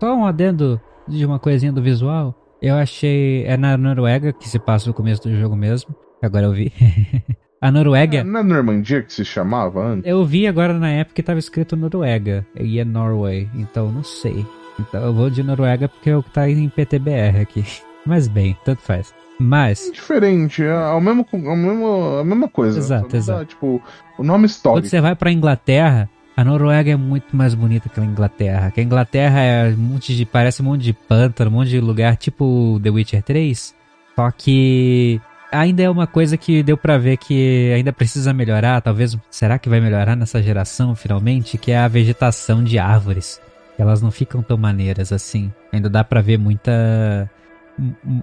Só um adendo de uma coisinha do visual. Eu achei. É na Noruega que se passa o começo do jogo mesmo. Agora eu vi. *laughs* A Noruega. É, na Normandia que se chamava antes? Eu vi agora na época que tava escrito Noruega. E é Norway. Então não sei. Então eu vou de Noruega porque é o que tá em PTBR aqui. *laughs* Mas bem, tanto faz. Mas. É diferente, é o mesmo, a, mesmo, a mesma coisa. Exato, exato. tipo, o nome histórico. Quando você vai pra Inglaterra, a Noruega é muito mais bonita que a Inglaterra. Que a Inglaterra é um monte de. parece um monte de pântano, um monte de lugar tipo The Witcher 3. Só que ainda é uma coisa que deu para ver que ainda precisa melhorar. Talvez. Será que vai melhorar nessa geração finalmente? Que é a vegetação de árvores elas não ficam tão maneiras assim. Ainda dá para ver muita.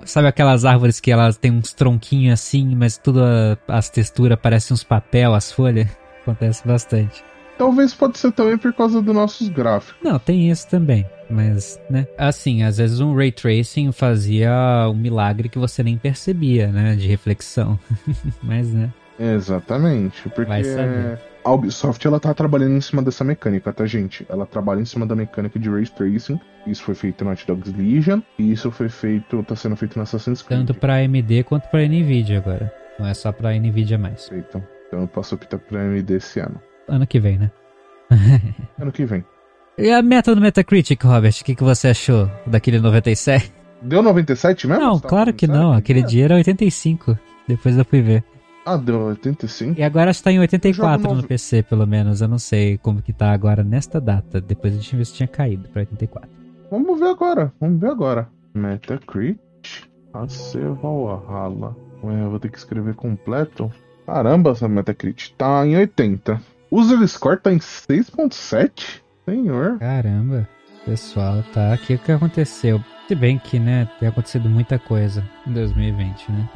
Sabe aquelas árvores que elas têm uns tronquinhos assim, mas tudo a, as texturas parecem uns papel, as folhas? *laughs* Acontece bastante. Talvez pode ser também por causa dos nossos gráficos. Não, tem isso também. Mas, né? Assim, às vezes um ray tracing fazia um milagre que você nem percebia, né? De reflexão. *laughs* mas, né? Exatamente. Porque. Vai saber a Ubisoft ela tá trabalhando em cima dessa mecânica, tá, gente? Ela trabalha em cima da mecânica de Ray Tracing. Isso foi feito no Naughty Dogs Legion. E isso foi feito, tá sendo feito no Assassin's Creed. Tanto pra AMD quanto pra Nvidia agora. Não é só pra Nvidia mais. Feito. Então eu posso optar pra AMD esse ano. Ano que vem, né? *laughs* ano que vem. E a meta do Metacritic, Robert? O que, que você achou daquele 97? Deu 97 mesmo? Não, claro que não. Aquele dia era 85. Depois eu fui ver. Ah, deu 85? E agora está em 84 Jogo no. PC, pelo menos. Eu não sei como que tá agora nesta data. Depois a gente viu se tinha caído pra 84. Vamos ver agora. Vamos ver agora. Metacritic. AC Valhalla. Ué, eu vou ter que escrever completo. Caramba, essa Metacritic tá em 80. User Score tá em 6.7? Senhor. Caramba. Pessoal, tá aqui o que aconteceu. Se bem que, né, tem acontecido muita coisa em 2020, né?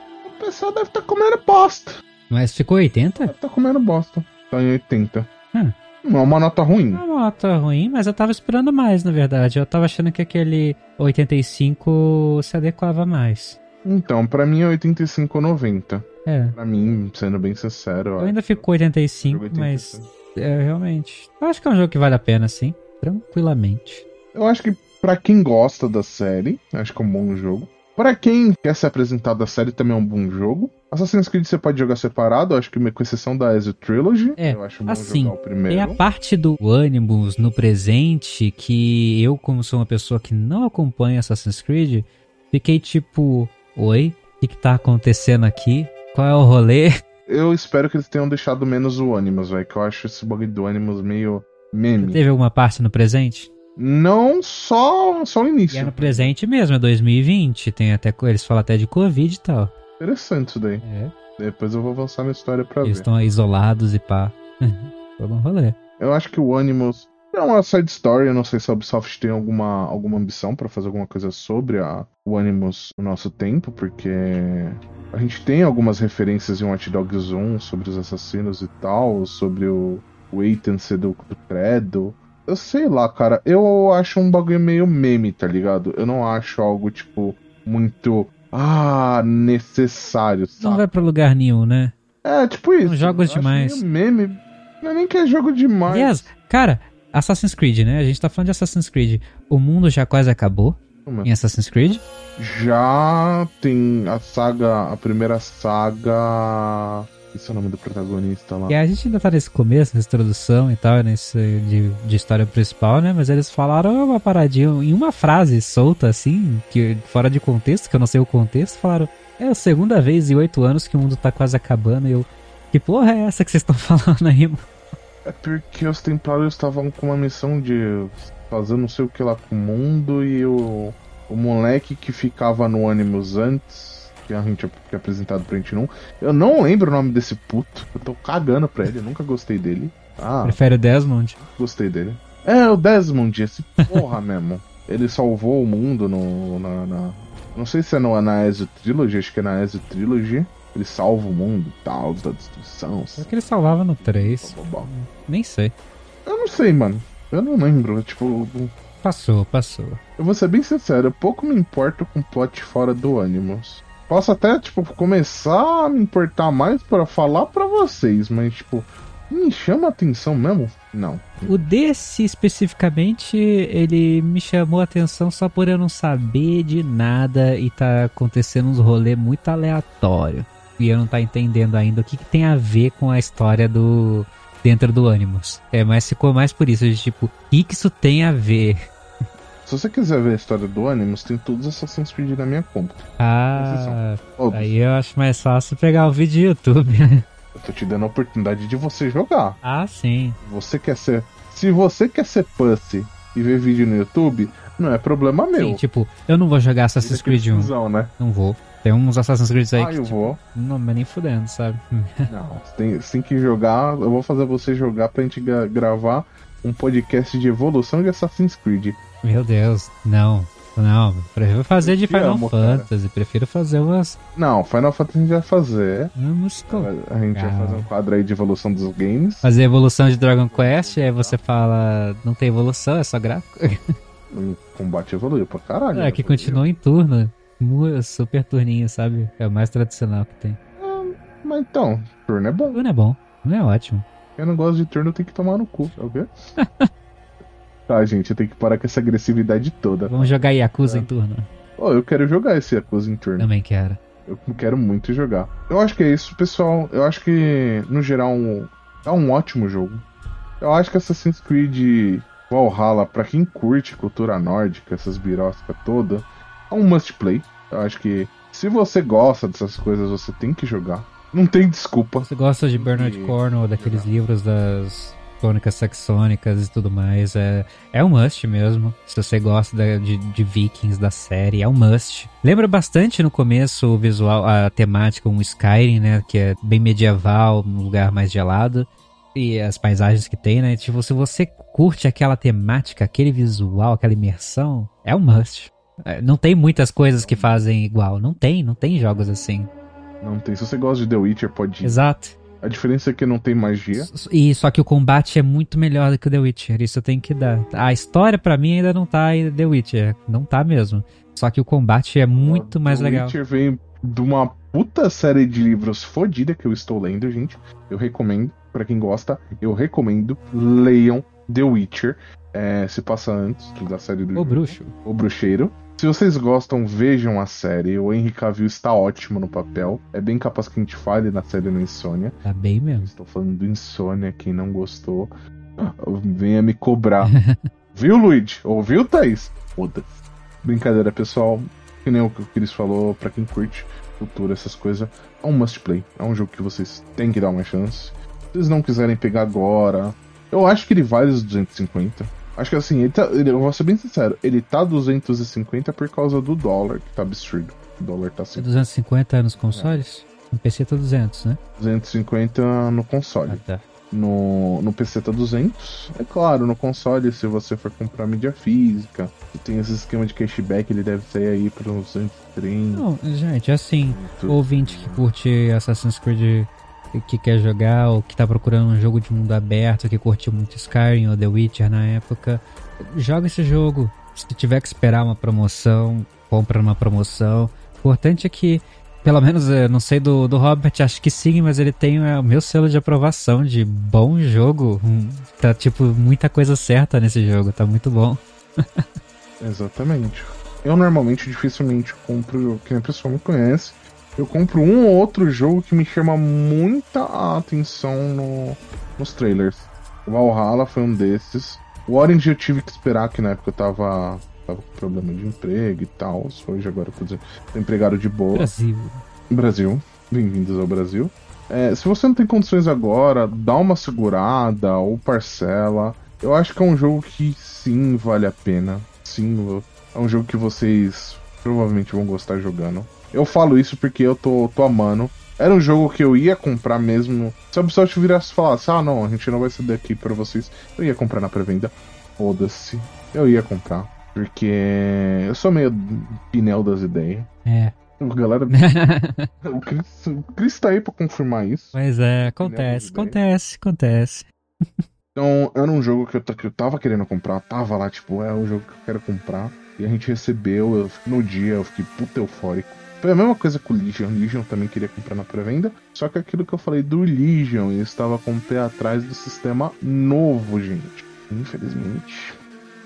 *laughs* O pessoal deve estar comendo bosta. Mas ficou 80? Deve estar comendo bosta. Tá em 80. Hum. Não é uma nota ruim. É uma nota ruim, mas eu tava esperando mais, na verdade. Eu tava achando que aquele 85 se adequava mais. Então, pra mim é 85,90. É. Pra mim, sendo bem sincero, Eu ainda fico 85, jogo mas 85. é, realmente. Eu acho que é um jogo que vale a pena, sim. Tranquilamente. Eu acho que pra quem gosta da série, acho que é um bom jogo. Pra quem quer ser apresentado da série, também é um bom jogo. Assassin's Creed você pode jogar separado, acho que com exceção da Ezio Trilogy. É, eu acho bom assim, jogar o primeiro. Tem a parte do Animus no presente que eu, como sou uma pessoa que não acompanha Assassin's Creed, fiquei tipo, oi, o que, que tá acontecendo aqui? Qual é o rolê? *laughs* Eu espero que eles tenham deixado menos o Animus, velho, que eu acho esse bagulho do Animus meio meme. Teve alguma parte no presente? Não só, só o E início. é no presente mesmo, é 2020. Tem até, eles falam até de Covid e tal. Interessante isso daí. É, Depois eu vou avançar na história pra eles ver. estão isolados e pá. *laughs* Todo um rolê. Eu acho que o Animus é uma side story. Eu não sei se a Ubisoft tem alguma, alguma ambição pra fazer alguma coisa sobre a, o Animus no nosso tempo, porque a gente tem algumas referências em Watch Dogs 1 sobre os assassinos e tal, sobre o, o Ethan ser do, do Credo. Eu sei lá, cara. Eu acho um bagulho meio meme, tá ligado? Eu não acho algo, tipo, muito. Ah, necessário, Não sabe? vai pra lugar nenhum, né? É, tipo isso. jogos Eu acho demais. Meme. Não é nem que é jogo demais. Aliás, cara, Assassin's Creed, né? A gente tá falando de Assassin's Creed. O mundo já quase acabou Como é? em Assassin's Creed. Já tem a saga, a primeira saga. É o nome do protagonista lá. E a gente ainda tá nesse começo, nessa introdução e tal, nesse de, de história principal, né? Mas eles falaram uma paradinha em uma frase solta, assim, que fora de contexto, que eu não sei o contexto, falaram. É a segunda vez em oito anos que o mundo tá quase acabando e eu. Que porra é essa que vocês estão *laughs* falando aí, mano? É porque os Templários estavam com uma missão de fazer não sei o que lá com o mundo e o, o moleque que ficava no Animus antes, que a gente que é apresentado pra gente não. Eu não lembro o nome desse puto. Eu tô cagando pra ele, eu nunca gostei dele. Ah, Prefere o Desmond? gostei dele. É, o Desmond, esse porra *laughs* mesmo. Ele salvou o mundo no, na, na- Não sei se é no, na Ezio Trilogy, acho que é na Ezio Trilogy. Ele salva o mundo e tal, da destruição. Só que ele salvava no 3. blá, blá, blá. Nem sei. Eu não sei, mano. Eu não lembro. Tipo, Passou, passou. eu vou ser bem sincero, pouco me importo com plot fora do Animus. Posso até, tipo, começar a me importar mais pra falar pra vocês, mas, tipo, me chama atenção mesmo? Não. O desse especificamente, ele me chamou a atenção só por eu não saber de nada e tá acontecendo uns rolê muito aleatório. E eu não tá entendendo ainda o que, que tem a ver com a história do. dentro do Animus. É, mas ficou mais por isso, de tipo, o que, que isso tem a ver? Se você quiser ver a história do Animus, tem todos os Assassin's Creed na minha conta. Ah, aí eu acho mais fácil pegar o vídeo do YouTube. *laughs* Eu tô te dando a oportunidade de você jogar. ah, sim. Você quer ser. Se você quer ser pussy e ver vídeo no YouTube, não é problema meu. Sim, tipo, eu não vou jogar Assassin's Creed 1. Cusão, né? Não vou. Tem uns Assassin's Creed aí Ah, que, eu tipo, vou. não, mas nem fudendo, sabe? *laughs* Não, você tem, você tem que jogar. Eu vou fazer você jogar pra gente gra- gravar um podcast de evolução de Assassin's Creed. Meu Deus, não. Não, prefiro fazer de Eu Final amo, cara. Fantasy. Prefiro fazer umas. Não, Final Fantasy a gente vai fazer. Vamos A gente vai fazer um quadro aí de evolução dos games. fazer evolução de Dragon Quest. Aí você fala, não tem evolução, é só gráfico. O combate evoluiu pra caralho. É, que evoluiu. continua em turno. Super turninho, sabe? É o mais tradicional que tem. Mas então, turno é bom. Turno é bom, não é ótimo. Quem não gosta de turno tem que tomar no cu, é o quê? *laughs* tá, gente, eu tenho que parar com essa agressividade toda. Vamos jogar Yakuza É. em turno. Oh, eu quero jogar esse Yakuza em turno. Também quero. Eu quero muito jogar. Eu acho que é isso, pessoal. Eu acho que, no geral, um- é um ótimo jogo. Eu acho que Assassin's Creed Valhalla, pra quem curte cultura nórdica, essas biroscas todas, É um must play. Eu acho que se você gosta dessas coisas, você tem que jogar. Não tem desculpa. Você gosta de Bernard E- Cornwell, daqueles livros das crônicas saxônicas e tudo mais, é, é um must mesmo. Se você gosta da- de, de Vikings, da série, é um must. Lembra bastante no começo o visual, a temática, um Skyrim, né? Que é bem medieval, um lugar mais gelado. E as paisagens que tem, né? Tipo, se você curte aquela temática, aquele visual, aquela imersão, é um must. É, Não tem muitas coisas que fazem igual. Não tem, não tem jogos assim. Não tem. Se você gosta de The Witcher, pode ir. Exato. A diferença é que não tem magia. E só que o combate é muito melhor do que o The Witcher, isso eu tenho que dar. A história pra mim ainda não tá em The Witcher, não tá mesmo. Só que o combate é muito mais The legal. Witcher vem de uma puta série de livros fodida que eu estou lendo, gente. Eu recomendo. Pra quem gosta, eu recomendo. Leiam The Witcher. É, se passa antes da série do O jogo. bruxo. O Bruxeiro. Se vocês gostam, vejam a série. O Henry Cavill está ótimo no papel. É bem capaz que a gente fale na série no Insônia. Tá bem mesmo. Estou falando do Insônia. Quem não gostou, *laughs* venha me cobrar. *laughs* Viu, Luigi? Ouviu, Thaís? Foda-se. Brincadeira, pessoal. Que nem o que o Chris falou, pra quem curte cultura, essas coisas, é um must play. É um jogo que vocês têm que dar uma chance. Se vocês não quiserem pegar agora, eu acho que ele vale os 250. Acho que assim, ele tá, ele- eu vou ser bem sincero, ele tá 250 por causa do dólar, que tá absurdo. O dólar tá É assim, 250 nos consoles? No PC tá 200, né? 250 no console. Ah, tá. No, no PC tá 200. É claro, no console, se você for comprar mídia física, tem esse esquema de cashback, ele deve sair aí para uns 230. Não, gente, assim, ouvinte que curte Assassin's Creed que quer jogar, ou que tá procurando um jogo de mundo aberto, que curte muito Skyrim ou The Witcher na época, joga esse jogo. Se tiver que esperar uma promoção, compra numa promoção. O importante é que, pelo menos, eu não sei do, do Robert, acho que sim, mas ele tem é, o meu selo de aprovação de bom jogo. Hum, Tá, tipo, muita coisa certa nesse jogo, tá muito bom. *laughs* Exatamente. Eu normalmente dificilmente compro, quem a pessoa me conhece, eu compro um ou outro jogo que me chama muita atenção no, nos trailers. O Valhalla foi um desses. O Orange eu tive que esperar, que na época eu tava, tava com problema de emprego e tal. Hoje agora eu tô tô empregado de boa. Brasil. Brasil. Bem-vindos ao Brasil. É, se você não tem condições agora, dá uma segurada ou parcela. Eu acho que é um jogo que sim vale a pena. Sim, é um jogo que vocês provavelmente vão gostar jogando. Eu falo isso porque eu tô, tô amando. Era um jogo que eu ia comprar mesmo. Se a Ubisoft virasse e falasse, ah não, a gente não vai ceder aqui pra vocês, eu ia comprar na pré-venda. Foda-se. Eu ia comprar. Porque eu sou meio pneu das ideias. É. Galera, *laughs* o Chris, o Chris tá aí pra confirmar isso. Mas é, acontece, acontece, acontece. Então, era um jogo que eu, que eu tava querendo comprar, tava lá, tipo, é o jogo que eu quero comprar. E a gente recebeu, eu, no dia eu fiquei puta eufórico. Foi a mesma coisa com o Legion. Legion também queria comprar na pré-venda. Só que aquilo que eu falei do Legion, eu estava com o pé atrás do sistema novo, gente. Infelizmente.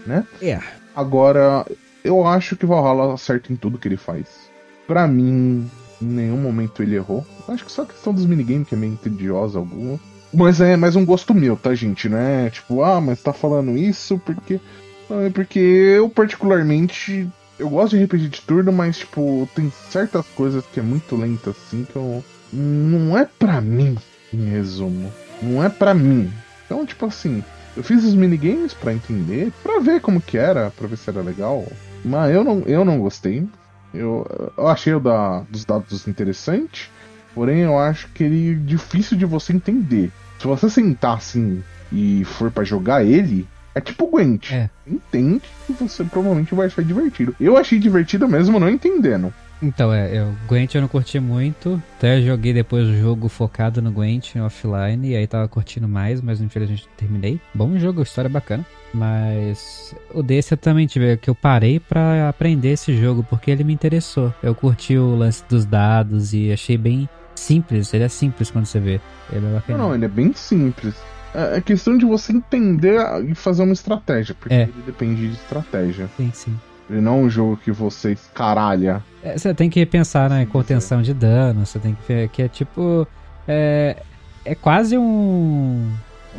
Né? É. Agora, eu acho que Valhalla acerta em tudo que ele faz. Pra mim, em nenhum momento ele errou. Acho que só a questão dos minigames que é meio tediosa alguma. Mas é mais um gosto meu, tá, gente? Não é tipo, ah, mas tá falando isso porque. Não, é porque eu, particularmente, eu gosto de RPG de turno, mas, tipo, tem certas coisas que é muito lenta assim que eu. Não é pra mim, em resumo. Não é pra mim. Então, tipo assim, eu fiz os minigames pra entender, pra ver como que era, pra ver se era legal. Mas eu não, eu não gostei. Eu, eu achei o da, dos dados interessante, porém eu acho que ele é difícil de você entender. Se você sentar assim e for pra jogar ele, é tipo Gwent. É. Entende que você provavelmente vai achar divertido. Eu achei divertido mesmo não entendendo. Então, é, eu, Gwent eu não curti muito. Até joguei depois o jogo focado no Gwent offline. E aí tava curtindo mais, mas infelizmente terminei. Bom jogo, história bacana. Mas o desse eu também tive, que eu parei pra aprender esse jogo, porque ele me interessou. Eu curti o lance dos dados e achei bem simples. Ele é simples quando você vê. Ele é Não, bacana. não, ele é bem simples. É é questão de você entender e fazer uma estratégia, porque É. ele depende de estratégia. Sim, sim. Ele não é um jogo que você escaralha. É, Você tem que pensar na contenção de dano, você tem que ver que é tipo. É, é quase um.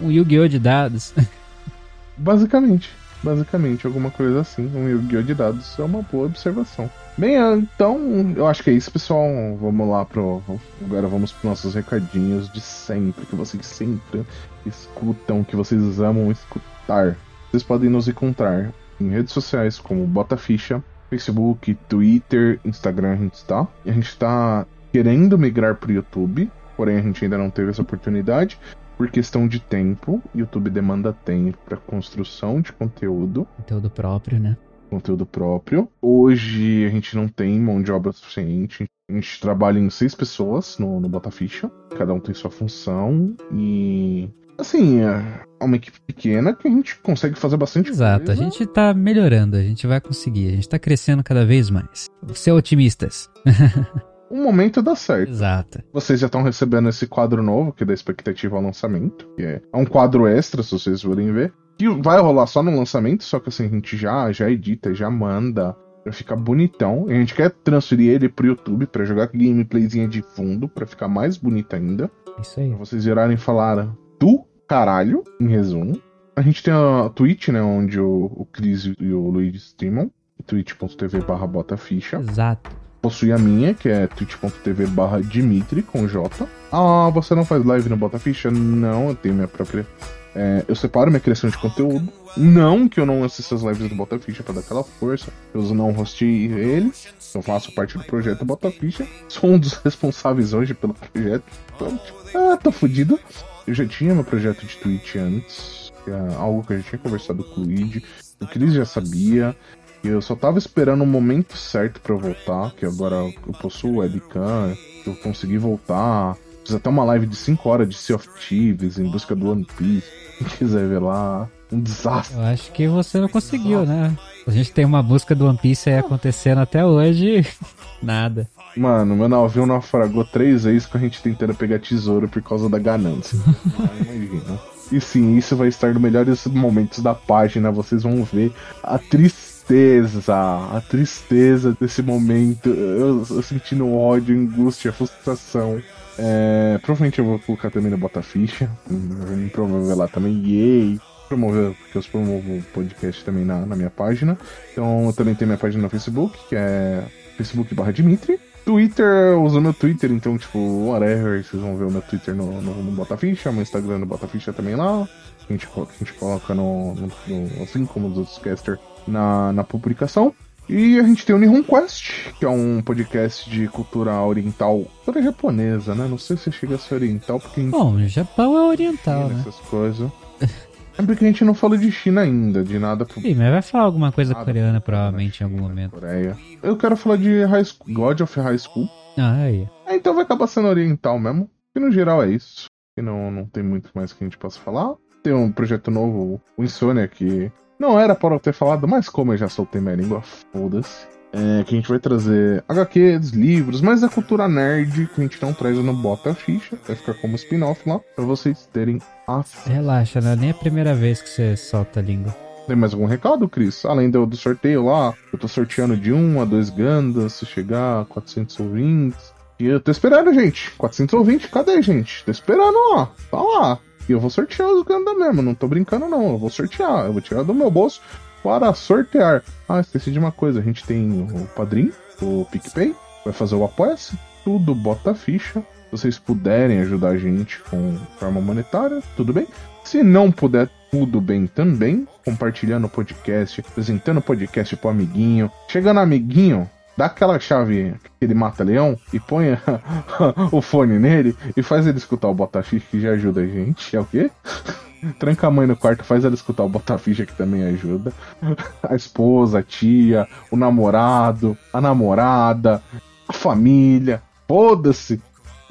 Um Yu-Gi-Oh! de dados. *laughs* Basicamente. Basicamente, alguma coisa assim. Um Yu-Gi-Oh! de dados é uma boa observação. Bem, então, eu acho que é isso, pessoal. Vamos lá pro. Agora vamos para nossos recadinhos de sempre, que vocês sempre escutam, que vocês amam escutar. Vocês podem nos encontrar em redes sociais como Bota Ficha, Facebook, Twitter, Instagram, a gente está. A gente está querendo migrar pro YouTube, porém a gente ainda não teve essa oportunidade. Por questão de tempo, YouTube demanda tempo para construção de conteúdo Conteúdo próprio, né? Conteúdo próprio. Hoje a gente não tem mão de obra suficiente. A gente trabalha em seis pessoas no, no Botaficha. Cada um tem sua função. E. Assim, é uma equipe pequena que a gente consegue fazer bastante Exato, a coisa. gente tá melhorando, a gente vai conseguir, a gente tá crescendo cada vez mais. Ser otimistas. *laughs* Um momento dá certo. Exato. Vocês já estão recebendo esse quadro novo, que é da expectativa ao lançamento. Que é um quadro extra, se vocês forem ver. Que vai rolar só no lançamento, só que assim, a gente já, já edita, já manda. Pra ficar bonitão. E a gente quer transferir ele pro YouTube pra jogar gameplayzinha de fundo, pra ficar mais bonito ainda. Isso aí. Pra vocês virarem e falar do caralho, em resumo. A gente tem a Twitch, né? Onde o, o Cris e o Luigi streamam. twitch.tv barra botaficha. Exato. Possui a minha, que é twitch.tv barra Dimitri com J. Ah, você não faz live no Botaficha? Não, eu tenho minha própria. É, eu separo minha criação de conteúdo. Não que eu não assista as lives do Botaficha pra dar aquela força. Eu não hostei ele. Eu faço parte do projeto Botaficha. Sou um dos *laughs* responsáveis hoje pelo projeto. Então, tipo, ah, tô fudido. Eu já tinha meu projeto de Twitch antes. É algo que eu já tinha conversado com o Luigi. O Cris já sabia. Eu só tava esperando o momento certo eu voltar, que agora eu possuo webcam, eu consegui voltar. Fiz até uma live de 5 horas de Sea of Thieves em busca do One Piece. Quem quiser ver lá, um desastre. Eu acho que você não conseguiu, né? A gente tem uma busca do One Piece aí acontecendo até hoje. *laughs* Nada. Mano, meu navio naufragou três vezes com a gente tentando pegar tesouro por causa da ganância. *laughs* Imagina. E sim, isso vai estar nos melhores momentos da página. Vocês vão ver a tristeza, a tristeza desse momento. Eu, eu sentindo ódio, angústia, frustração. É, provavelmente eu vou colocar também no Bota Ficha. Vou me promover lá também. Yay! Promover, porque eu promovo o podcast também na, na minha página. Então eu também tenho minha página no Facebook, que é facebook barra Dimitri. Twitter, eu uso meu Twitter, então, tipo, whatever, vocês vão ver o meu Twitter no, no, no Botaficha, meu Instagram no Botaficha também lá. A gente, a gente coloca no, no- no- assim como os outros casters na, na publicação. E a gente tem o Nihon Quest, que é um podcast de cultura oriental, cultura japonesa, né? Não sei se chega a ser oriental, porque a gente Bom, o Japão é oriental, né? essas coisas. *laughs* É porque a gente não falou de China ainda, de nada pro Sim, mas vai falar alguma coisa Nada coreana pro- provavelmente em algum China, momento. Coreia. Eu quero falar de High School, God of High School. Ah, aí. É, então vai acabar sendo oriental mesmo. E no geral é isso. E não, não tem muito mais que a gente possa falar. Tem um projeto novo, o Insônia, que não era para eu ter falado, mas como eu já soltei minha língua, foda-se. É, que a gente vai trazer HQs, livros, mas a cultura nerd que a gente não traz no Bota a Ficha. Vai ficar como spin-off lá, pra vocês terem acesso. Relaxa, não é nem a primeira vez que você solta a língua. Tem mais algum recado, Cris? Além do, do sorteio lá, eu tô sorteando de 1 a 2 Gandas, se chegar a 400 ouvintes. E eu tô esperando, gente. 400 ouvintes, cadê, gente? Tô esperando lá. Tá lá. E eu vou sortear os Gandas mesmo, não tô brincando não. Eu vou sortear, eu vou tirar do meu bolso para sortear. Ah, esqueci de uma coisa, a gente tem o Padrim, o PicPay, vai fazer o Apoia-se, tudo bota ficha. Se vocês puderem ajudar a gente com forma monetária, tudo bem. Se não puder, tudo bem também. Compartilhando o podcast, apresentando o podcast pro amiguinho. Chegando amiguinho, dá aquela chave que ele mata leão e põe *laughs* o fone nele e faz ele escutar o Botaficha que já ajuda a gente. É o quê? *laughs* Tranca a mãe no quarto, faz ela escutar o Botaficha que também ajuda. *laughs* A esposa, a tia, o namorado, a namorada, a família. Foda-se!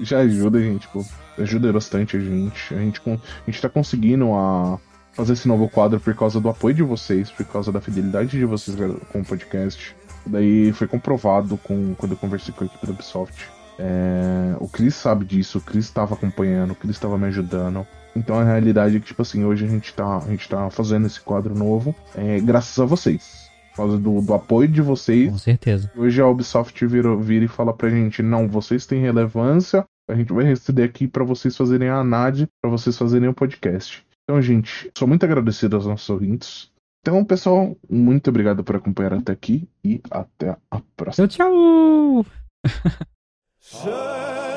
Já ajuda, gente, pô. Ajuda bastante a gente. A gente, a gente tá conseguindo a fazer esse novo quadro por causa do apoio de vocês, por causa da fidelidade de vocês com o podcast. Daí foi comprovado com, quando eu conversei com a equipe da Ubisoft. É, o Chris sabe disso, o Chris estava acompanhando, o Chris estava me ajudando. Então a realidade é que, tipo assim, hoje a gente tá, a gente tá fazendo esse quadro novo é, graças a vocês. Por causa do, do apoio de vocês. Com certeza. Hoje a Ubisoft vira, vira e fala pra gente: não, vocês têm relevância, a gente vai receber aqui pra vocês fazerem a ANAD, pra vocês fazerem o podcast. Então, gente, sou muito agradecido aos nossos ouvintes. Então, pessoal, muito obrigado por acompanhar até aqui e até a próxima. Tchau, tchau!